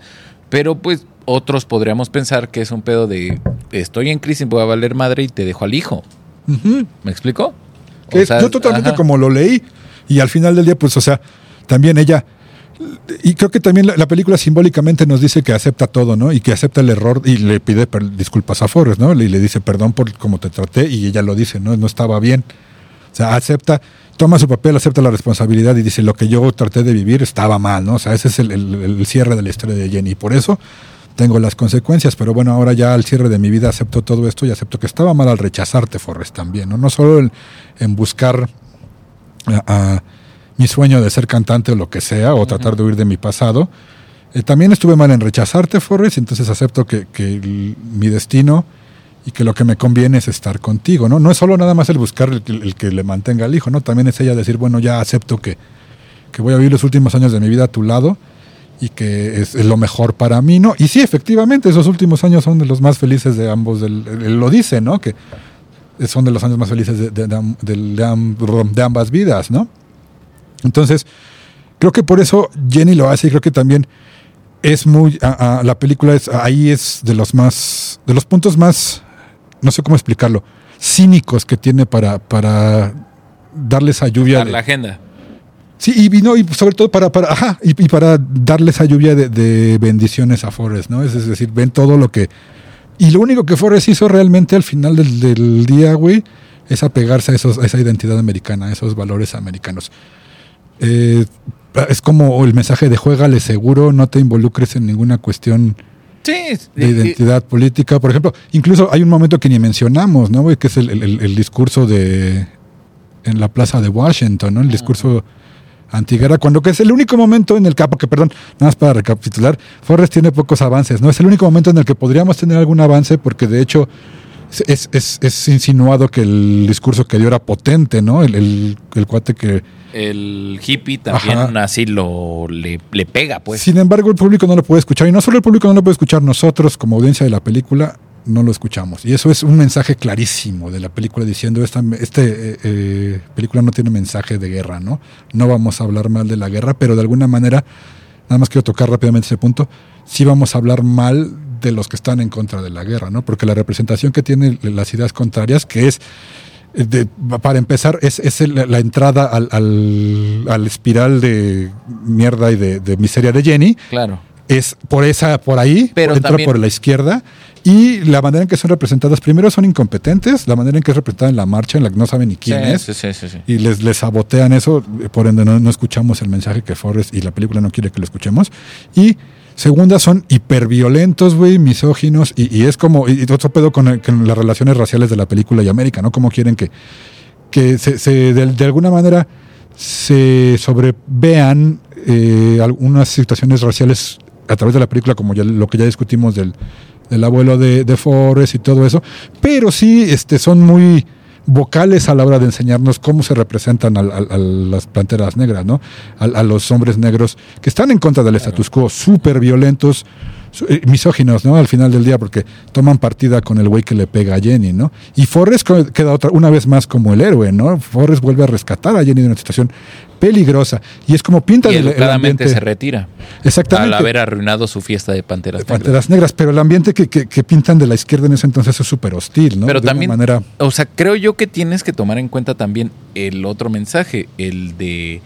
Pero pues otros podríamos pensar que es un pedo de estoy en crisis, voy a valer madre y te dejo al hijo. ¿Me explico? Es- sea, yo totalmente ajá. como lo leí y al final del día, pues, o sea, también ella, y creo que también la, la película simbólicamente nos dice que acepta todo, ¿no? Y que acepta el error y le pide disculpas a Forrest, ¿no? Y le dice perdón por cómo te traté y ella lo dice, ¿no? No estaba bien. O sea, acepta, toma su papel, acepta la responsabilidad y dice lo que yo traté de vivir estaba mal, ¿no? O sea, ese es el, el- el cierre de la historia de Jenny. Y por eso tengo las consecuencias, pero bueno, ahora ya al cierre de mi vida acepto todo esto y acepto que estaba mal al rechazarte, Forrest, también, ¿no? No solo en, en buscar a, a mi sueño de ser cantante o lo que sea, o tratar de huir de mi pasado. Eh, también estuve mal en rechazarte, Forrest, entonces acepto que, que mi destino y que lo que me conviene es estar contigo, ¿no? No es solo nada más el buscar el, que- le mantenga al hijo, ¿no? También es ella decir, bueno, ya acepto que, que voy a vivir los últimos años de mi vida a tu lado y que es, lo mejor para mí, ¿no? Y sí, efectivamente, esos últimos años son de los más felices de ambos, él lo dice, ¿no? Que son de los años más felices de, de- de ambas vidas, ¿no? Entonces, creo que por eso Jenny lo hace y creo que también es muy, a- a- la película es, ahí es de los más, de los puntos más, no sé cómo explicarlo, cínicos que tiene para, para darle esa lluvia. De- la agenda. Sí, y vino, y sobre todo para, para, ajá, y, y para darle esa lluvia de, de bendiciones a Forrest, ¿no? Es, es decir, ven todo lo que. Y lo único que Forrest hizo realmente al final del, del día, güey, es apegarse a, esos, a esa identidad americana, a esos valores americanos. Eh, es como el mensaje de juégale seguro, no te involucres en ninguna cuestión Sí. de y- y- identidad política. Por ejemplo, incluso hay un momento que ni mencionamos, ¿no? Que es el, el- el discurso de. en la plaza de Washington, ¿no? El discurso antiguera, cuando que es el único momento en el capo, que perdón, nada más para recapitular, Forrest tiene pocos avances, ¿no? Es el único momento en el que podríamos tener algún avance, porque de hecho. Es, es- es insinuado que el discurso que dio era potente, ¿no? El, el- el cuate que, el hippie también Ajá. así lo le, le pega, pues. Sin embargo, el público no lo puede escuchar. Y no solo el público no lo puede escuchar, nosotros como audiencia de la película no lo escuchamos. Y eso es un mensaje clarísimo de la película diciendo, esta este, eh, eh, película no tiene mensaje de guerra, ¿no? No vamos a hablar mal de la guerra, pero de alguna manera, nada más quiero tocar rápidamente ese punto, sí vamos a hablar mal de los que están en contra de la guerra, ¿no? Porque la representación que tienen las ideas contrarias, que es eh, de- para empezar, es, es la entrada al, al- al espiral de mierda y de, de miseria de Jenny. Claro. Es por esa, por ahí, Pero entra también- por la izquierda. Y la manera en que son representadas, primero son incompetentes, la manera en que es representada en la marcha, en la que no saben ni quién sí, es. sí, sí, sí, sí. Y les, les sabotean eso, por ende no, no escuchamos el mensaje que Forrest y la película no quiere que lo escuchemos. Y segunda, son hiperviolentos, güey, misóginos, y, es como, y, otro pedo con, las relaciones raciales de la película y América, ¿no? Como quieren que, que se, de alguna manera se sobrevean eh, algunas situaciones raciales a través de la película, como ya lo que ya discutimos del, del abuelo de, de Forrest y todo eso, pero sí este, son muy vocales a la hora de enseñarnos cómo se representan a, las planteras negras, ¿no? A, a los hombres negros que están en contra del status quo, súper violentos, eh, misóginos, ¿no? Al final del día, porque toman partida con el güey que le pega a Jenny, ¿no? Y Forrest queda otra, una vez más como el héroe, ¿no? Forrest vuelve a rescatar a Jenny de una situación peligrosa. Y es como pinta Y el, se retira. Exactamente. Al haber arruinado su fiesta de panteras. Negras. Panteras negras, pero el ambiente que, que- que pintan de la izquierda en ese entonces es súper hostil, ¿no? Pero de también, manera o sea, creo yo que tienes que tomar en cuenta también el otro mensaje, el de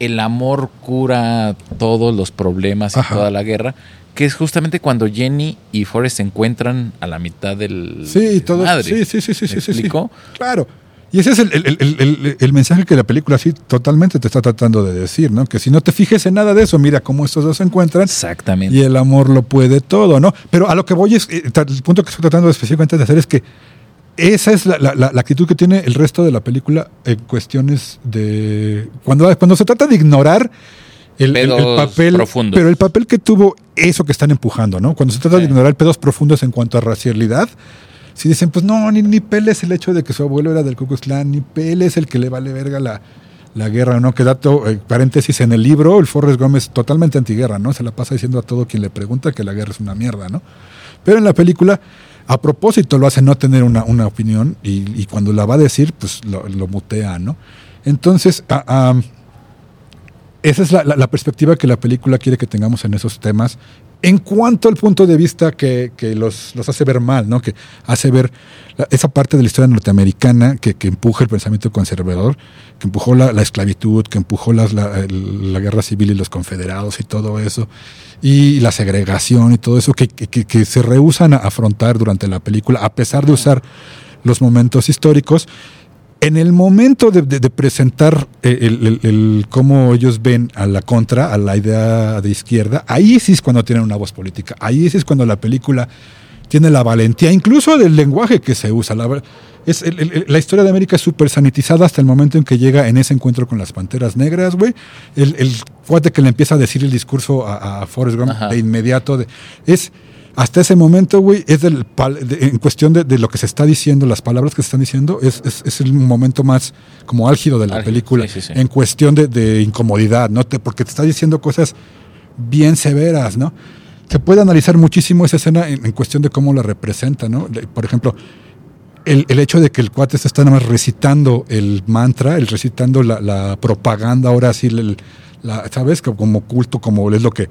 el amor cura todos los problemas y Ajá. toda la guerra, que es justamente cuando Jenny y Forrest se encuentran a la mitad del Sí, todo. madre. Sí, sí, sí, sí, ¿Me sí? Claro. Y ese es el, el- el- mensaje que la película sí totalmente te está tratando de decir, ¿no? Que si no te fijes en nada de eso, mira cómo estos dos se encuentran Exactamente. y el amor lo puede todo, ¿no? Pero a lo que voy es, eh, el punto que estoy tratando específicamente de hacer es que esa es la, la- actitud que tiene el resto de la película en cuestiones de. Cuando, cuando se trata de ignorar el, el- el Pedos papel. profundos. Pero el papel que tuvo eso que están empujando, ¿no? Cuando se trata de ignorar pedos profundos en cuanto a racialidad. Si dicen, pues no, ni, ni peles el hecho de que su abuelo era del Ku Klux Klan, ni peles el que le vale verga la, la guerra, ¿no? Que dato, eh, paréntesis, en el libro, el Forrest Gómez totalmente antiguerra, ¿no? Se la pasa diciendo a todo quien le pregunta que la guerra es una mierda, ¿no? Pero en la película, a propósito, lo hace no tener una, una opinión y, cuando la va a decir, pues lo, lo mutea, ¿no? Entonces, esa es la- la perspectiva que la película quiere que tengamos en esos temas. En cuanto al punto de vista que, los, los hace ver mal, ¿no? Que hace ver la- esa parte de la historia norteamericana que, empuja el pensamiento conservador, que empujó la, la esclavitud, que empujó la, la guerra civil y los confederados y todo eso, y la segregación y todo eso, que- que se rehusan a afrontar durante la película, a pesar de usar los momentos históricos. En el momento de, de- de presentar eh, el, el- el cómo ellos ven a la contra, a la idea de izquierda, ahí sí es cuando tienen una voz política, ahí sí es cuando la película tiene la valentía, incluso del lenguaje que se usa. La, ver- es, el- el- la historia de América es súper sanitizada hasta el momento en que llega en ese encuentro con las Panteras Negras, güey. El, el cuate que le empieza a decir el discurso a, a Forrest Gump Ajá. de inmediato, de- es... Hasta ese momento, güey, es del pal- de- en cuestión de, de lo que se está diciendo, las palabras que se están diciendo, es, es- es el momento más como álgido de la Álgido, película. sí, sí, sí. En cuestión de, de incomodidad, ¿no? Te- porque te está diciendo cosas bien severas, ¿no? Se puede analizar muchísimo esa escena en, en cuestión de cómo la representa, ¿no? Por ejemplo, el, el hecho de que el cuate se está nada más recitando el mantra, el recitando la, la propaganda, ahora sí, el- la, ¿sabes? Como culto, como es lo que...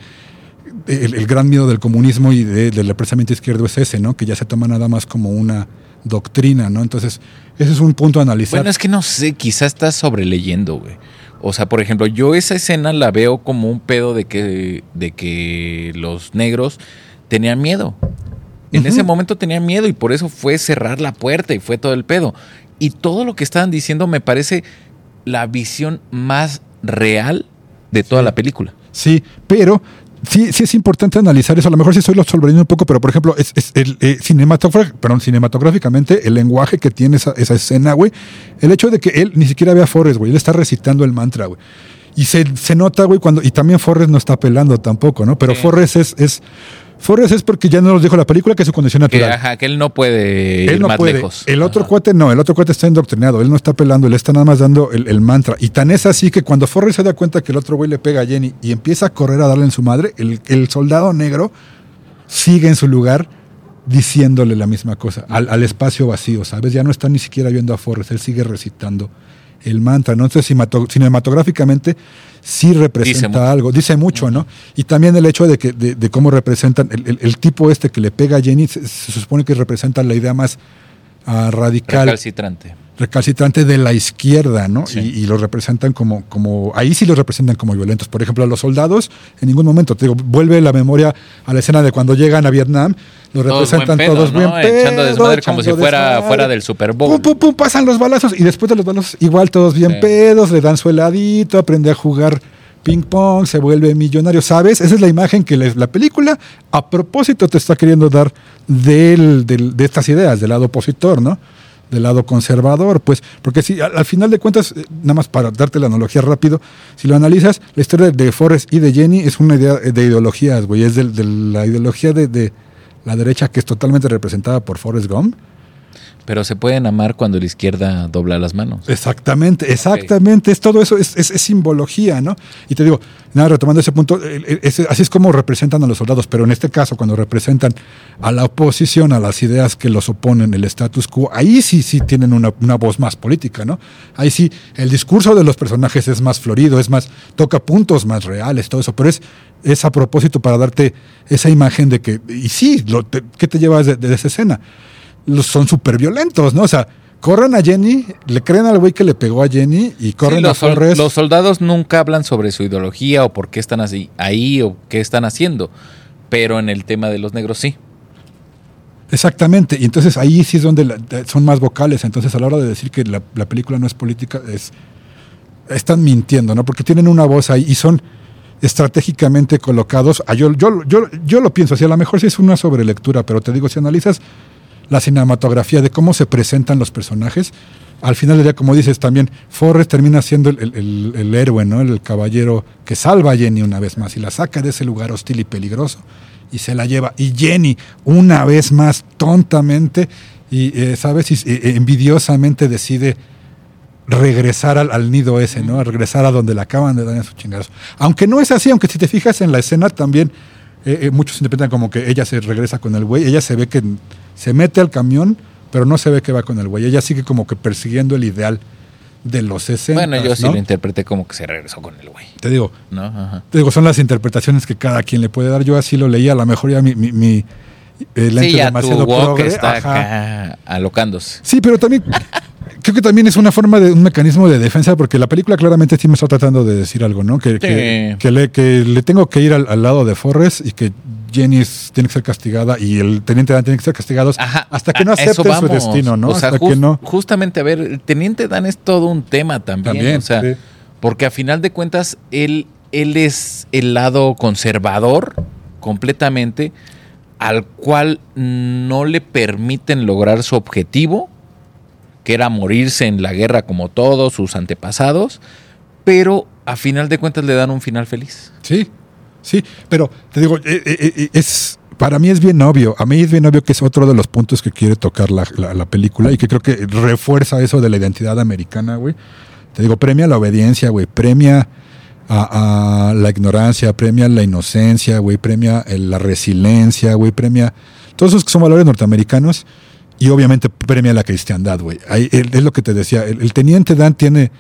El, el gran miedo del comunismo y de- del pensamiento izquierdo es ese, ¿no? Que ya se toma nada más como una doctrina, ¿no? Entonces, ese es un punto a analizar. Bueno, es que no sé, quizás estás sobreleyendo, güey. O sea, por ejemplo, yo esa escena la veo como un pedo de que, de que los negros tenían miedo. En ese momento tenían miedo y por eso fue cerrar la puerta y fue todo el pedo. Y todo lo que estaban diciendo me parece la visión más real de toda Sí. la película. Sí, pero sí, sí es importante analizar eso. A lo mejor sí estoy lo sobrelleyendo un poco, pero por ejemplo, es, es el eh, perdón, cinematográficamente, el lenguaje que tiene esa, esa escena, güey. El hecho de que él ni siquiera ve a Forrest, güey. Él está recitando el mantra, güey. Y se, se nota, güey, cuando. Y también Forrest no está apelando tampoco, ¿no? Pero Sí. Forrest es, es. Forrest es porque ya nos lo dijo la película que es su condición Que, natural. ajá, que él no puede Él ir no más puede. lejos. El otro Ajá. cuate no, el otro cuate está indoctrinado, él no está pelando, él está nada más dando el, el mantra. Y tan es así que cuando Forrest se da cuenta que el otro güey le pega a Jenny y empieza a correr a darle en su madre, el, el soldado negro sigue en su lugar diciéndole la misma cosa, al, al espacio vacío, ¿sabes? Ya no está ni siquiera viendo a Forrest, él sigue recitando el mantra, ¿no? Entonces cimato- cinematográficamente sí representa algo, dice mucho, ¿no? Y también el hecho de que de, de cómo representan el, el- el tipo este que le pega a Jenny se, se supone que representa la idea más ah, radical, Recalcitrante. Recalcitrante de la izquierda, ¿no? Sí. Y, y los representan como, como, ahí sí los representan como violentos. Por ejemplo, a los soldados, en ningún momento, te digo, vuelve la memoria a la escena de cuando llegan a Vietnam, los Todos representan buen pedo, todos ¿no? bien Echando pedo, desmadre como si echando fuera desmadre. fuera del Super Bowl. Pum, pum, pum, pasan los balazos y después de los balazos igual todos bien Sí. pedos, le dan su heladito, aprende a jugar ping pong, se vuelve millonario, ¿sabes? Esa es la imagen que les- la película a propósito te está queriendo dar del- del- de estas ideas, del lado opositor, ¿no? Del lado conservador, pues, porque si al, al final de cuentas, eh, nada más para darte la analogía rápido, si lo analizas, la historia de Forrest y de Jenny es una idea de ideologías, güey, es de, la ideología de, de la derecha que es totalmente representada por Forrest Gump, Pero se pueden amar cuando la izquierda dobla las manos. Exactamente, exactamente. Es todo eso, es, es- es simbología, ¿no? Y te digo, nada, retomando ese punto, ese- así es como representan a los soldados, pero en este caso, cuando representan a la oposición, a las ideas que los oponen, el status quo, ahí sí, sí tienen una, una voz más política, ¿no? Ahí sí, el discurso de los personajes es más florido, es más, toca puntos más reales, todo eso, pero es, es a propósito para darte esa imagen de que, y sí, lo, te- ¿qué te llevas de, de esa escena? Son súper violentos, ¿no? O sea, corren a Jenny, le creen al güey que le pegó a Jenny y corren Sí, a los, Forrest. los soldados nunca hablan sobre su ideología o por qué están así, ahí o qué están haciendo. Pero en el tema de los negros sí. Exactamente, y entonces ahí sí es donde la- son más vocales. Entonces, a la hora de decir que la, la película no es política, es están mintiendo, ¿no? Porque tienen una voz ahí y son estratégicamente colocados. Ah, yo, yo, yo, yo lo pienso así, a lo mejor sí es una sobrelectura, pero te digo, si analizas la cinematografía, de cómo se presentan los personajes. Al final del día, como dices también, Forrest termina siendo el, el- el- el héroe, ¿no? El, caballero que salva a Jenny una vez más y la saca de ese lugar hostil y peligroso y se la lleva. Y Jenny, una vez más, tontamente y, eh, ¿sabes? Y, eh, envidiosamente decide regresar al, al nido ese, ¿no? Regresar a donde la acaban de dar en sus chingados. Aunque no es así, aunque si te fijas en la escena también, eh, eh, muchos interpretan como que ella se regresa con el güey, ella se ve que se mete al camión, pero no se ve que va con el güey, ella sigue como que persiguiendo el ideal de los 60. Bueno, yo sí ¿no? lo interpreté como que se regresó con el güey. Te digo, ¿No? Ajá. te digo, son las interpretaciones que cada quien le puede dar. Yo así lo leía, a lo mejor ya mi, mi, mi eh, lente Sí, demasiado progre, está ajá. acá alocándose. Sí, pero también creo que también es una forma de un mecanismo de defensa, porque la película claramente sí me está tratando de decir algo, ¿no? Que, que, que le, que le tengo que ir al, al lado de Forrest y que Jenny es- tiene que ser castigada y el teniente Dan tiene que ser castigados Ajá, hasta que no acepten su destino, ¿no? O sea, hasta que no. justamente, a ver, el Teniente Dan es todo un tema también. También, o sea, sí. porque a final de cuentas, él, él es el lado conservador completamente, al cual no le permiten lograr su objetivo, que era morirse en la guerra como todos sus antepasados, pero a final de cuentas le dan un final feliz. Sí, sí, pero te digo, eh, eh, eh, es para mí es bien obvio. A mí es bien obvio que es otro de los puntos que quiere tocar la, la- la película y que creo que refuerza eso de la identidad americana, güey. Te digo, premia la obediencia, güey, premia a, la ignorancia, premia la inocencia, güey, premia el- la resiliencia, güey, premia todos esos que son valores norteamericanos y obviamente premia la cristiandad, güey. Es lo que te decía, el teniente Dan tiene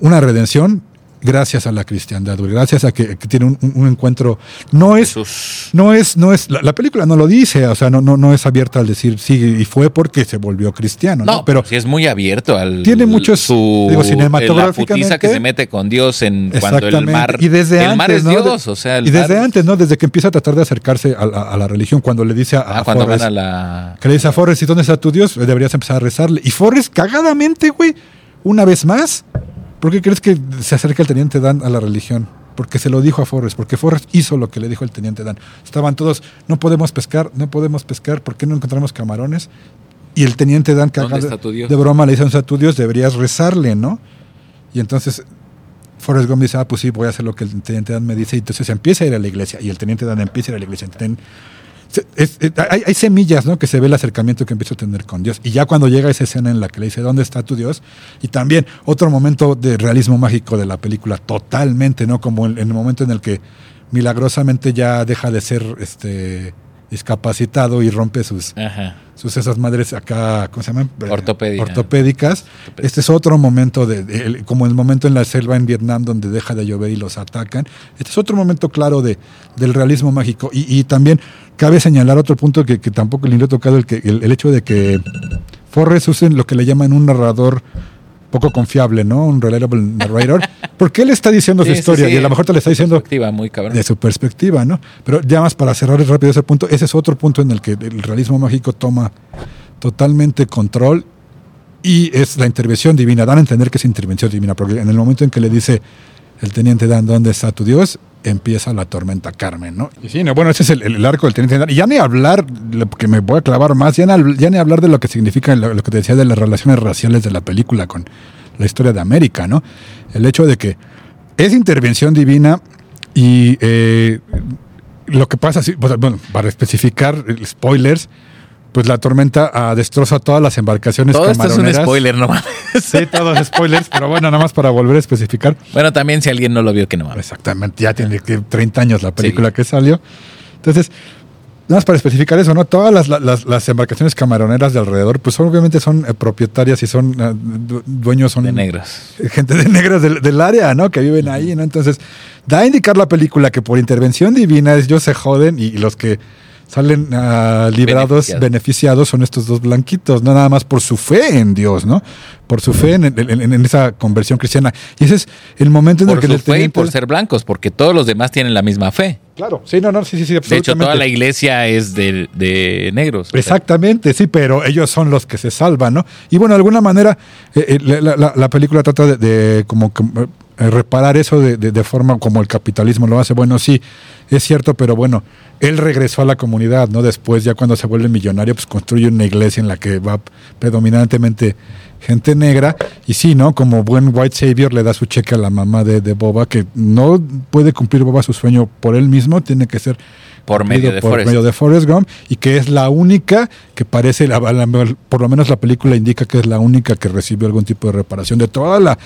una redención gracias a la cristiandad, güey, gracias a que, que tiene un, encuentro. No es, Jesús. no es, no es, la, la película no lo dice, o sea, no, no, no es abierta al decir sí, y fue porque se volvió cristiano, ¿no? No, pero sí es muy abierto al. Tiene muchos, Su, digo, La cinematográficamente- putiza que se mete con Dios en cuando el mar. y desde el antes, mar es ¿no? Dios, De- o sea. el y desde mar- antes, ¿no? Desde que empieza a tratar de acercarse a, la- a la religión, cuando le dice a, a Ah, cuando Forrest, van a la. que le dice a Forrest, ¿y dónde está tu Dios? Deberías empezar a rezarle. Y Forrest, cagadamente, güey, una vez más, ¿por qué crees que se acerca el teniente Dan a la religión? Porque se lo dijo a Forrest, porque Forrest hizo lo que le dijo el teniente Dan. Estaban todos, no podemos pescar, no podemos pescar, ¿por qué no encontramos camarones? Y el teniente Dan, ¿Dónde cagado de broma, le dice, ¿dónde está tu Dios? Deberías rezarle, ¿no? Y entonces Forrest Gump dice, ah, pues sí, voy a hacer lo que el teniente Dan me dice. Y entonces empieza a ir a la iglesia. Y el teniente Dan empieza a ir a la iglesia. Hay, hay semillas, ¿no? Que se ve el acercamiento que empieza a tener con Dios. Y ya cuando llega esa escena en la que le dice, ¿dónde está tu Dios? Y también otro momento de realismo mágico de la película, totalmente, ¿no? Como en, en el momento en el que milagrosamente ya deja de ser este discapacitado y rompe sus, Ajá. sus esas madres acá, ¿cómo se llaman? Ortopédica. Ortopédicas. Este es otro momento, de, como el momento en la selva en Vietnam donde deja de llover y los atacan. Este es otro momento claro de, del realismo mágico. Y, y también cabe señalar otro punto que, que tampoco le he tocado, el, que, el, el hecho de que Forrest use lo que le llaman un narrador poco confiable, ¿no? Un reliable narrator. Porque él está diciendo Sí, su historia sí. y a lo mejor te le está diciendo Perspectiva muy cabrón. de su perspectiva, ¿no? Pero ya más para cerrar rápido ese punto, ese es otro punto en el que el realismo mágico toma totalmente control y es la intervención divina. Dan a entender que es intervención divina, porque en el momento en que le dice el teniente Dan, ¿dónde está tu Dios? Empieza la tormenta Carmen, ¿no? Y sí, no, bueno, ese es el, el arco del teniente Dan. Y ya ni hablar, que me voy a clavar más, ya ni, ya ni hablar de lo que significa lo, lo que te decía de las relaciones raciales de la película con la historia de América, ¿no? El hecho de que es intervención divina y eh, lo que pasa, bueno, para especificar spoilers, pues la tormenta ah, destroza todas las embarcaciones Todo esto es un spoiler, no mames. Sí, todos spoilers, pero bueno, nada más para volver a especificar. Bueno, también si alguien no lo vio, que no mames. Exactamente, ya tiene que 30 años la película que salió. Entonces, nada más para especificar eso, ¿no? Todas las, las, las embarcaciones camaroneras de alrededor, pues son, obviamente son eh, propietarias y son eh, du- dueños, son De negros. gente de negras del, del área, ¿no? Que viven ahí, ¿no? Entonces, da a indicar la película que por intervención divina ellos se joden y, y los que salen ah, librados, Beneficiados. beneficiados. son estos dos blanquitos, no nada más por su fe en Dios, ¿no? Por su fe en, en- en- en esa conversión cristiana. Y ese es el momento en el Por que su el fe y por ser blancos, porque todos los demás tienen la misma fe. Claro, sí, no, no, sí, sí, sí, De hecho, toda la iglesia es de, de negros. o sea, Exactamente, sí, pero ellos son los que se salvan, ¿no? Y bueno, de alguna manera, eh, eh, la, la- la película trata de, de como que, eh, reparar eso de, de- de forma como el capitalismo lo hace. Bueno, sí, es cierto, pero bueno, él regresó a la comunidad, ¿no? Después, ya cuando se vuelve millonario, pues construye una iglesia en la que va predominantemente gente negra. Y sí, ¿no? Como buen white savior le da su cheque a la mamá de, de Boba, que no puede cumplir Boba su sueño por él mismo, tiene que ser Por medio de por Forrest. medio de Forrest Gump y que es la única que parece, la- la- por lo menos la película indica que es la única que recibió algún tipo de reparación de toda la,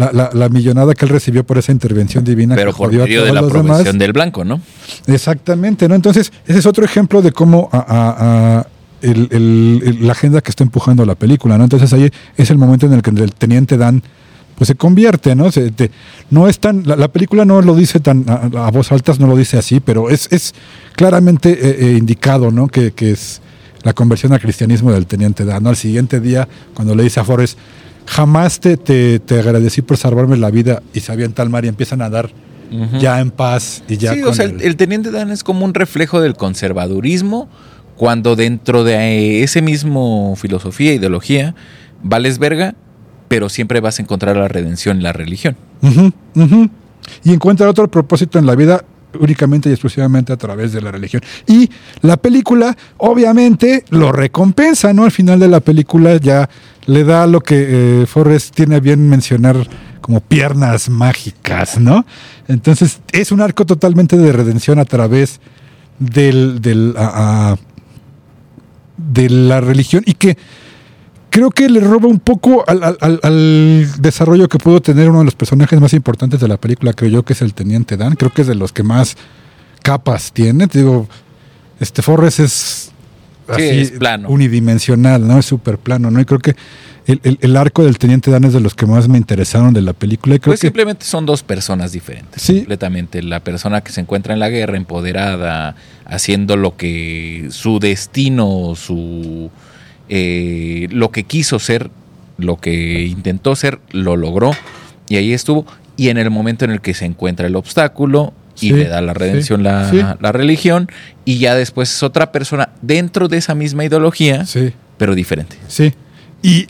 la, la- la millonada que él recibió por esa intervención divina Pero que por medio de la provisión del blanco, ¿no? Exactamente, ¿no? Entonces, ese es otro ejemplo de cómo a- a- a el- el- el- la agenda que está empujando la película, ¿no? Entonces ahí es el momento en el que el teniente Dan pues se convierte, ¿no? Se- te- no es tan, la, la película no lo dice tan a, a voz altas, no lo dice así, pero es, es claramente eh, eh, indicado, ¿no? Que, que es la conversión al cristianismo del teniente Dan, ¿no? Al siguiente día, cuando le dice a Forrest, jamás te, te, te agradecí por salvarme la vida y se avienta al mar y empiezan a dar ya en paz y ya sí, con o sea, el, teniente Dan es como un reflejo del conservadurismo cuando dentro de ese mismo filosofía, ideología, vales verga, pero siempre vas a encontrar la redención en la religión. Y encuentra otro propósito en la vida únicamente y exclusivamente a través de la religión. Y la película, obviamente, lo recompensa, ¿no? Al final de la película ya le da lo que eh, Forrest tiene bien mencionar como piernas mágicas, ¿no? Entonces, es un arco totalmente de redención a través del, del, de la religión y que creo que le roba un poco al, al- al- al desarrollo que pudo tener uno de los personajes más importantes de la película, creo yo, que es el Teniente Dan. Creo que es de los que más capas tiene. Te digo, este Forrest es Sí, es plano. unidimensional, ¿no? Es súper plano, ¿no? Y creo que el, el- el arco del Teniente Dan es de los que más me interesaron de la película. Y creo Pues que simplemente son dos personas diferentes, Sí. completamente. La persona que se encuentra en la guerra, empoderada, haciendo lo que su destino, su eh, lo que quiso ser, lo que intentó ser, lo logró y ahí estuvo. Y en el momento en el que se encuentra el obstáculo y Sí, le da la redención sí, la, sí. la religión, y ya después es otra persona dentro de esa misma ideología, sí. pero diferente. Sí. Y,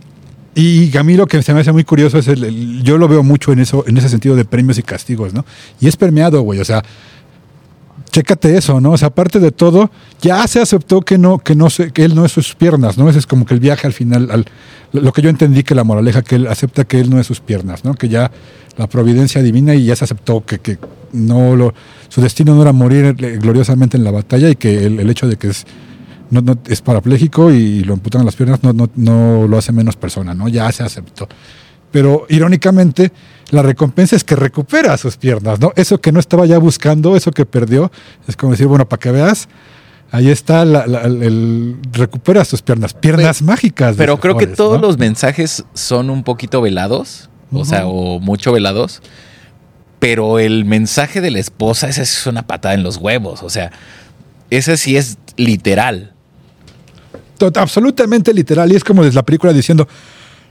y a mí lo que se me hace muy curioso es el, el- yo lo veo mucho en eso, en ese sentido de premios y castigos, ¿no? Y es premiado, güey. O sea, chécate eso, ¿no? O sea, aparte de todo, ya se aceptó que no, que no se, que él no es sus piernas, ¿no? Ese es como que el viaje al final, al, lo que yo entendí que la moraleja, que él acepta que él no es sus piernas, ¿no? Que ya la providencia divina y ya se aceptó que, que no lo, su destino no era morir eh, gloriosamente en la batalla y que el, el hecho de que es no, no- es parapléjico y lo amputan las piernas, no, no, no lo hace menos persona, ¿no? Ya se aceptó. Pero irónicamente, la recompensa es que recupera sus piernas, ¿no? Eso que no estaba ya buscando, eso que perdió, es como decir, bueno, para que veas, ahí está, la- la- el, recupera sus piernas, piernas mágicas. Pero creo que todos ¿no? los mensajes son un poquito velados, o sea, o mucho velados. Pero el mensaje de la esposa, ese es una patada en los huevos. O sea, ese sí es literal. Absolutamente literal. Y es como desde la película diciendo,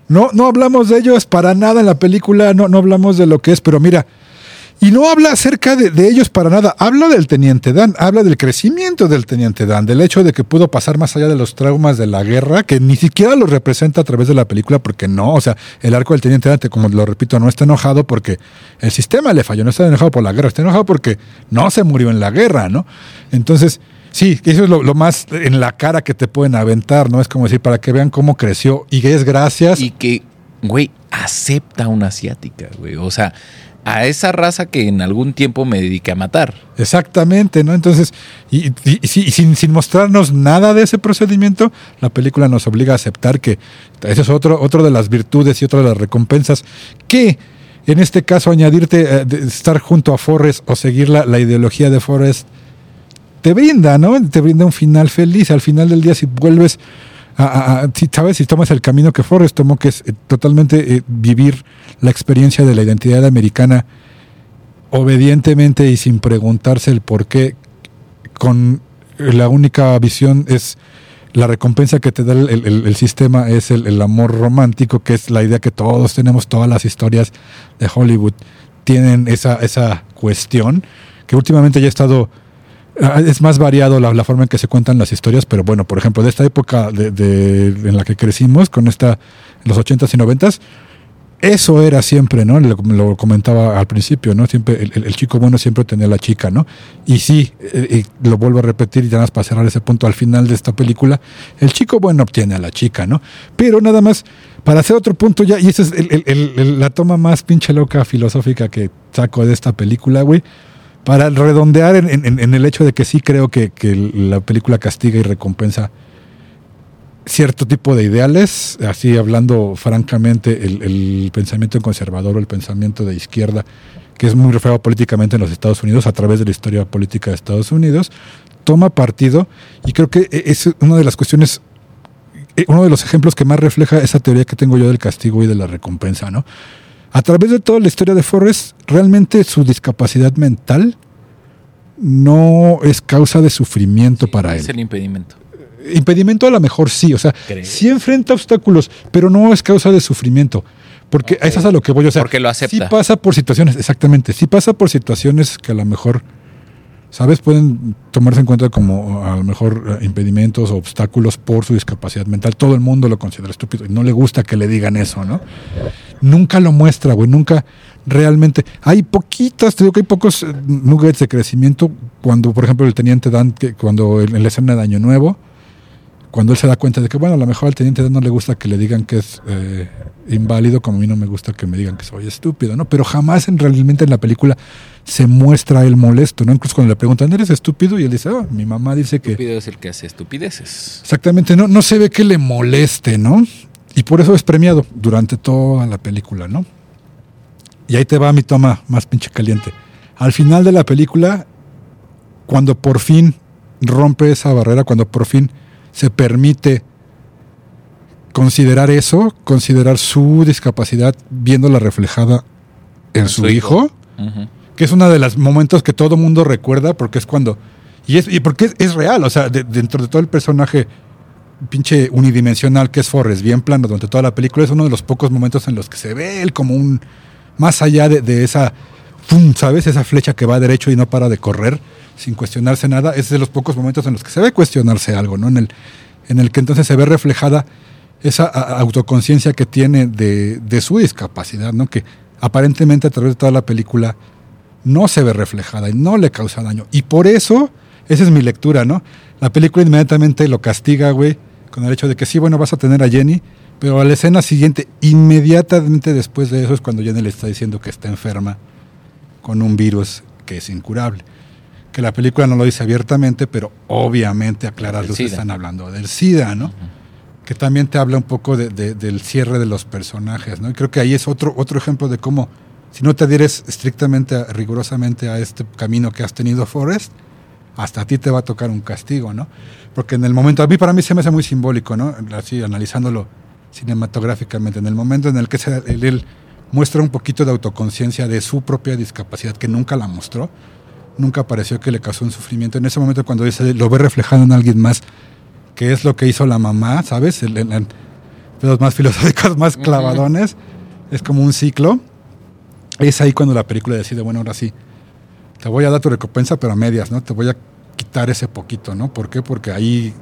no, no hablamos de ellos para nada en la película, no, no hablamos de lo que es, pero mira, y no habla acerca de, ellos para nada, habla del Teniente Dan, habla del crecimiento del Teniente Dan, del hecho de que pudo pasar más allá de los traumas de la guerra, que ni siquiera lo representa a través de la película, porque no, o sea, el arco del Teniente Dan, como lo repito, no está enojado porque el sistema le falló, no está enojado por la guerra, está enojado porque no se murió en la guerra, ¿no? Entonces, Sí, eso es lo, más en la cara que te pueden aventar, ¿no? Es como decir, para que vean cómo creció. Y es gracias. Y que, güey, acepta una asiática, güey. O sea, a esa raza que en algún tiempo me dediqué a matar. Exactamente, ¿no? Entonces, y, sin, sin mostrarnos nada de ese procedimiento, la película nos obliga a aceptar que eso es otro, otro de las virtudes y otra de las recompensas que, en este caso, añadirte, eh, estar junto a Forrest o seguir la, la ideología de Forrest, te brinda, ¿no? Te brinda un final feliz. Al final del día, si vuelves a, a- a- si, ¿sabes? Si tomas el camino que Forrest tomó, que es eh, totalmente eh, vivir la experiencia de la identidad americana obedientemente y sin preguntarse el por qué, con la única visión es la recompensa que te da el, el- sistema es el, el amor romántico, que es la idea que todos tenemos, todas las historias de Hollywood tienen esa, esa cuestión, que últimamente ya ha estado, ah, es más variado la, forma en que se cuentan las historias, pero bueno, por ejemplo, de esta época de, en la que crecimos, con esta, los 80s y 90s, eso era siempre, ¿no? Lo, comentaba al principio, ¿no? Siempre el, el- chico bueno siempre tenía a la chica, ¿no? Y sí, eh, y lo vuelvo a repetir ya nada más para cerrar ese punto al final de esta película, el chico bueno obtiene a la chica, ¿no? Pero nada más, para hacer otro punto ya, y esa es el- la toma más pinche loca filosófica que saco de esta película, güey, para redondear en, en- en el hecho de que sí creo que, la película castiga y recompensa cierto tipo de ideales, así hablando francamente, el, el pensamiento conservador o el pensamiento de izquierda, que es muy reflejado políticamente en los Estados Unidos a través de la historia política de Estados Unidos, toma partido y creo que e, es una de las cuestiones, eh, uno de los ejemplos que más refleja esa teoría que tengo yo del castigo y de la recompensa, ¿no? A través de toda la historia de Forrest, realmente su discapacidad mental no es causa de sufrimiento para él Es el impedimento. impedimento a lo mejor sí, o sea, Creo. sí enfrenta obstáculos, pero no es causa de sufrimiento. Porque a eso es a lo que voy, o sea, Porque lo acepta. sí pasa por situaciones, exactamente, sí pasa por situaciones que a lo mejor, ¿sabes? Pueden tomarse en cuenta como a lo mejor eh, impedimentos o obstáculos por su discapacidad mental. Todo el mundo lo considera estúpido y no le gusta que le digan eso, ¿no? Nunca lo muestra, güey, nunca realmente. Hay poquitas, te digo que hay pocos eh, nuggets de crecimiento cuando, por ejemplo, el teniente Dan, que cuando en la escena de Año Nuevo, cuando él se da cuenta de que, bueno, a lo mejor al teniente Dan no le gusta que le digan que es eh, inválido, como a mí no me gusta que me digan que soy estúpido, ¿no? Pero jamás en, realmente en la película se muestra él molesto, ¿no? Incluso cuando le preguntan, ¿eres estúpido? Y él dice, oh, mi mamá dice que... Estúpido es el que hace estupideces. Exactamente, no, no se ve que le moleste, ¿no? Y por eso es premiado durante toda la película, ¿no? Y ahí te va mi toma más pinche caliente. Al final de la película, cuando por fin rompe esa barrera, cuando por fin se permite considerar eso, considerar su discapacidad viéndola reflejada en su, su hijo, hijo. Que es uno de los momentos que todo mundo recuerda porque es cuando y es y porque es, real o sea de- dentro de todo el personaje pinche unidimensional que es Forrest bien plano durante toda la película es uno de los pocos momentos en los que se ve él como un más allá de, esa sabes esa flecha que va derecho y no para de correr sin cuestionarse nada. Es de los pocos momentos en los que se ve cuestionarse algo no en el en el que entonces se ve reflejada esa autoconciencia que tiene de, de su discapacidad no que aparentemente a través de toda la película no se ve reflejada y no le causa daño. Y por eso, esa es mi lectura, ¿no? La película inmediatamente lo castiga, güey, con el hecho de que sí, bueno, vas a tener a Jenny, pero a la escena siguiente, inmediatamente después de eso es cuando Jenny le está diciendo que está enferma con un virus que es incurable. Que la película no lo dice abiertamente, pero obviamente a claras Del luces SIDA. están hablando del SIDA, ¿no? que también te habla un poco de- de- del cierre de los personajes, ¿no? Y creo que ahí es otro, otro ejemplo de cómo, si no te adhieres estrictamente, rigurosamente a este camino que has tenido, Forrest, hasta a ti te va a tocar un castigo, ¿no? Porque en el momento, a mí para mí se me hace muy simbólico, ¿no? Así analizándolo cinematográficamente, en el momento en el que él, él muestra un poquito de autoconciencia de su propia discapacidad, que nunca la mostró, nunca pareció que le causó un sufrimiento. En ese momento cuando dice, lo ve reflejado en alguien más, que es lo que hizo la mamá, ¿sabes? El- los más filosóficos, más clavadones. Es como un ciclo. Es ahí cuando la película decide, bueno, ahora sí, te voy a dar tu recompensa, pero a medias, ¿no? Te voy a quitar ese poquito, ¿no? ¿Por qué? Porque ahí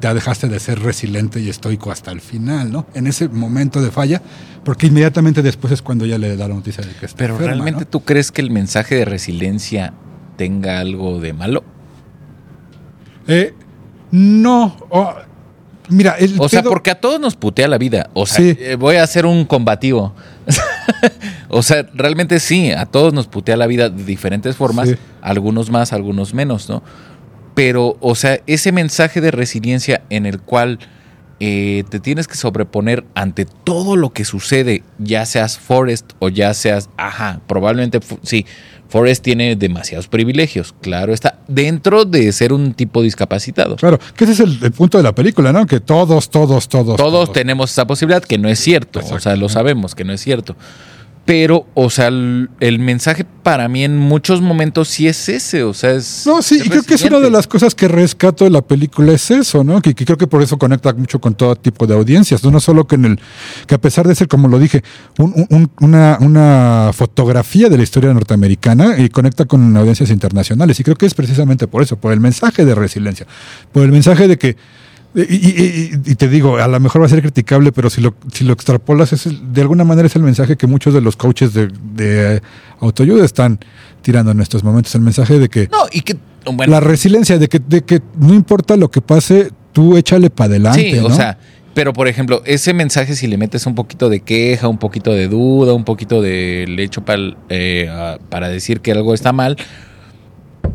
ya dejaste de ser resiliente y estoico hasta el final, ¿no? En ese momento de falla, porque inmediatamente después es cuando ya le da la noticia de que está Pero enferma, realmente ¿no? tú crees que el mensaje de resiliencia tenga algo de malo? Eh, no, oh, mira, el O sea, porque a todos nos putea la vida. O sea, Sí. eh, voy a hacer un combativo. o sea, realmente sí, a todos nos putea la vida de diferentes formas, Sí. algunos más, algunos menos, ¿no? Pero, o sea, ese mensaje de resiliencia en el cual eh, te tienes que sobreponer ante todo lo que sucede, ya seas Forrest o ya seas, ajá, probablemente sí, Forrest tiene demasiados privilegios, claro, está dentro de ser un tipo discapacitado. Claro, que ese es el, el punto de la película, ¿no? Que todos, todos, todos. Todos tenemos esa posibilidad, que no es cierto, o sea, lo sabemos que no es cierto. Pero, o sea, el, el mensaje para mí en muchos momentos sí es ese, o sea, es... No, sí, y creo que es una de las cosas que rescato de la película es eso, ¿no? Que, que creo que por eso conecta mucho con todo tipo de audiencias, no, No solo que en el, que a pesar de ser, como lo dije, un- un- un- una, una fotografía de la historia norteamericana y conecta con audiencias internacionales. Y creo que es precisamente por eso, por el mensaje de resiliencia, por el mensaje de que Y, y- y- y te digo, a lo mejor va a ser criticable, pero si lo, si lo extrapolas, es el- de alguna manera es el mensaje que muchos de los coaches de, de autoayuda están tirando en estos momentos. El mensaje de que No, y que, bueno, la resiliencia, de que, de que no importa lo que pase, tú échale para adelante. sí, o ¿no? sea, pero por ejemplo, ese mensaje si le metes un poquito de queja, un poquito de duda, un poquito de hecho para, para decir que algo está mal,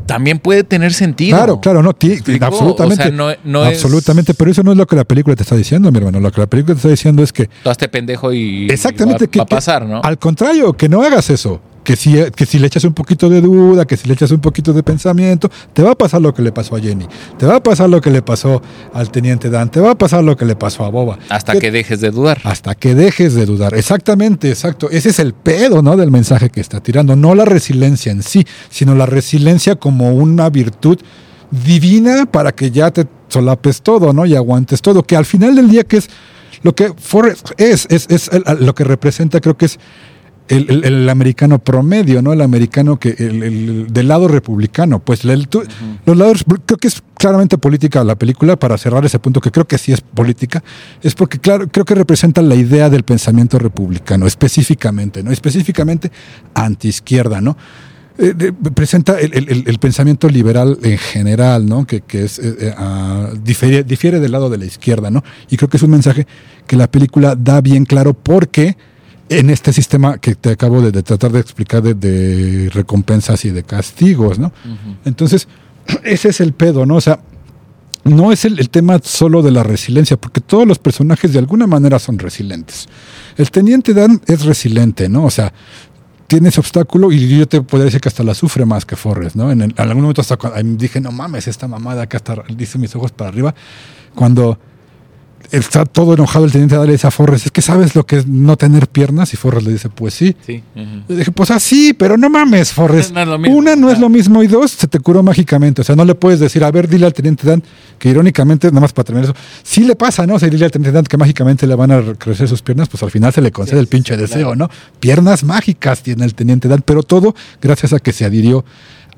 también puede tener sentido. Claro, claro, no, absolutamente. O sea, no- no es- absolutamente, pero eso no es lo que la película te está diciendo, mi hermano. Lo que la película te está diciendo es que Tú hazte pendejo y Exactamente, va, que, va a pasar, ¿no? Al contrario, que no hagas eso. Que si, que si le echas un poquito de duda, que si le echas un poquito de pensamiento, te va a pasar lo que le pasó a Jenny. Te va a pasar lo que le pasó al teniente Dan. Te va a pasar lo que le pasó a Boba. Hasta que dejes de dudar. Hasta que dejes de dudar. Exactamente, exacto. Ese es el pedo, ¿no? Del mensaje que está tirando. No la resiliencia en sí, sino la resiliencia como una virtud divina para que ya te solapes todo, ¿no? Y aguantes todo. Que al final del día, que es lo que Forrest es, es, es el- lo que representa, creo que es el, el- el americano promedio, ¿no? El americano que el, el- del lado republicano. Pues los lados, creo que es claramente política la película, para cerrar ese punto, que creo que sí es política, es porque, claro, creo que representa la idea del pensamiento republicano, específicamente, ¿no? Específicamente antiizquierda, ¿no? Eh, presenta el, el- el- el pensamiento liberal en general, ¿no? Que, que es eh, eh, ah, difiere, difiere del lado de la izquierda, ¿no? Y creo que es un mensaje que la película da bien claro porque en este sistema que te acabo de, de tratar de explicar de, de recompensas y de castigos, ¿no? Entonces, ese es el pedo, ¿no? O sea, no es el, el tema solo de la resiliencia, porque todos los personajes de alguna manera son resilientes. El teniente Dan es resiliente, ¿no? O sea, tiene ese obstáculo y yo te podría decir que hasta la sufre más que Forrest, ¿no? En, el- en algún momento hasta cuando, dije, no mames, esta mamada acá está, dice mis ojos para arriba, cuando está todo enojado el teniente Dan le dice a Forrest, es que sabes lo que es no tener piernas y Forrest le dice, pues sí. Le dije, pues así, pero no mames, Forrest. No mismo. Una, no es Ah. lo mismo. Y dos, se te curó mágicamente. O sea, no le puedes decir, a ver, dile al teniente Dan, que irónicamente, nada más para terminar eso, sí le pasa, ¿no? O sea, dile al teniente Dan que mágicamente le van a crecer sus piernas, pues al final se le concede Sí, el pinche sí, deseo, claro. ¿no? Piernas mágicas tiene el teniente Dan, pero todo gracias a que se adhirió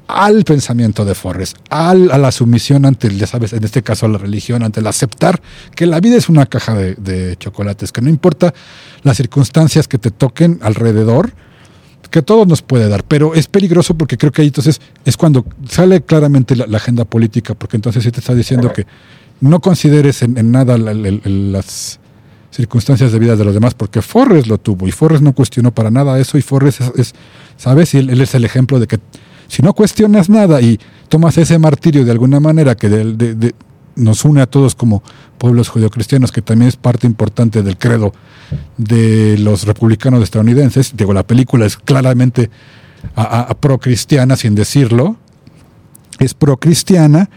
al pensamiento de Forrest, al, a la sumisión ante, ya sabes, en este caso a la religión, ante el aceptar que la vida es una caja de, de chocolates, que no importa las circunstancias que te toquen alrededor, que todo nos puede dar, pero es peligroso porque creo que ahí entonces es cuando sale claramente la, la agenda política, porque entonces sí te está diciendo que no consideres en, en nada la- la- la- las circunstancias de vida de los demás, porque Forrest lo tuvo y Forrest no cuestionó para nada eso y Forrest es, es- ¿sabes? Y él, él es el ejemplo de que si no cuestionas nada y tomas ese martirio de alguna manera que nos une a todos como pueblos judeocristianos, que también es parte importante del credo de los republicanos estadounidenses. Digo, la película es claramente a, a- a pro-cristiana, sin decirlo. Es pro-cristiana.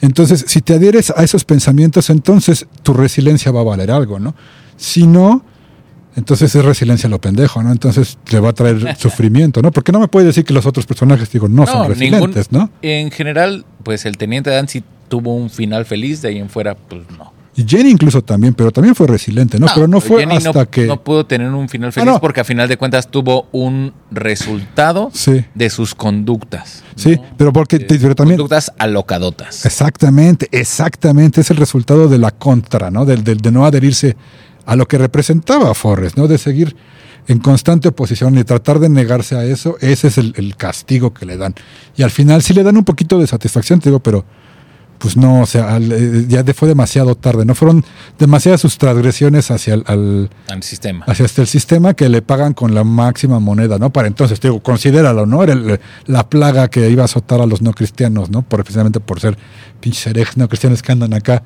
Entonces, si te adhieres a esos pensamientos, entonces tu resiliencia va a valer algo, ¿no? Si no, entonces es resiliencia a lo pendejo, ¿no? Entonces le va a traer sufrimiento, ¿no? Porque no me puedes decir que los otros personajes, digo, no, son resilientes, ¿no? En general, pues el teniente Dan sí tuvo un final feliz, de ahí en fuera, pues no. Y Jenny incluso también, pero también fue resiliente, ¿no? pero no fue Jenny no- hasta que... No pudo tener un final Ah, feliz no. porque a final de cuentas tuvo un resultado Sí, de sus conductas. sí, ¿no? pero porque De pero también... Conductas alocadotas. Exactamente, exactamente. Es el resultado de la contra, ¿no? Del, del- de no adherirse a lo que representaba Forrest, ¿no? De seguir en constante oposición y tratar de negarse a eso. Ese es el, el castigo que le dan. Y al final sí le dan un poquito de satisfacción, te digo, pero pues no, o sea, al- eh, ya fue demasiado tarde, ¿no? Fueron demasiadas sus transgresiones hacia el, al, Al sistema. hacia este el sistema que le pagan con la máxima moneda, ¿no? Para entonces, te digo, considéralo, ¿no? Era el- la plaga que iba a azotar a los no cristianos, ¿no? Por, precisamente por ser pinches herejes no cristianos que andan acá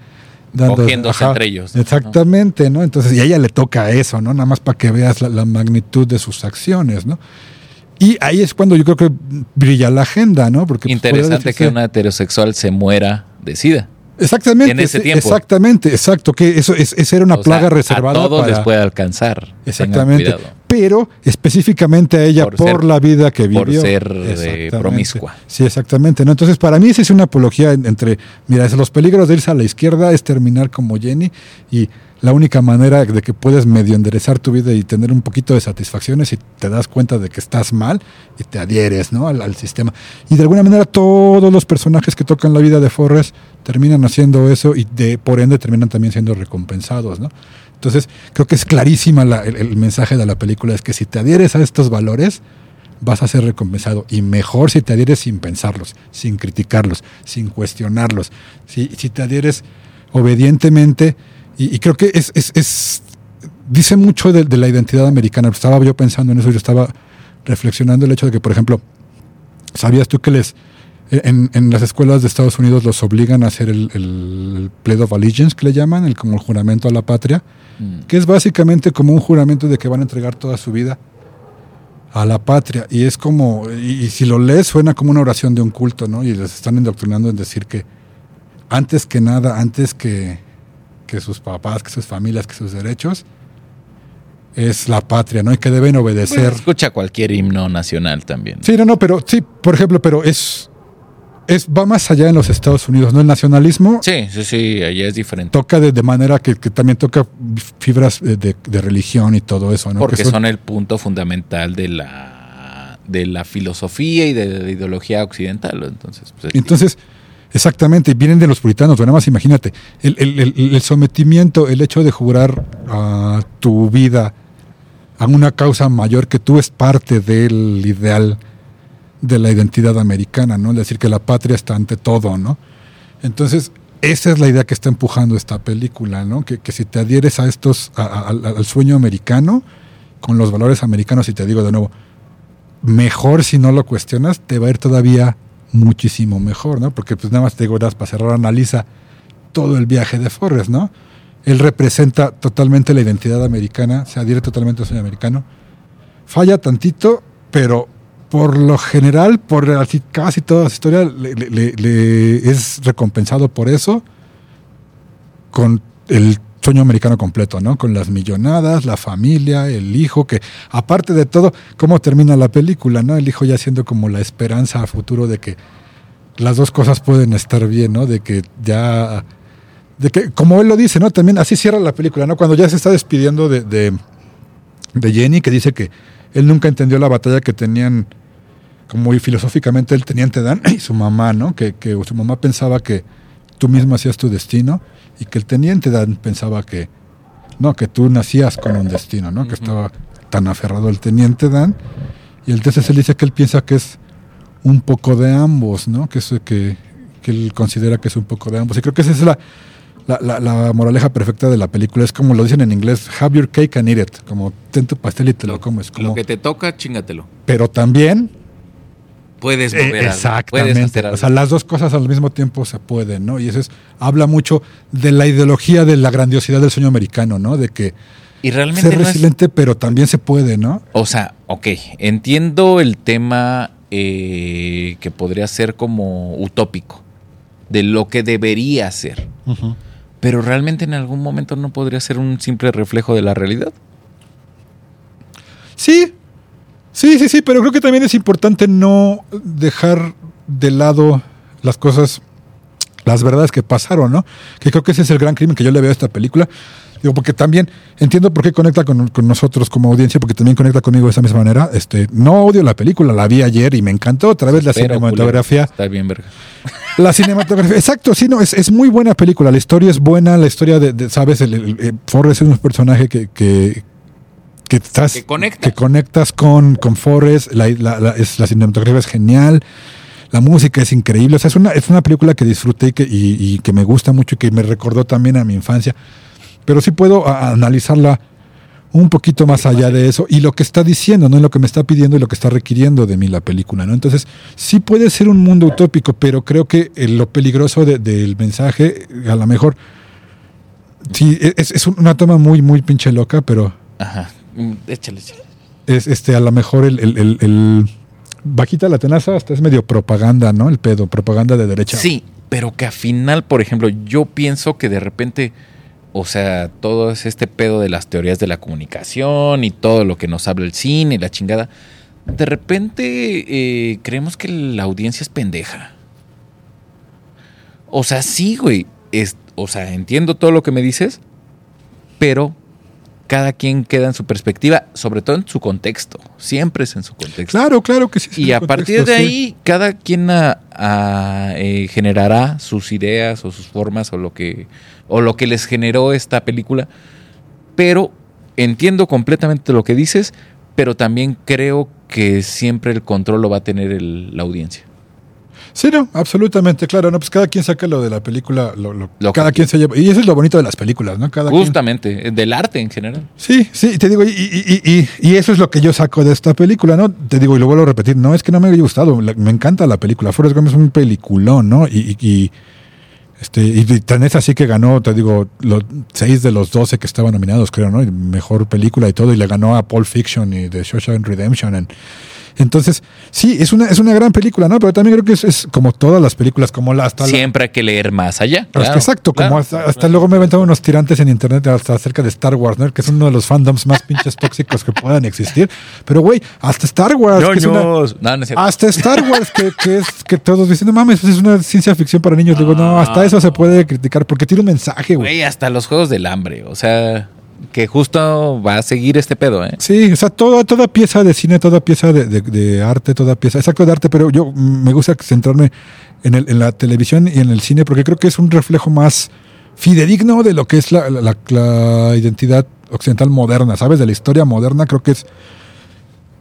dando. Cogiéndose entre ellos, ¿no? Exactamente, ¿no? Entonces, y a ella le toca eso, ¿no? Nada más para que veas la, la magnitud de sus acciones, ¿no? Y ahí es cuando yo creo que brilla la agenda, ¿no? Porque pues, Interesante que una heterosexual se muera de sida. Exactamente. en ese tiempo. Exactamente, exacto. Que eso, es, esa era una O sea, plaga reservada A todos para. les puede alcanzar. Exactamente. Pero específicamente a ella por, Por ser- la vida que por vivió. ser, eh, promiscua. Sí, exactamente. ¿no? Entonces, para mí, esa es una apología en- entre, mira, es los peligros de irse a la izquierda es terminar como Jenny y la única manera de que puedes medio enderezar tu vida y tener un poquito de satisfacción es si te das cuenta de que estás mal y te adhieres ¿no? al, al sistema. Y de alguna manera todos los personajes que tocan la vida de Forrest terminan haciendo eso y de, por ende terminan también siendo recompensados. ¿no? Entonces, creo que es clarísima la- el, mensaje de la película, es que si te adhieres a estos valores, vas a ser recompensado. Y mejor si te adhieres sin pensarlos, sin criticarlos, sin cuestionarlos. Si, si te adhieres obedientemente, y, creo que es, es- dice mucho de, la identidad americana. Estaba yo pensando en eso, yo estaba reflexionando el hecho de que, por ejemplo, ¿sabías tú que les... En, las escuelas de Estados Unidos los obligan a hacer el, el of Allegiance, que le llaman, el, como el juramento a la patria, Mm. que es básicamente como un juramento de que van a entregar toda su vida a la patria. Y es como, y, y si lo lees, suena como una oración de un culto, ¿no? Y les están indoctrinando en decir que antes que nada, antes que, que sus papás, que sus familias, que sus derechos, es la patria, ¿no? Y que deben obedecer. Pues, escucha cualquier himno nacional también. Sí, no, no, pero sí, por ejemplo, pero es, es va más allá en los Estados Unidos, ¿no? El nacionalismo Sí, sí, sí, allá es diferente. toca de, de manera que, que también toca fibras de, de- de religión y todo eso, ¿no? Porque Que son el punto fundamental de la de la filosofía y de la ideología occidental. Entonces, pues, Entonces, exactamente, vienen de los puritanos, pero nada más imagínate, el, el- el- el sometimiento, el hecho de jurar a tu vida a una causa mayor que tú es parte del ideal de la identidad americana, ¿no? Decir, que la patria está ante todo, ¿no? Entonces, esa es la idea que está empujando esta película, ¿no? Que, que si te adhieres a estos, al, sueño americano, con los valores americanos, y te digo de nuevo, mejor si no lo cuestionas, te va a ir todavía muchísimo mejor, ¿no? Porque pues nada más te digo, para cerrar, analiza todo el viaje de Forrest, ¿no? Él representa totalmente la identidad americana, se adhiere totalmente al sueño americano. Falla tantito, pero por lo general, por casi toda su historia, le, es recompensado por eso con el sueño americano completo, ¿no? Con las millonadas, la familia, el hijo, que aparte de todo, ¿cómo termina la película, no? El hijo ya siendo como la esperanza a futuro de que las dos cosas pueden estar bien, ¿no? De que ya, de que, como él lo dice, ¿no? También así cierra la película, ¿no? Cuando ya se está despidiendo de, de, de Jenny, que dice que él nunca entendió la batalla que tenían, como y filosóficamente el teniente Dan y su mamá, ¿no? Que, que su mamá pensaba que tú mismo hacías tu destino y que el teniente Dan pensaba que, no, que tú nacías con un destino, ¿no? Que estaba tan aferrado el teniente Dan. Y entonces él dice que él piensa que es un poco de ambos, ¿no? Que, es, que, que él considera que es un poco de ambos. Y creo que esa es la, la, la- la moraleja perfecta de la película. Es como lo dicen en inglés, have your cake and eat it. Como ten tu pastel y te lo, comes. Como, lo que te toca, chingatelo. pero también Puedes eh, mover exactamente. Puedes hacer algo. O sea, las dos cosas al mismo tiempo se pueden, ¿no? Y eso es, habla mucho de la ideología de la grandiosidad del sueño americano, ¿no? De que y realmente ser no es- resiliente, pero también se puede, ¿no? O sea, ok, entiendo el tema eh, que podría ser como utópico, de lo que debería ser, pero realmente en algún momento no podría ser un simple reflejo de la realidad. Sí, sí, sí, sí, pero creo que también es importante no dejar de lado las cosas, las verdades que pasaron, ¿no? Que creo que ese es el gran crimen que yo le veo a esta película. Digo, porque también entiendo por qué conecta con, con nosotros como audiencia, porque también conecta conmigo de esa misma manera. Este, no odio la película, la vi ayer y me encantó otra vez la cinematografía. culero, Está bien, verga. La cinematografía, exacto, sí, no, es, es muy buena película. La historia es buena, la historia de, de, sabes, el, el- el- Forrest es un personaje que, que, que estás, Que conectas. que conectas con, con Forrest, la, la, la- es, la cinematografía es genial, la música es increíble, o sea, es una, es una película que disfruté y que, y, y que me gusta mucho y que me recordó también a mi infancia, pero sí puedo a- analizarla un poquito más allá de eso y lo que está diciendo, ¿no? Y lo que me está pidiendo y lo que está requiriendo de mí la película, ¿no? Entonces, sí puede ser un mundo utópico, pero creo que eh, lo peligroso de- del mensaje, a lo mejor, sí, e, es, es una toma muy, muy pinche loca, pero Ajá. Mm, Échale, échale. es este, a lo mejor el, el, el- el- bajita la tenaza hasta es medio propaganda, ¿no? El pedo, propaganda de derecha. Sí, pero que al final, por ejemplo, yo pienso que de repente o sea, todo es este pedo de las teorías de la comunicación y todo lo que nos habla el cine y la chingada. De repente eh, creemos que la audiencia es pendeja. O sea, sí, güey. Es, o sea, entiendo todo lo que me dices, pero cada quien queda en su perspectiva, sobre todo en su contexto. Siempre es en su contexto. Claro, claro que sí. Y a partir de ahí, cada quien eh, generará sus ideas o sus formas o lo que o lo que les generó esta película. Pero entiendo completamente lo que dices, pero también creo que siempre el control lo va a tener la audiencia. Sí, no, absolutamente, claro. No, pues cada quien saca lo de la película, lo, cada quien se lleva. Y eso es lo bonito de las películas, ¿no? Cada Justamente, del arte en general. Sí, sí, te digo, y, eso es lo que yo saco de esta película, ¿no? Te digo, y lo vuelvo a repetir, no es que no me haya gustado, me encanta la película. Forrest Gump es un peliculón, ¿no? Y, este, y tan es así que ganó, te digo, los seis de los doce que estaban nominados, creo, ¿no? Mejor película y todo, y le ganó a Pulp Fiction y The Shawshank Redemption. En, entonces, sí, es una, es una gran película, ¿no? Pero también creo que es, como todas las películas, como la hasta Siempre hay que leer más allá. exacto, como hasta, luego me he aventado unos tirantes en internet hasta acerca de Star Wars, ¿no? Que es uno de los fandoms más pinches tóxicos que puedan existir. Pero, güey, hasta Star Wars. hasta Star Wars, que, es que todos dicen, no mames, es una ciencia ficción para niños. Digo, no, hasta eso se puede criticar porque tiene un mensaje, güey. Güey, hasta los juegos del hambre. O sea que justo va a seguir este pedo, ¿eh? Sí, o sea, toda, toda pieza de cine, toda pieza de, arte, toda pieza, exacto de arte, pero yo me gusta centrarme en, el, en la televisión y en el cine porque creo que es un reflejo más fidedigno de lo que es la, la, identidad occidental moderna, ¿sabes? De la historia moderna, creo que es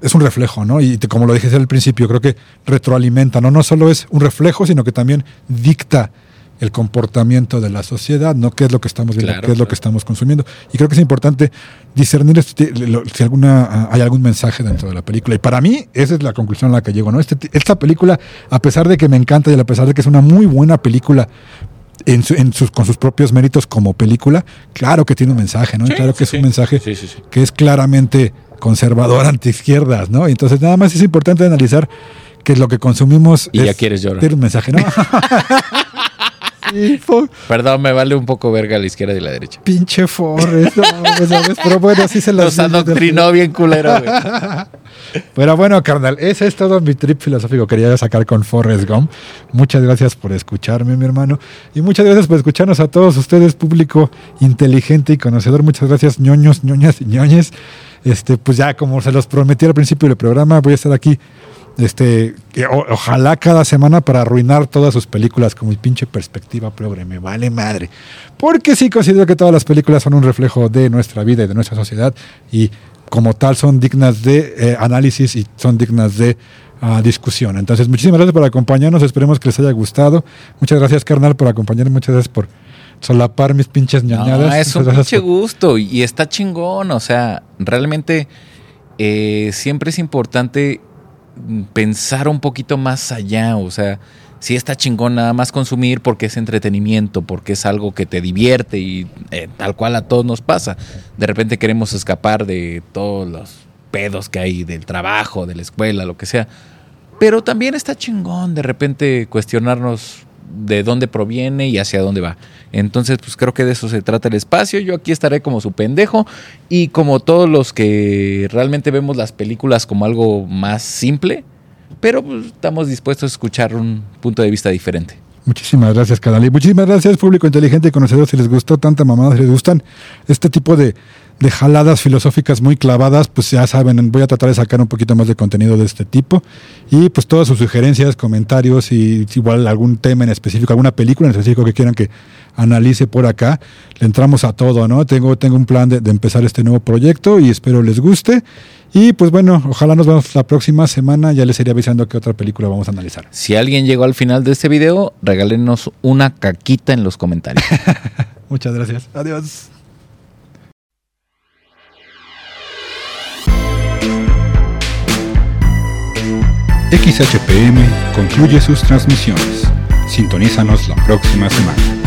es un reflejo, ¿no? Y como lo dije al principio, creo que retroalimenta, ¿no? No solo es un reflejo, sino que también dicta el comportamiento de la sociedad, no qué es lo que estamos viendo, qué es lo que estamos consumiendo. Y creo que es importante discernir si alguna, hay algún mensaje dentro de la película. Y para mí, esa es la conclusión a la que llego. ¿no? Este, esta película, a pesar de que me encanta y a pesar de que es una muy buena película, en, sus, con sus propios méritos como película, claro que tiene un mensaje, ¿no? claro que es un mensaje que es claramente conservador ante izquierdas, ¿no? Entonces nada más es importante analizar que lo que consumimos y ya quieres llorar. Tiene un mensaje, ¿no? Perdón, me vale un poco verga a la izquierda y la derecha. Pinche Forrest, Pero bueno, así se los... adoctrinó bien culero, Pero bueno, carnal, ese es todo mi trip filosófico que quería sacar con Forrest Gump. Muchas gracias por escucharme, mi hermano. Y muchas gracias por escucharnos a todos ustedes, público inteligente y conocedor. Muchas gracias, ñoños, ñoñas y ñoñes. Este, pues ya, como se los prometí al principio del programa, voy a estar aquí este, ojalá cada semana para arruinar todas sus películas con mi pinche perspectiva progre. Me vale madre. Porque sí considero que todas las películas son un reflejo de nuestra vida y de nuestra sociedad y como tal son dignas de eh, análisis y son dignas de ah, discusión. Entonces, muchísimas gracias por acompañarnos. Esperemos que les haya gustado. Muchas gracias, carnal, por acompañarme. Muchas gracias por solapar mis pinches ñañadas. es un pinche gusto y está chingón. O sea, realmente eh, siempre es importante pensar un poquito más allá, o sea, si está chingón nada más consumir porque es entretenimiento, porque es algo que te divierte y eh, tal cual a todos nos pasa. De repente queremos escapar de todos los pedos que hay del trabajo, de la escuela, lo que sea. Pero también está chingón de repente cuestionarnos de dónde proviene y hacia dónde va. Entonces, pues creo que de eso se trata el espacio. Yo aquí estaré como su pendejo y como todos los que realmente vemos las películas como algo más simple, pero pues, estamos dispuestos a escuchar un punto de vista diferente. Muchísimas gracias, canal. Muchísimas gracias, público inteligente y conocedor. Si les gustó tanta mamada, si les gustan este tipo de, de jaladas filosóficas muy clavadas, pues ya saben, voy a tratar de sacar un poquito más de contenido de este tipo. Y pues todas sus sugerencias, comentarios y igual algún tema en específico, alguna película en específico que quieran que analice por acá, le entramos a todo, ¿no? Tengo, tengo un plan de, de empezar este nuevo proyecto y espero les guste. Y pues bueno, ojalá nos vemos la próxima semana. Ya les iré avisando qué otra película vamos a analizar. Si alguien llegó al final de este video, regálenos una caquita en los comentarios. Muchas gracias. Adiós. XHPM concluye sus transmisiones. Sintonízanos la próxima semana.